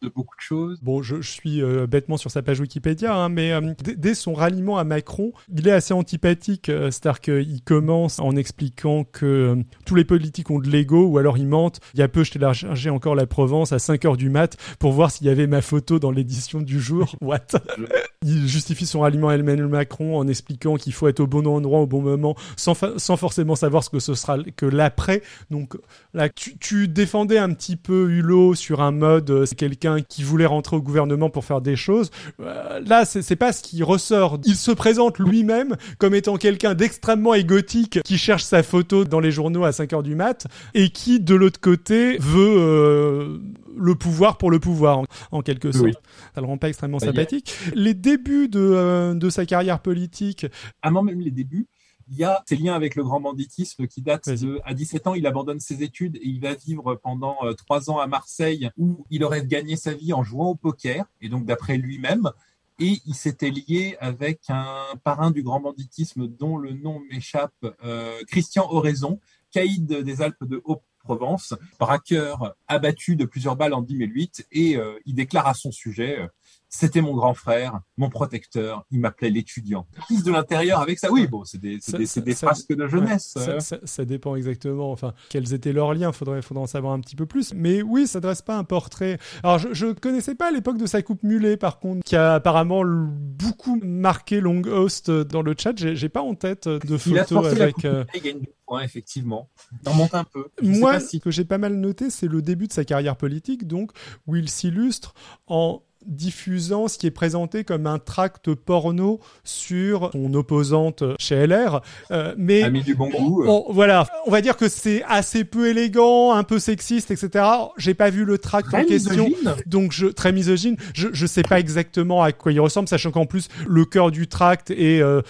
de, beaucoup de choses. Bon, je, je suis bêtement sur sa page Wikipédia, hein, mais dès son ralliement à Macron, il est assez antipathique. C'est-à-dire qu'il commence en expliquant que tous les politiques ont de l'ego ou alors ils mentent. Il y a peu, je téléchargé encore la Provence à 5 heures du mat pour voir s'il y avait ma photo dans l'édition du jour. (laughs) What? (laughs) Il justifie son ralliement à Emmanuel Macron en expliquant qu'il faut être au bon endroit au bon moment, sans, sans forcément savoir ce que ce sera que l'après. Donc là, tu, défendais un petit peu Hulot sur un mode, euh, c'est quelqu'un qui voulait rentrer au gouvernement pour faire des choses. Euh, là, c'est pas ce qui ressort. Il se présente lui-même comme étant quelqu'un d'extrêmement égotique qui cherche sa photo dans les journaux à 5 heures du mat et qui, de l'autre côté, veut euh, le pouvoir pour le pouvoir, en, quelque sorte. Ça le rend pas extrêmement bah, sympathique. Les débuts de, euh, de sa carrière politique. Avant même les débuts, il y a ces liens avec le grand banditisme qui datent de, à 17 ans, il abandonne ses études et il va vivre pendant euh, trois ans à Marseille où il aurait gagné sa vie en jouant au poker et donc d'après lui-même. Et il s'était lié avec un parrain du grand banditisme dont le nom m'échappe, euh, Christian Oraison, caïd des Alpes de Haut Provence, braqueur abattu de plusieurs balles en 2008, et euh, il déclare à son sujet euh, c'était mon grand frère, mon protecteur, il m'appelait l'étudiant. Fils de l'intérieur avec ça, oui, bon, c'est des, des, frasques de jeunesse. ça, dépend exactement, enfin, quels étaient leurs liens, faudrait, faudrait en savoir un petit peu plus. Mais oui, ça dresse pas un portrait. Alors, je, je connaissais pas l'époque de sa coupe mulet, par contre, qui a apparemment beaucoup marqué Long Host dans le chat. J'ai pas en tête de photos avec. Euh, il gagne du point, effectivement. Il monte un peu. Moi, ce que j'ai pas mal noté, c'est le début de sa carrière politique, donc, où il s'illustre en diffusant ce qui est présenté comme un tract porno sur son opposante chez LR. Euh, mais Ami du bon goût. Euh. voilà, on va dire que c'est assez peu élégant, un peu sexiste, etc. J'ai pas vu le tract en question, donc je très misogyne. Je je sais pas exactement à quoi il ressemble, sachant qu'en plus le cœur du tract est euh,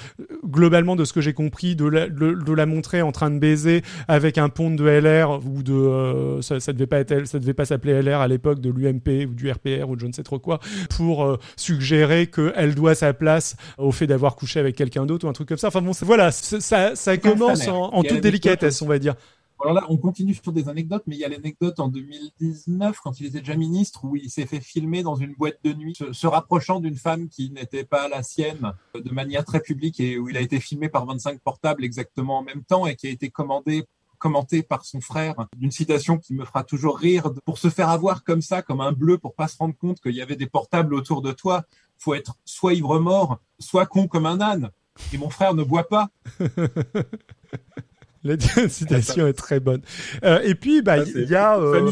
globalement de ce que j'ai compris de la, de, la montrer en train de baiser avec un pont de LR ou de ça, ça devait pas être ça devait pas s'appeler LR à l'époque de l'UMP ou du RPR ou de je ne sais trop quoi pour euh, suggérer qu'elle doit sa place au fait d'avoir couché avec quelqu'un d'autre ou un truc comme ça. Enfin bon, voilà, ça, ça commence en, toute délicatesse, on va dire. Alors là, on continue sur des anecdotes, mais il y a l'anecdote en 2019, quand il était déjà ministre, où il s'est fait filmer dans une boîte de nuit, se, rapprochant d'une femme qui n'était pas la sienne, de manière très publique, et où il a été filmé par 25 portables exactement en même temps, et qui a été commandé commenté par son frère d'une citation qui me fera toujours rire. Pour se faire avoir comme ça, comme un bleu, pour pas se rendre compte qu'il y avait des portables autour de toi, faut être soit ivre mort, soit con comme un âne. Et mon frère ne boit pas. (laughs) La citation est très bonne. Euh, et puis, bah, il y a, euh,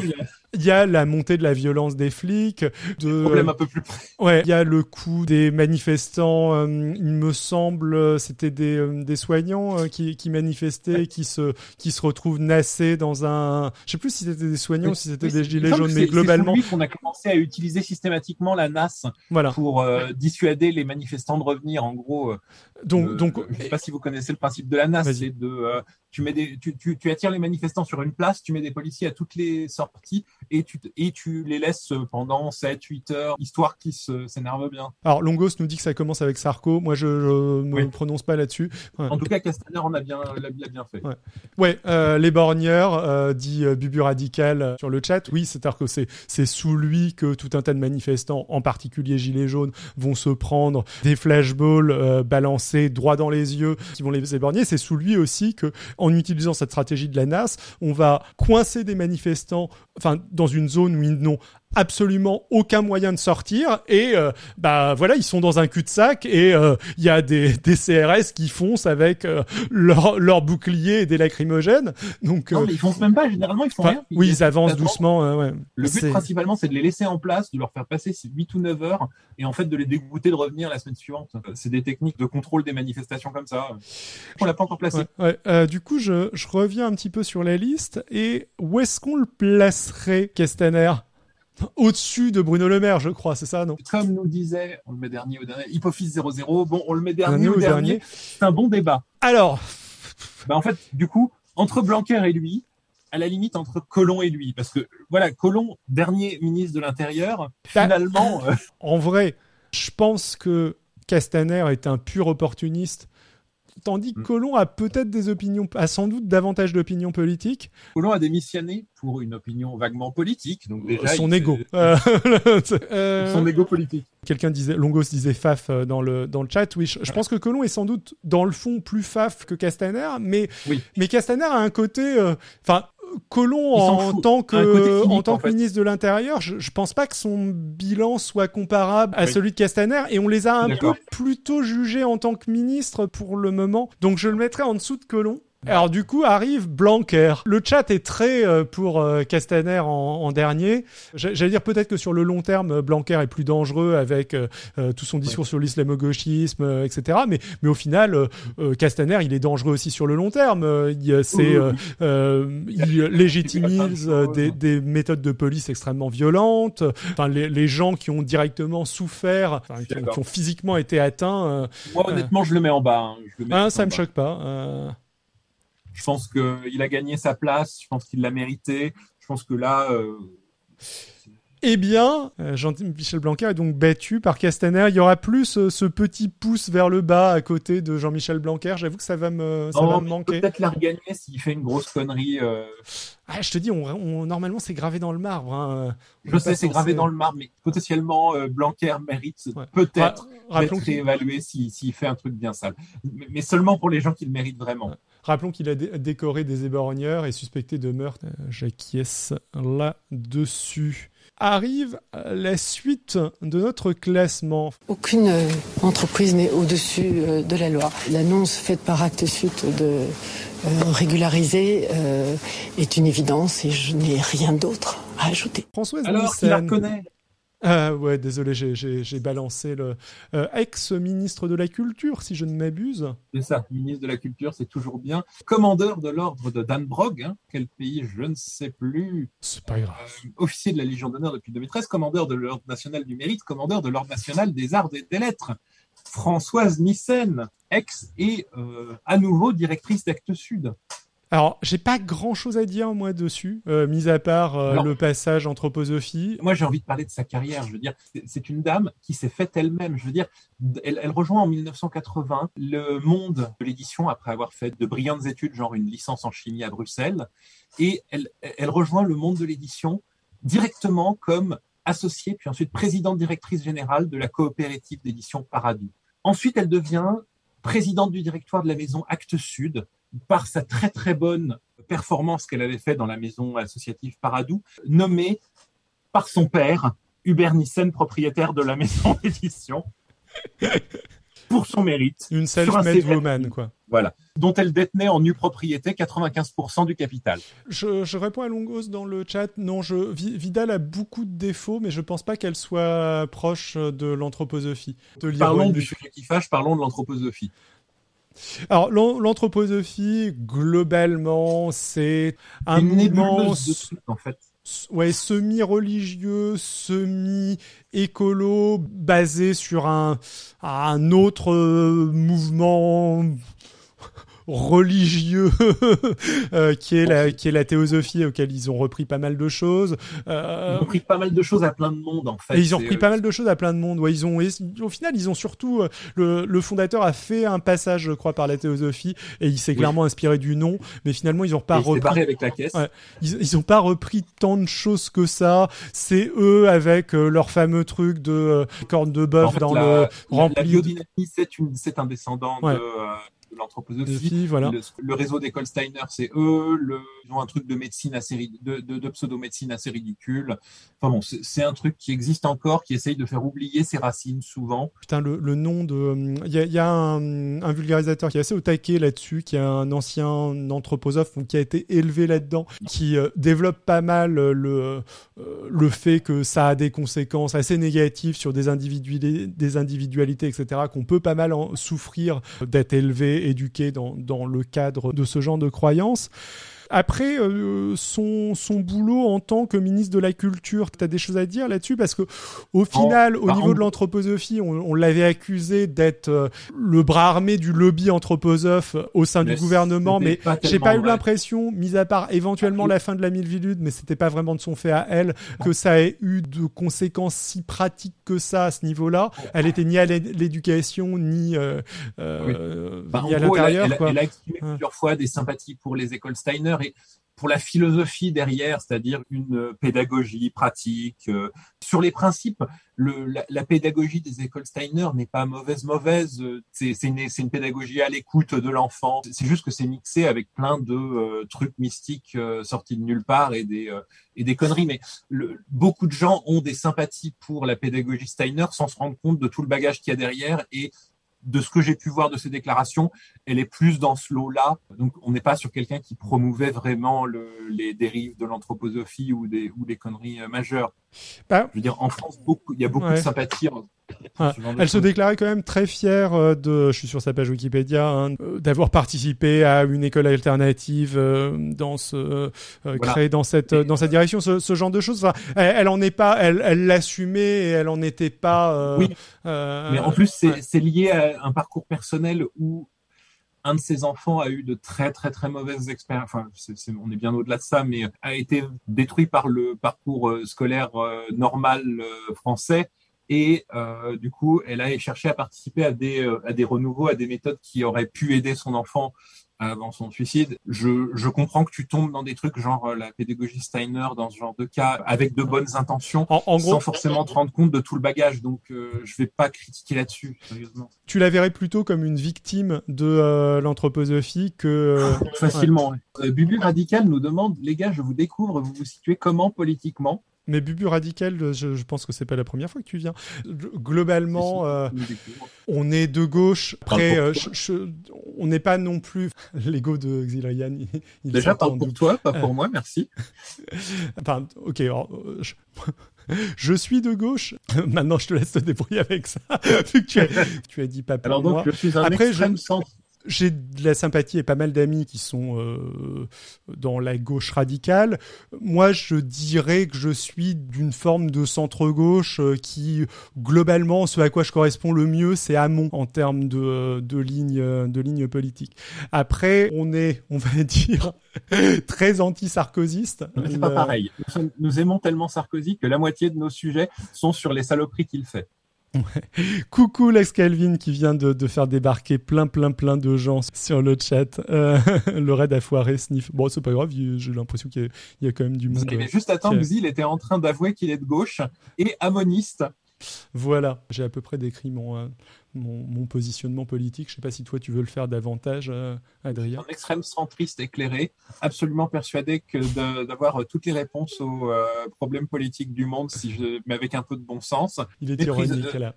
il y a la montée de la violence des flics, de problème un peu plus près. Ouais, il y a le coup des manifestants. Euh, il me semble, c'était des, euh, des soignants euh, qui, qui manifestaient, qui se qui se retrouvent nassés dans un. Je sais plus si c'était des soignants ou si c'était des gilets jaunes, mais globalement. C'est qu'on a commencé à utiliser systématiquement la NAS voilà. pour dissuader les manifestants de revenir. En gros. Donc, donc, je sais pas si vous connaissez le principe de la NAS, c'est de tu mets des, tu, tu, tu, attires les manifestants sur une place, tu mets des policiers à toutes les sorties et tu, et tu les laisses pendant 7, 8 heures, histoire qu'ils s'énervent bien. Alors, Longos nous dit que ça commence avec Sarko. Moi, je ne me prononce pas là-dessus. En tout cas, Castaner en a bien, l'a bien fait. Ouais, ouais euh, les borgneurs, euh, dit euh, Bubu Radical sur le chat. Oui, c'est-à-dire que c'est sous lui que tout un tas de manifestants, en particulier Gilets jaunes, vont se prendre des flashballs balancés droit dans les yeux qui vont les éborgner. C'est sous lui aussi que, en utilisant cette stratégie de la NAS, on va coincer des manifestants, dans une zone où ils n'ont absolument aucun moyen de sortir et euh, bah voilà ils sont dans un cul-de-sac et euh, il y a des, des CRS qui foncent avec euh, leur, leur bouclier et des lacrymogènes. Donc non mais ils foncent même pas généralement ils font rien. oui ils avancent doucement ouais. le but principalement c'est de les laisser en place de leur faire passer ces 8 ou 9 heures et en fait de les dégoûter de revenir la semaine suivante. C'est des techniques de contrôle des manifestations comme ça. On l'a pas encore placé. Ouais, du coup je, je reviens un petit peu sur la liste et où est-ce qu'on le placerait Castaner au-dessus de Bruno Le Maire, je crois, c'est ça, non? Comme nous disait, on le met dernier ou dernier, Hypofys 00, bon, on le met dernier, ou dernier, c'est un bon débat. Alors bah, En fait, du coup, entre Blanquer et lui, à la limite entre Colomb et lui, parce que, voilà, Colomb, dernier ministre de l'Intérieur, bah, finalement... Euh, en vrai, je pense que Castaner est un pur opportuniste Tandis que mm. Colomb a peut-être des opinions, a sans doute davantage d'opinions politiques. Colomb a démissionné pour une opinion vaguement politique, donc déjà son ego, (laughs) euh, son ego politique. Quelqu'un disait, Longos disait faf euh, dans le dans le chat. Oui, je, pense que Colomb est sans doute dans le fond plus faf que Castaner, mais mais Castaner a un côté, euh, enfin. Colomb en tant que en tant que ministre de l'Intérieur, je, je pense pas que son bilan soit comparable à celui de Castaner et on les a un peu plutôt jugés en tant que ministre pour le moment. Donc je le mettrai en dessous de Colomb. Alors du coup arrive Blanquer. Le chat est très euh, pour euh, Castaner en, dernier. J'allais dire peut-être que sur le long terme, Blanquer est plus dangereux avec euh, tout son discours sur l'islamo-gauchisme, etc. Mais, mais au final, Castaner, il est dangereux aussi sur le long terme. il, c'est, il légitimise des, des, méthodes de police extrêmement violentes. Enfin, les, les gens qui ont directement souffert, qui, ont, physiquement été atteints. Moi, honnêtement, je le mets en bas. Hein. Je le mets ah, ça me choque pas. Je pense qu'il a gagné sa place, je pense qu'il l'a mérité. Je pense que là. Euh, eh bien, euh, Jean-Michel Blanquer est donc battu par Castaner. Il y aura plus euh, ce, petit pouce vers le bas à côté de Jean-Michel Blanquer. J'avoue que ça va me, ça va me manquer. Peut-être la regagner s'il fait une grosse connerie. Ah, je te dis, on, normalement c'est gravé dans le marbre. Hein. Je sais, c'est gravé dans le marbre, mais potentiellement Blanquer mérite peut-être d'être évalué s'il fait un truc bien sale. Mais, seulement pour les gens qui le méritent vraiment. Rappelons qu'il a décoré des éborgneurs et suspecté de meurtre. Euh, j'acquiesce là-dessus. Arrive la suite de notre classement. Aucune euh, entreprise n'est au-dessus euh, de la loi. L'annonce faite par Acte Sud de régulariser est une évidence et je n'ai rien d'autre à ajouter. Françoise Alors, qui la reconnaît? Ah ouais, désolé, j'ai balancé le euh, ex-ministre de la Culture, si je ne m'abuse. C'est ça, ministre de la Culture, c'est toujours bien. Commandeur de l'ordre de Dan Brog, hein, quel pays, je ne sais plus. C'est pas grave. Euh, officier de la Légion d'honneur depuis 2013, commandeur de l'ordre national du mérite, commandeur de l'ordre national des arts et des lettres. Françoise Nissen, ex et euh, à nouveau directrice d'Actes Sud. Alors, j'ai pas grand chose à dire moi dessus, euh, mis à part euh, le passage anthroposophie. Moi, j'ai envie de parler de sa carrière. Je veux dire, c'est une dame qui s'est faite elle-même. Je veux dire, elle, elle, rejoint en 1980 le monde de l'édition après avoir fait de brillantes études, genre une licence en chimie à Bruxelles, et elle, elle rejoint le monde de l'édition directement comme associée, puis ensuite présidente directrice générale de la coopérative d'édition Paradou. Ensuite, elle devient présidente du directoire de la maison Actes Sud, par sa très très bonne performance qu'elle avait faite dans la maison associative Paradou, nommée par son père, Hubert Nissen, propriétaire de la maison (laughs) d'édition, pour son mérite. Une self-made woman, quoi. Voilà. Dont elle détenait en nue propriété 95% du capital. Je, réponds à Longos dans le chat. Non, je, Vidal a beaucoup de défauts, mais je pense pas qu'elle soit proche de l'anthroposophie. Parlons du sujet qui fâche, parlons de l'anthroposophie. Alors l'anthroposophie, globalement, c'est un mouvement en fait. Ouais, semi-religieux, semi-écolo, basé sur un, un autre euh, mouvement religieux (laughs) qui est la qui est la théosophie auquel ils ont repris pas mal de choses. ils ont repris pas mal de choses à plein de monde en fait. Et ils ont repris pas mal de choses à plein de monde. Ouais, ils ont au final ils ont surtout le, le fondateur a fait un passage je crois par la théosophie et il s'est clairement inspiré du nom, mais finalement ils ont pas repris. avec la caisse. Ils, ils ont pas repris tant de choses que ça. C'est eux avec leur fameux truc de corne de bœuf dans le rempli. La biodynamie, c'est une, c'est un descendant de, euh, l'anthroposophie. Voilà. Le, réseau d'école Steiner, c'est eux. Le, ils ont un truc de médecine assez, de, de, de pseudo-médecine assez ridicule. Enfin bon, c'est un truc qui existe encore, qui essaye de faire oublier ses racines souvent. Putain, le, le nom de, il y a, y a un, un, vulgarisateur qui est assez au taquet là-dessus, qui est un ancien anthroposophe qui a été élevé là-dedans, qui euh, développe pas mal euh, le, euh, le fait que ça a des conséquences assez négatives sur des des individualités, etc., qu'on peut pas mal en souffrir d'être élevé éduqué dans, dans le cadre de ce genre de croyances. Après, euh, son, son boulot en tant que ministre de la Culture, tu as des choses à dire là-dessus? Parce que au final, au niveau de l'anthroposophie, on, on l'avait accusé d'être euh, le bras armé du lobby anthroposophe au sein du gouvernement, mais j'ai pas eu l'impression, mis à part éventuellement ah, la fin de la Milvilude, mais c'était pas vraiment de son fait à elle, que ça ait eu de conséquences si pratiques que ça à ce niveau-là. Elle était ni à l'éducation, ni, euh, euh bah, ni à l'intérieur. Elle, elle, a exprimé plusieurs fois des sympathies pour les écoles Steiner et pour la philosophie derrière, c'est-à-dire une pédagogie pratique. Euh, sur les principes, la, pédagogie des écoles Steiner n'est pas mauvaise, mauvaise. C'est une, pédagogie à l'écoute de l'enfant. C'est juste que c'est mixé avec plein de euh, trucs mystiques euh, sortis de nulle part et des, conneries. Mais beaucoup de gens ont des sympathies pour la pédagogie Steiner sans se rendre compte de tout le bagage qu'il y a derrière de ce que j'ai pu voir de ces déclarations, elle est plus dans ce lot-là. Donc, on n'est pas sur quelqu'un qui promouvait vraiment le, les dérives de l'anthroposophie ou des, ou des conneries euh, majeures. Bah, je veux dire, en France, beaucoup, il y a beaucoup de sympathie elle se déclarait quand même très fière euh, de, je suis sur sa page Wikipédia, hein, euh, d'avoir participé à une école alternative euh, dans ce, créée dans cette dans cette direction, ce, ce genre de choses. Enfin, elle, en est pas, elle l'assumait et elle en était pas. oui. Mais en plus, c'est lié à un parcours personnel où un de ses enfants a eu de très très très mauvaises expériences. Enfin, on est bien au-delà de ça, mais a été détruit par le parcours scolaire normal français et euh, du coup, elle a cherché à participer à des, euh, à des renouveaux, à des méthodes qui auraient pu aider son enfant avant son suicide. Je, je comprends que tu tombes dans des trucs genre euh, la pédagogie Steiner dans ce genre de cas avec de bonnes intentions, en, sans forcément te rendre compte de tout le bagage. Donc, euh, je vais pas critiquer là-dessus, sérieusement. Tu la verrais plutôt comme une victime de euh, l'anthroposophie que facilement. Bubu Radical nous demande, les gars, je vous découvre, vous vous situez comment politiquement? Mais Bubu Radical, je, pense que c'est pas la première fois que tu viens. Globalement, euh, on est de gauche. Après, euh, on n'est pas non plus (laughs) l'ego de Xilrian. Déjà, parle pour toi, pas pour moi, merci. (laughs) enfin, ok. (laughs) je... suis de gauche. Maintenant, je te laisse te débrouiller avec ça, vu que tu as, tu as dit pas pour Alors donc, je suis un Après, extrême centre j'ai de la sympathie et pas mal d'amis qui sont euh, dans la gauche radicale. Moi, je dirais que je suis d'une forme de centre-gauche euh, qui, globalement, ce à quoi je correspond le mieux, c'est Hamon en termes de, de ligne de ligne politique. Après, on est, on va dire, (laughs) très anti-sarkoziste. C'est pas pareil. nous aimons tellement Sarkozy que la moitié de nos sujets sont sur les saloperies qu'il fait. (laughs) Coucou Lex Calvin qui vient de, faire débarquer plein plein plein de gens sur le chat. Euh, (laughs) le raid a foiré sniff. Bon c'est pas grave, j'ai l'impression qu'il y, a quand même du monde. Mais juste attends, il était en train d'avouer qu'il est de gauche et amoniste. Voilà, j'ai à peu près décrit mon, euh, mon, positionnement politique. Je ne sais pas si toi tu veux le faire davantage, euh, Adrien. Un extrême centriste éclairé, absolument persuadé que d'avoir toutes les réponses aux euh, problèmes politiques du monde, si je, mais avec un peu de bon sens. Il est ironique là.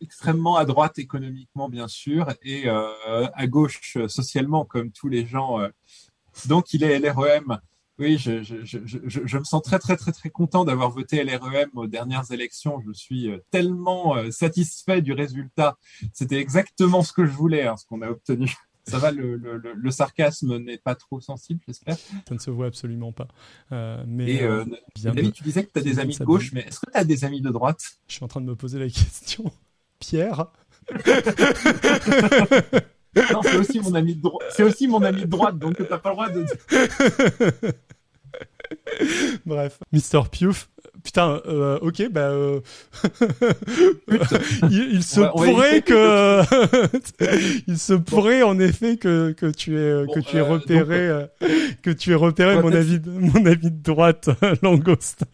Extrêmement à droite économiquement, bien sûr, et à gauche socialement, comme tous les gens. Donc il est LREM oui, je, je, je, je, me sens très très très très content d'avoir voté LREM aux dernières élections. Je suis euh, tellement euh, satisfait du résultat. C'était exactement ce que je voulais, hein, ce qu'on a obtenu. Ça va, le, le, le sarcasme n'est pas trop sensible, j'espère. Ça ne se voit absolument pas. Euh, mais Et, euh, David, tu disais que tu as des amis de gauche, mais est-ce que tu as des amis de droite? Je suis en train de me poser la question. Pierre? (laughs) Non, c'est aussi mon ami de droite. C'est aussi mon ami de droite, donc t'as pas le droit de. (laughs) Bref, Mr. Piouf. Putain, euh, ok, bah, euh... (laughs) il, il, se pourrait que, (laughs) il se pourrait en effet que que tu aies Bon, que tu euh, repéré euh, que tu aies repéré mon avis de, mon avis de droite langouste.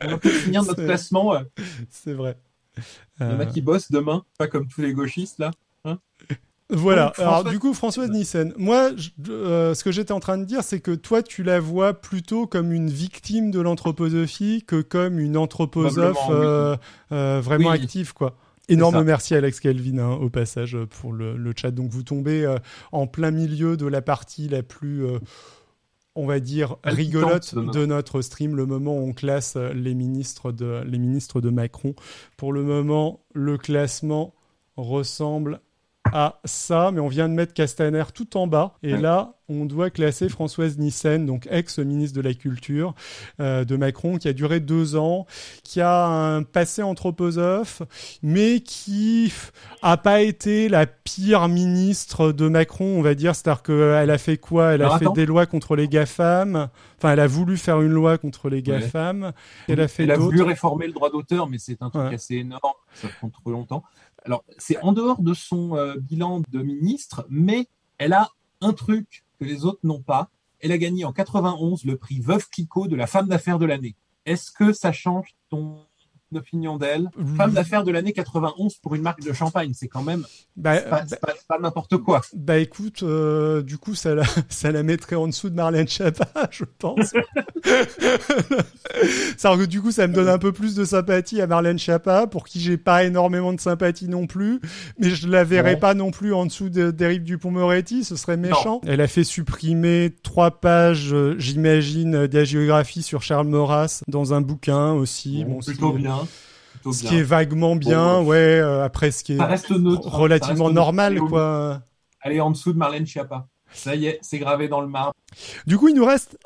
On va finir notre classement. euh. C'est vrai. Il y en a Euh, qui bossent demain, pas comme tous les gauchistes là. Voilà. Donc, Alors du coup, Françoise Nissen. Moi, je- euh, ce que j'étais en train de dire, c'est que toi, tu la vois plutôt comme une victime de l'anthroposophie que comme une anthroposophe oui. euh, euh, vraiment Oui. active, quoi. Énorme merci Alex Kelvin hein, au passage euh, pour le, le chat. Donc vous tombez euh, en plein milieu de la partie la plus, euh, on va dire, rigolote de notre- de notre stream, le moment où on classe euh, les ministres de, les ministres de Macron. Pour le moment, le classement ressemble à ça, mais on vient de mettre Castaner tout en bas. Et là, on doit classer Françoise Nyssen, donc ex-ministre de la Culture euh, de Macron, qui a duré deux ans, qui a un passé anthroposophe, mais qui a pas été la pire ministre de Macron, on va dire. C'est-à-dire qu'elle a fait quoi? Elle a Alors, fait attends. des lois contre les GAFAM. Enfin, elle a voulu faire une loi contre les Ouais. GAFAM. Elle a fait Elle a voulu réformer le droit d'auteur, mais c'est un truc Ouais. assez énorme, ça prend trop longtemps. Alors, c'est en dehors de son euh, bilan de ministre, mais elle a un truc que les autres n'ont pas. Elle a gagné en 91 le prix Veuve Clicquot de la femme d'affaires de l'année. Est-ce que ça change ton opinion d'elle Femme d'affaires de l'année 91 pour une marque de champagne, c'est quand même Bah, pas, bah, pas- n'importe quoi. Bah écoute, euh, du coup, ça la, (laughs) ça la mettrait en dessous de Marlène Schiappa, (laughs) je pense. (laughs) Ça que du coup, ça me donne un peu plus de sympathie à Marlène Schiappa, pour qui j'ai pas énormément de sympathie non plus, mais je la verrais Ouais. pas non plus en dessous de- d'Éric Dupont-Moretti, ce serait méchant. Elle a fait supprimer trois pages, euh, j'imagine, d'agiographie sur Charles Maurras dans un bouquin aussi. Bon, Bon, ce plutôt est- bien. plutôt Ce bien. qui est vaguement bien, Bon, ouais, euh, après ce qui est reste neutre. hein, relativement reste normal, neutre. quoi. Elle est en dessous de Marlène Schiappa. Ça y est, c'est gravé dans le marbre. Du coup, il nous reste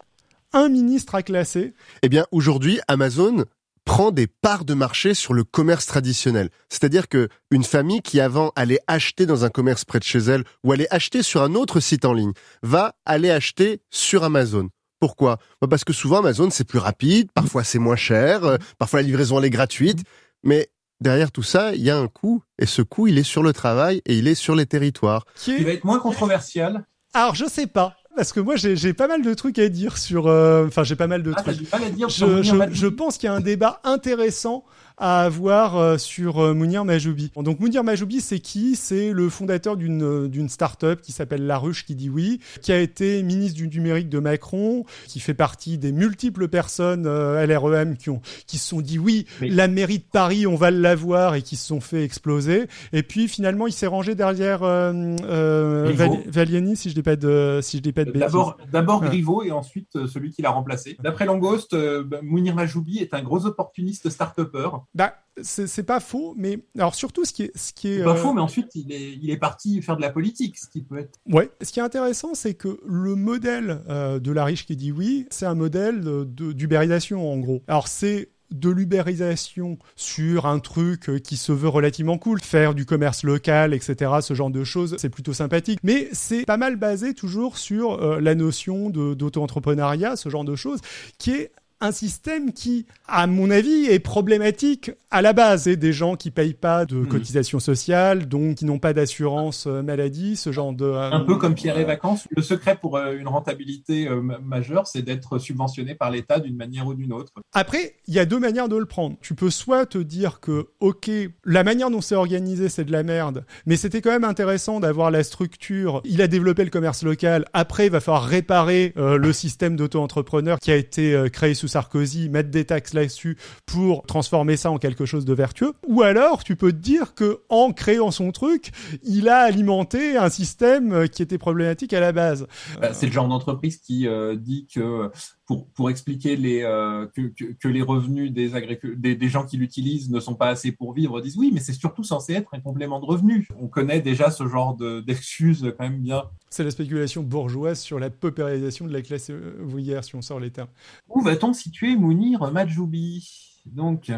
un ministre à classer. Eh bien, aujourd'hui, Amazon prend des parts de marché sur le commerce traditionnel. C'est-à-dire que une famille qui avant allait acheter dans un commerce près de chez elle ou allait acheter sur un autre site en ligne va aller acheter sur Amazon. Pourquoi? Bah Parce que souvent Amazon c'est plus rapide, parfois c'est moins cher, euh, parfois la livraison elle est gratuite, mais derrière tout ça, il y a un coût et ce coût il est sur le travail et il est sur les territoires. Qui Il va être moins controversial. Alors, je sais pas. Parce que moi, j'ai pas mal de trucs à dire sur... euh, Enfin, j'ai pas mal de Ah, trucs. mal à dire sur Je, je pense qu'il y a un débat intéressant à avoir euh, sur euh, Mounir Majoubi. Donc Mounir Majoubi, c'est qui? C'est le fondateur d'une euh, d'une start-up qui s'appelle La Ruche qui dit oui, qui a été ministre du numérique de Macron, qui fait partie des multiples personnes LREM qui ont qui se sont dit oui, la mairie de Paris, on va l'avoir et qui se sont fait exploser. Et puis finalement, il s'est rangé derrière euh, euh, Valiani, si je dis pas de si je dis pas de bêtises. D'abord, d'abord Ouais. Griveaux et ensuite celui qui l'a remplacé. D'après Langoste, euh, bah, Mounir Majoubi est un gros opportuniste start-upper. Bah, c'est pas faux, mais alors surtout ce qui est, ce qui est, pas euh, faux, mais ensuite il est, il est parti faire de la politique, ce qui peut être. ouais. Ce qui est intéressant, c'est que le modèle euh, de la riche qui dit oui, c'est un modèle d'ubérisation en gros. Alors c'est de l'ubérisation sur un truc euh, qui se veut relativement cool, faire du commerce local, etc., ce genre de choses, c'est plutôt sympathique. Mais c'est pas mal basé toujours sur euh, la notion d'auto-entrepreneuriat, ce genre de choses, qui est un système qui, à mon avis, est problématique à la base. Et des gens qui payent pas de Mhm. cotisations sociales, donc qui n'ont pas d'assurance euh, maladie, ce genre de... euh, Un peu comme Pierre et Vacances. Le secret pour euh, une rentabilité euh, ma- majeure, c'est d'être subventionné par l'État d'une manière ou d'une autre. Après, il y a deux manières de le prendre. Tu peux soit te dire que, ok, la manière dont c'est organisé, c'est de la merde, mais c'était quand même intéressant d'avoir la structure. Il a développé le commerce local. Après, il va falloir réparer euh, le système d'auto-entrepreneur qui a été euh, créé Sarkozy, mettre des taxes là-dessus pour transformer ça en quelque chose de vertueux. Ou alors, tu peux te dire que, en créant son truc, il a alimenté un système qui était problématique à la base. Bah, c'est le genre d'entreprise qui euh, dit que pour, pour expliquer les, euh, que, que, que les revenus des, agricu- des, des gens qui l'utilisent ne sont pas assez pour vivre, disent oui, mais c'est surtout censé être un complément de revenus. On connaît déjà ce genre de- d'excuses quand même bien. C'est la spéculation bourgeoise sur la paupérisation de la classe ouvrière, si on sort les termes. Où va-t-on situer Mounir Majoubi? Donc,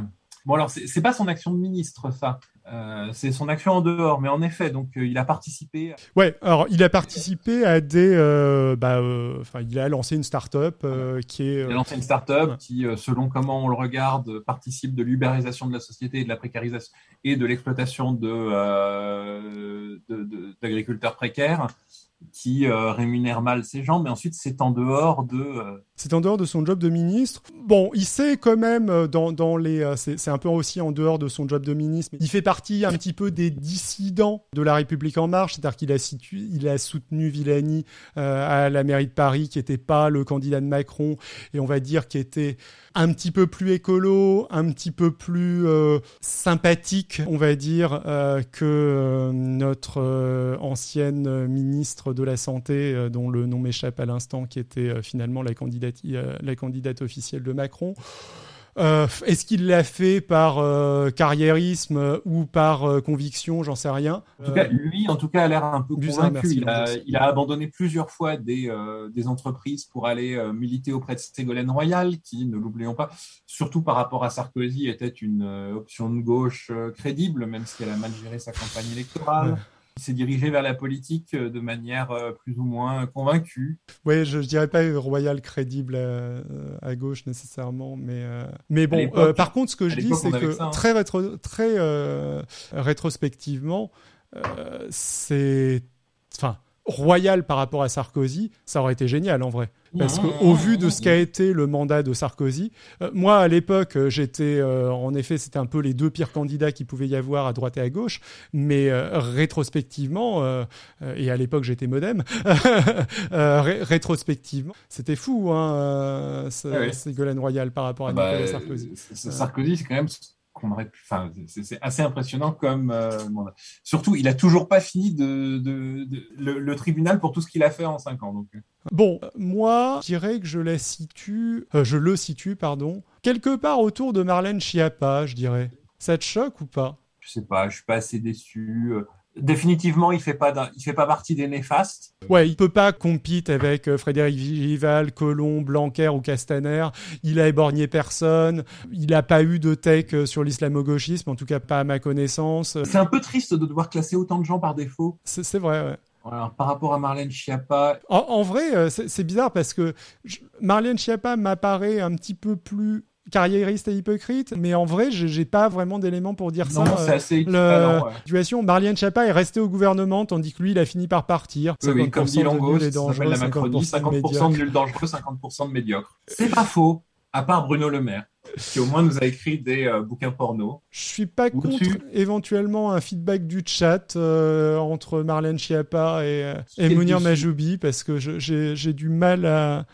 bon alors c'est pas son action de ministre ça. Euh, c'est son action en dehors, mais en effet, donc euh, il a participé. Ouais, alors il a participé à des, euh, bah, enfin, il a lancé une start-up qui est. il a lancé une start-up qui, selon comment on le regarde, participe de l'ubérisation de la société et de la précarisation et de l'exploitation de d'agriculteurs précaires qui euh, rémunère mal ses gens, mais ensuite c'est en dehors de. Euh, c'est en dehors de son job de ministre. Bon, il sait quand même euh, dans, dans les. c'est un peu aussi en dehors de son job de ministre. Il fait partie un petit peu des dissidents de la République en marche, c'est-à-dire qu'il a, il a soutenu Villani à la mairie de Paris, qui n'était pas le candidat de Macron, et on va dire qui était un petit peu plus écolo, un petit peu plus sympathique, on va dire, que notre ancienne ministre de la Santé, dont le nom m'échappe à l'instant, qui était finalement la candidate, la candidate officielle de Macron. Euh, est-ce qu'il l'a fait par euh, carriérisme ou par euh, conviction? J'en sais rien. En tout cas, lui, en tout cas, a l'air un peu convaincu. il, a, abandonné plusieurs fois des, des entreprises pour aller militer auprès de Ségolène Royal, qui, ne l'oublions pas, surtout par rapport à Sarkozy, était une option de gauche crédible, même si elle a mal géré sa campagne électorale. Il s'est dirigé vers la politique euh, de manière euh, plus ou moins convaincue. Oui, je, ne dirais pas royal crédible euh, à, gauche nécessairement, mais mais bon. par contre, ce que je dis, c'est que hein. très très rétrospectivement, c'est enfin royal par rapport à Sarkozy, ça aurait été génial en vrai. Parce qu'au vu de ce qu'a été le mandat de Sarkozy, euh, moi à l'époque euh, j'étais, euh, en effet c'était un peu les deux pires candidats qu'il pouvait y avoir à droite et à gauche, mais rétrospectivement, et à l'époque j'étais modem, (laughs) rétrospectivement c'était fou, hein, Ségolène Royal par rapport à bah, Nicolas Sarkozy. Sarkozy c'est quand même qu'on aurait pu. Enfin, c'est assez impressionnant comme. Euh, surtout, il a toujours pas fini de, le, tribunal pour tout ce qu'il a fait en cinq ans. Donc. Euh. Bon, moi, je dirais que je la situe, euh, je le situe, pardon, quelque part autour de Marlène Schiappa, je dirais. Ça te choque ou pas? Je sais pas, je suis pas assez déçu définitivement, il fait pas il fait pas partie des néfastes. Ouais, il peut pas compiter avec euh, Frédéric Vival, Colomb, Blanquer ou Castaner. Il a éborgné personne. Il n'a pas eu de tech euh, sur l'islamo-gauchisme, en tout cas pas à ma connaissance. C'est un peu triste de devoir classer autant de gens par défaut. C'est vrai, ouais. Alors, par rapport à Marlène Schiappa. En, vrai, euh, c'est bizarre parce que Marlène Schiappa m'apparaît un petit peu plus carriériste et hypocrite, mais en vrai, j'ai pas vraiment d'éléments pour dire ça. Non, c'est assez le... situation, Marlène Schiappa est restée au gouvernement, tandis que lui, il a fini par partir. Oui, comme dit Lango, ça la Macronie, 50%, de nuls dangereux, 50% de médiocres. C'est pas faux, à part Bruno Le Maire qui au moins nous a écrit des euh, bouquins porno. Je suis pas contre éventuellement un feedback du chat euh, entre Marlène Schiappa et, euh, et Mounir Majoubi parce que j'ai du mal à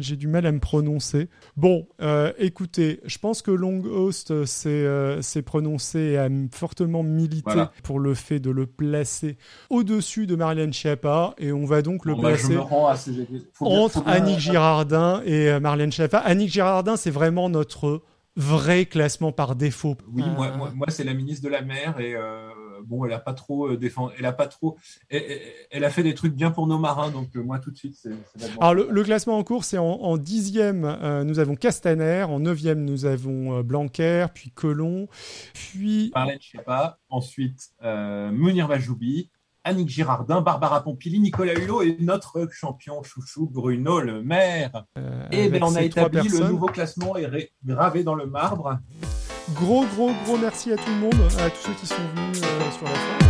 j'ai du mal à me prononcer. Bon, euh, écoutez, je pense que Long Host s'est euh, prononcé et a fortement milité pour le fait de le placer au-dessus de Marlène Schiappa. Et on va donc le bah, placer entre Annick Girardin et euh, Marlène Schiappa. Annick Girardin, c'est vraiment notre vrai classement par défaut. Oui, moi, moi, c'est la ministre de la mer et bon, elle a pas trop euh, défendu, elle a pas trop, elle, a fait des trucs bien pour nos marins, donc euh, moi tout de suite, c'est. Alors le, classement en cours, c'est en, dixième, euh, nous avons Castaner, en neuvième, nous avons Blanquer, puis Colomb, puis. Marlène Schiappa, ensuite Munir Majoubi, Annick Girardin, Barbara Pompili, Nicolas Hulot et notre champion chouchou Bruno Le Maire. et bien on a établi le nouveau classement est gravé dans le marbre. Gros, gros, gros merci à tout le monde, à tous ceux qui sont venus euh, sur la fin.